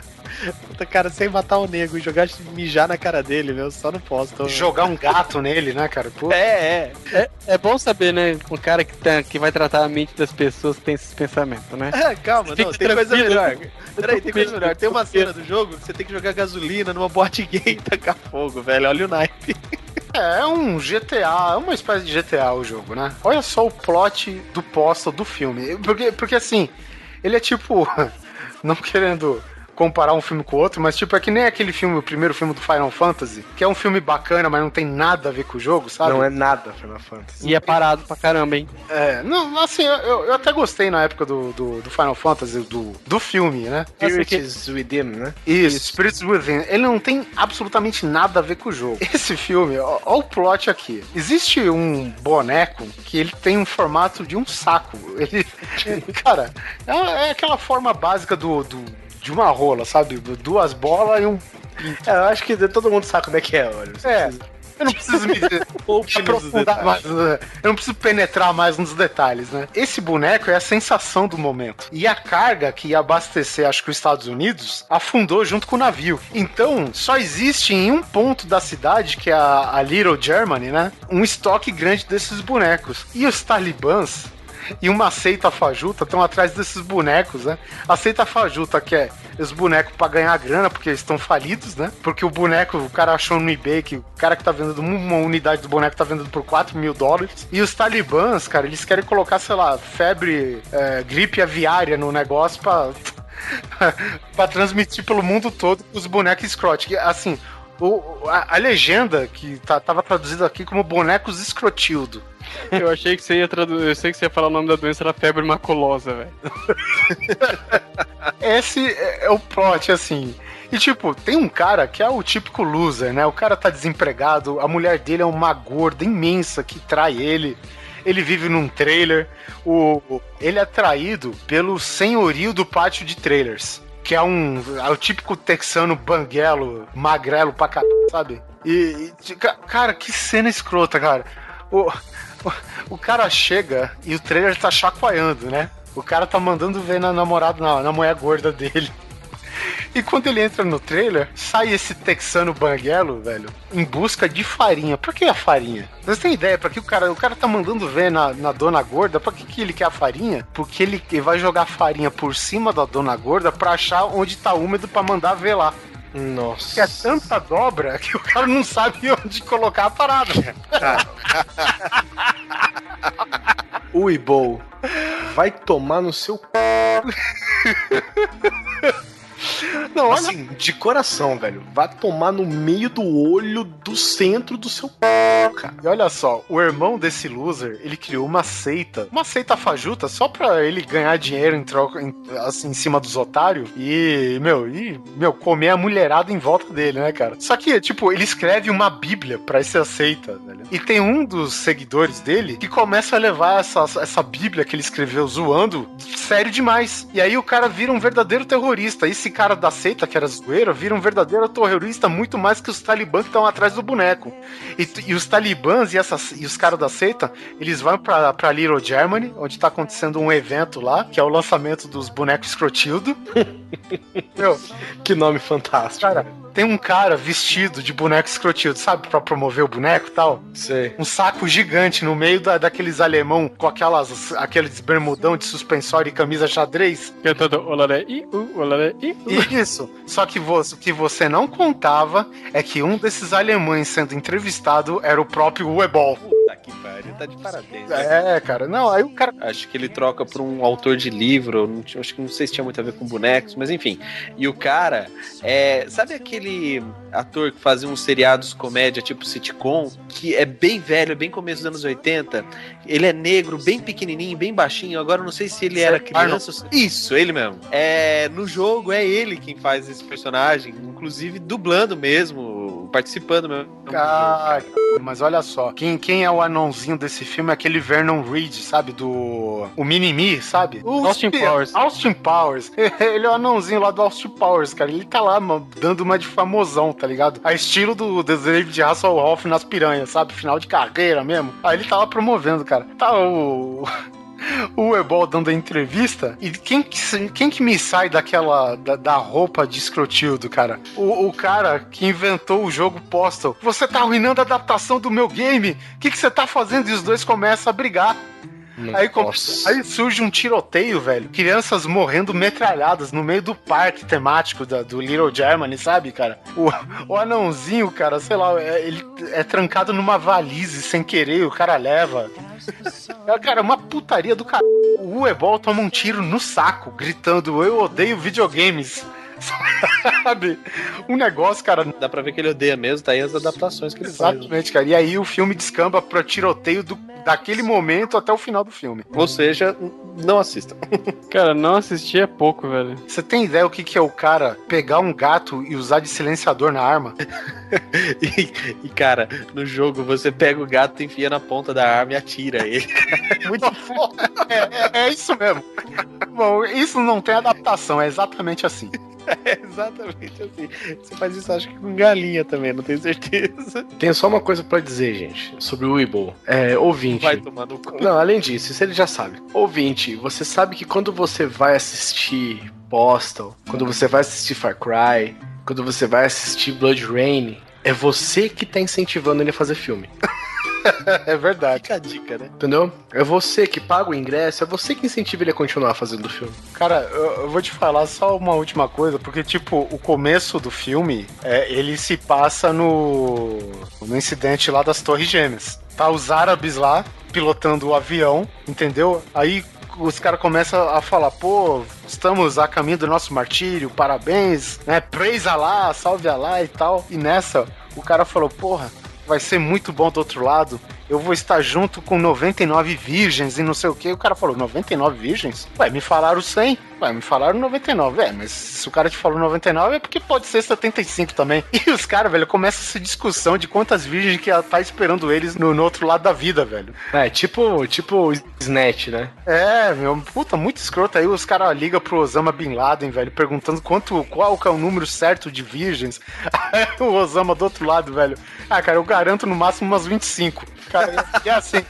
Puta, cara, sem matar o nego e jogar mijar na cara dele, meu, só não posso. Jogar um gato nele, né, cara? Pô. É, é. É, é bom saber, né? Um cara que, tá, que vai tratar a mente das pessoas que tem esses pensamentos, né? É, calma, não, tem coisa melhor. Peraí, tem coisa melhor. Tem uma cena do jogo que você tem que jogar gasolina numa boate gay e tacar fogo, velho. Olha o naipe. É, é um GTA, é uma espécie de GTA o jogo, né? Olha só o plot do Postal do filme. Porque, porque assim, ele é tipo. (laughs) Não querendo comparar um filme com o outro, mas tipo, é que nem aquele filme, o primeiro filme do Final Fantasy, que é um filme bacana, mas não tem nada a ver com o jogo, sabe? Não é nada Final Fantasy. E é parado pra caramba, hein? É, não, assim, eu, eu até gostei na época do, do, do Final Fantasy, do, do filme, né? Spirits Within, né? Isso, Spirits Within. Ele não tem absolutamente nada a ver com o jogo. (laughs) Esse filme, ó, ó o plot aqui. Existe um boneco que ele tem um formato de um saco. (laughs) Ele, cara, é, é aquela forma básica do, do- de uma rola, sabe? Duas bolas e um. É, eu acho que todo mundo sabe como é que é, olha. É. Eu não preciso (laughs) me aprofundar mais. né? Eu não preciso penetrar mais nos detalhes, né? Esse boneco é a sensação do momento. E a carga que ia abastecer, acho que os Estados Unidos, afundou junto com o navio. Então, só existe em um ponto da cidade, que é a, a Little Germany, né? Um estoque grande desses bonecos. E os talibãs e uma seita fajuta estão atrás desses bonecos, né? A seita fajuta quer os bonecos pra ganhar grana, porque eles estão falidos, né? Porque o boneco, o cara achou no eBay que o cara que tá vendendo uma unidade do boneco tá vendendo por 4 mil dólares. E os talibãs, cara, eles querem colocar, sei lá, febre, é, gripe aviária no negócio pra, (laughs) pra transmitir pelo mundo todo os bonecos escrote. Que, Assim, o, a, a legenda que tá, tava traduzida aqui como bonecos escrotildo. Eu achei que você ia traduzir. Eu sei que você ia falar o nome da doença, era febre maculosa, velho. (laughs) Esse é é o plot, assim. E, tipo, tem um cara que é o típico loser, né? O cara tá desempregado, a mulher dele é uma gorda imensa que trai ele. Ele vive num trailer. O, o- ele é traído pelo senhorio do pátio de trailers. Que é um. É o típico texano banguelo, magrelo pra caralho, sabe? E. e, ca- cara, que cena escrota, cara. O, o, o cara chega e o trailer tá chacoalhando, né? O cara tá mandando ver na namorada, na, na mulher gorda dele. E quando ele entra no trailer, sai esse texano banguelo, velho, em busca de farinha. Por que a farinha? Você tem ideia pra que o cara, o cara tá mandando ver na, na dona gorda? Pra que, que ele quer a farinha? Porque ele, ele vai jogar farinha por cima da dona gorda pra achar onde tá úmido pra mandar ver lá. Nossa. Que é tanta dobra que o cara não sabe (laughs) onde colocar a parada. né? (laughs) Ui, Bow. Vai tomar no seu. (laughs) Não, olha Assim, de coração, velho. Vai tomar no meio do olho do centro do seu. Cara. E olha só, o irmão desse loser, ele criou uma seita, uma seita fajuta, só pra ele ganhar dinheiro em troca, em- assim, em cima dos otários e, meu, e, meu, comer a mulherada em volta dele, né, cara? Só que, tipo, ele escreve uma bíblia pra essa seita, velho. E tem um dos seguidores dele que começa a levar essa, essa bíblia que ele escreveu zoando sério demais. E aí o cara vira um verdadeiro terrorista. Esse cara da seita, que era zoeira, vira um verdadeiro terrorista muito mais que os talibãs que estão atrás do boneco. E, e os talibãs e, essas, e os caras da seita, eles vão pra, pra Little Germany, onde tá acontecendo um evento lá, que é o lançamento dos bonecos escrotildo. (laughs) Meu, Que nome fantástico. cara, tem um cara vestido de boneco escrotildo, sabe? Pra promover o boneco e tal. Sei. Um saco gigante no meio da, daqueles alemão com aquelas, aqueles bermudão de suspensório e camisa xadrez. Cantando olaré e u, olaré u. Isso. Só que você, o que você não contava é que um desses alemães sendo entrevistado era o próprio Uebol. Puta que pariu, tá de parabéns. É, cara. Não, aí o cara. Acho que ele troca por um autor de livro, não acho que não sei se tinha muito a ver com bonecos, mas enfim. E o cara, é, sabe aquele ator que fazia uns seriados comédia tipo sitcom, que é bem velho, bem começo dos anos 80? Ele é negro, bem pequenininho, bem baixinho. Agora eu não sei se ele era criança. Isso, ele mesmo. É, no jogo é ele quem faz esse personagem, inclusive dublando mesmo, participando mesmo. Ah, mas olha só, quem, quem é o anãozinho desse filme é aquele Vernon Reed, sabe? Do. O Minimi, sabe? O Austin espi- Powers. Austin Powers. (laughs) Ele é o anãozinho lá do Austin Powers, cara. Ele tá lá, mano, dando uma de famosão, tá ligado? A estilo do, David Hasselhoff nas piranhas, sabe? Final de carreira mesmo. Aí ele tá lá promovendo, cara. Tá o. (laughs) O Ebol dando a entrevista, e quem que, quem que me sai daquela. da, da roupa de escrotildo, cara? O, o cara que inventou o jogo Postal. Você tá arruinando a adaptação do meu game? O que, que você tá fazendo? E os dois começam a brigar. Aí, aí surge um tiroteio, velho. Crianças morrendo metralhadas no meio do parque temático da- do Little Germany, sabe, cara? O, o anãozinho, cara, sei lá, é- ele é trancado numa valise sem querer, o cara leva. É, Cara, uma putaria do cara. O Uebol toma um tiro no saco, gritando: Eu odeio videogames. (laughs) Sabe? Um negócio, cara. Dá pra ver que ele odeia mesmo, tá aí as adaptações que ele faz. Exatamente, cara. E aí o filme descamba pro tiroteio do, daquele momento até o final do filme. Ou seja, não assista. (laughs) Cara, não assistir é pouco, velho. Você tem ideia o que, que é o cara pegar um gato e usar de silenciador na arma? (laughs) E, e, cara, no jogo você pega o gato, enfia na ponta da arma e atira ele. Muito foda. É, é, é isso mesmo. Bom, isso não tem adaptação, é exatamente assim. (laughs) É exatamente assim. Você faz isso, acho que com galinha também, não tenho certeza. (laughs) Tenho só uma coisa pra dizer, gente, sobre o Weeble. É, ouvinte. Vai tomar no cu. Não, além disso, isso ele já sabe. Ouvinte, você sabe que quando você vai assistir Postal, quando você vai assistir Far Cry, quando você vai assistir Blood Rain, é você que tá incentivando ele a fazer filme. (laughs) (laughs) É verdade. Fica a dica, né? Entendeu? É você que paga o ingresso, é você que incentiva ele a continuar fazendo o filme. Cara, eu, eu vou te falar só uma última coisa, porque, tipo, o começo do filme, é, ele se passa no, no incidente lá das Torres Gêmeas. Tá os árabes lá, pilotando o avião, entendeu? Aí os caras começam a falar, pô, estamos a caminho do nosso martírio, parabéns, né? Praise Allah, salve Allah e tal. E nessa, o cara falou, porra, vai ser muito bom do outro lado. Eu vou estar junto com 99 virgens e não sei o que. O cara falou, 99 virgens? Ué, me falaram 100. Ué, me falaram 99. É, mas se o cara te falou 99 é porque pode ser 75 também. (laughs) E os caras, velho, começa essa discussão de quantas virgens que ela tá esperando eles no, no outro lado da vida, velho. É, tipo, tipo Snatch, né? É, meu, puta, muito escroto. Aí os caras ligam pro Osama Bin Laden, velho, perguntando quanto, qual que é o número certo de virgens. (laughs) O Osama do outro lado, velho. Ah, cara, eu garanto no máximo umas 25. Cara, e é assim.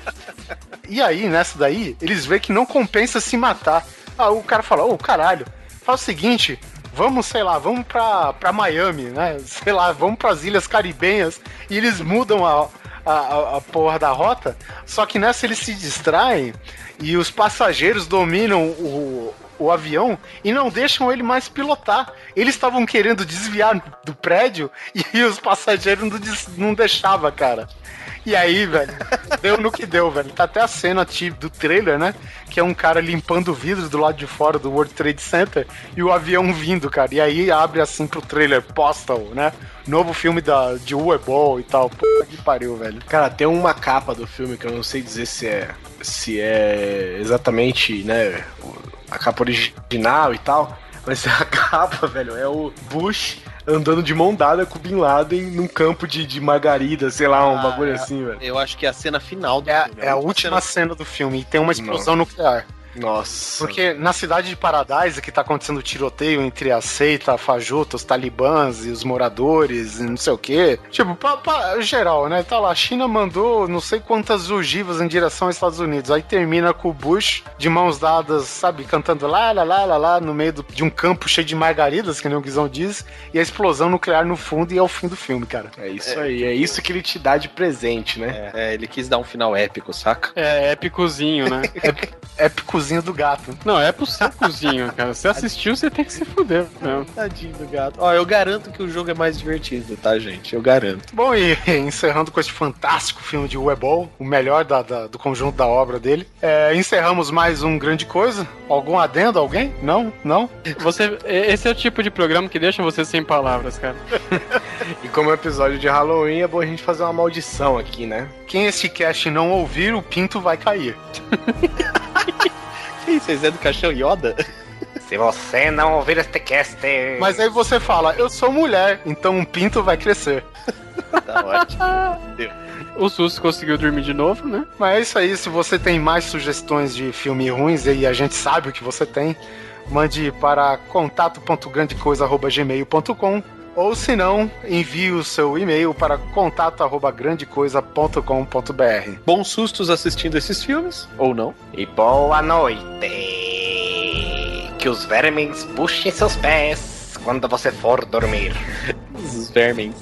E aí, nessa daí, eles veem que não compensa se matar. Aí o cara fala, ô, caralho, faz o seguinte, vamos, sei lá, vamos pra, pra Miami, né? Sei lá, vamos pras Ilhas Caribenhas. E eles mudam a, a, a porra da rota. Só que nessa eles se distraem e os passageiros dominam o, o avião e não deixam ele mais pilotar. Eles estavam querendo desviar do prédio (laughs) e os passageiros não, não deixavam, cara. E aí, velho, deu no que deu, velho. Tá até a cena do trailer, né? Que é um cara limpando o vidro do lado de fora do World Trade Center e o avião vindo, cara. E aí abre assim pro trailer Postal, né? Novo filme da, de Uebol e tal. Puta que pariu, velho. Cara, tem uma capa do filme que eu não sei dizer se é se é exatamente, né, a capa original e tal, mas (laughs) a capa, velho, é o Bush andando de mão dada com o Bin Laden num campo de, de margarida, sei lá, um Ah, bagulho é. assim, velho. Eu acho que é a cena final do É, filme. é a última cena do filme e tem uma explosão Não. nuclear. Nossa. Porque na cidade de Paradise, que tá acontecendo o tiroteio entre a seita, a fajuta, os talibãs e os moradores e não sei o quê. Tipo, pra, pra- geral, né? Tá lá, a China mandou não sei quantas ogivas em direção aos Estados Unidos. Aí termina com o Bush de mãos dadas, sabe, cantando lá, lá, lá, lá, lá, no meio do- de um campo cheio de margaridas, que nem o Guizão diz, e a explosão nuclear no fundo e é o fim do filme, cara. É isso aí, é isso que ele te dá de presente, né? É, é, ele quis dar um final épico, saca? É épicozinho, né? (laughs) Épicozinho do gato. Não, é pro seu cozinho, cara. Se assistiu, você tem que se fuder. Não. Tadinho do gato. Ó, eu garanto que o jogo é mais divertido, tá, gente? Eu garanto. Bom, e (laughs) encerrando com esse fantástico filme de Webol, o melhor da- da- do conjunto da obra dele, é, encerramos mais um grande coisa. Algum adendo, alguém? Não? Não? Você, esse é o tipo de programa que deixa você sem palavras, cara. E como é um episódio de Halloween, é bom a gente fazer uma maldição aqui, né? Quem esse cast não ouvir, o pinto vai cair. (laughs) Isso, vocês é do caixão Yoda? (laughs) Se você não ouvir este cast. Mas aí você fala, eu sou mulher, então um pinto vai crescer. tá ótimo. O Sus conseguiu dormir de novo, né? Mas é isso aí, se você tem mais sugestões de filme ruins, e a gente sabe o que você tem, mande para contato.grandecoisa.gmail.com ou se não, envie o seu e-mail para contato.grandecoisa.com.br. Bons sustos assistindo esses filmes, ou não? E boa noite. Que os vermes puxem seus pés quando você for dormir. Os vermes.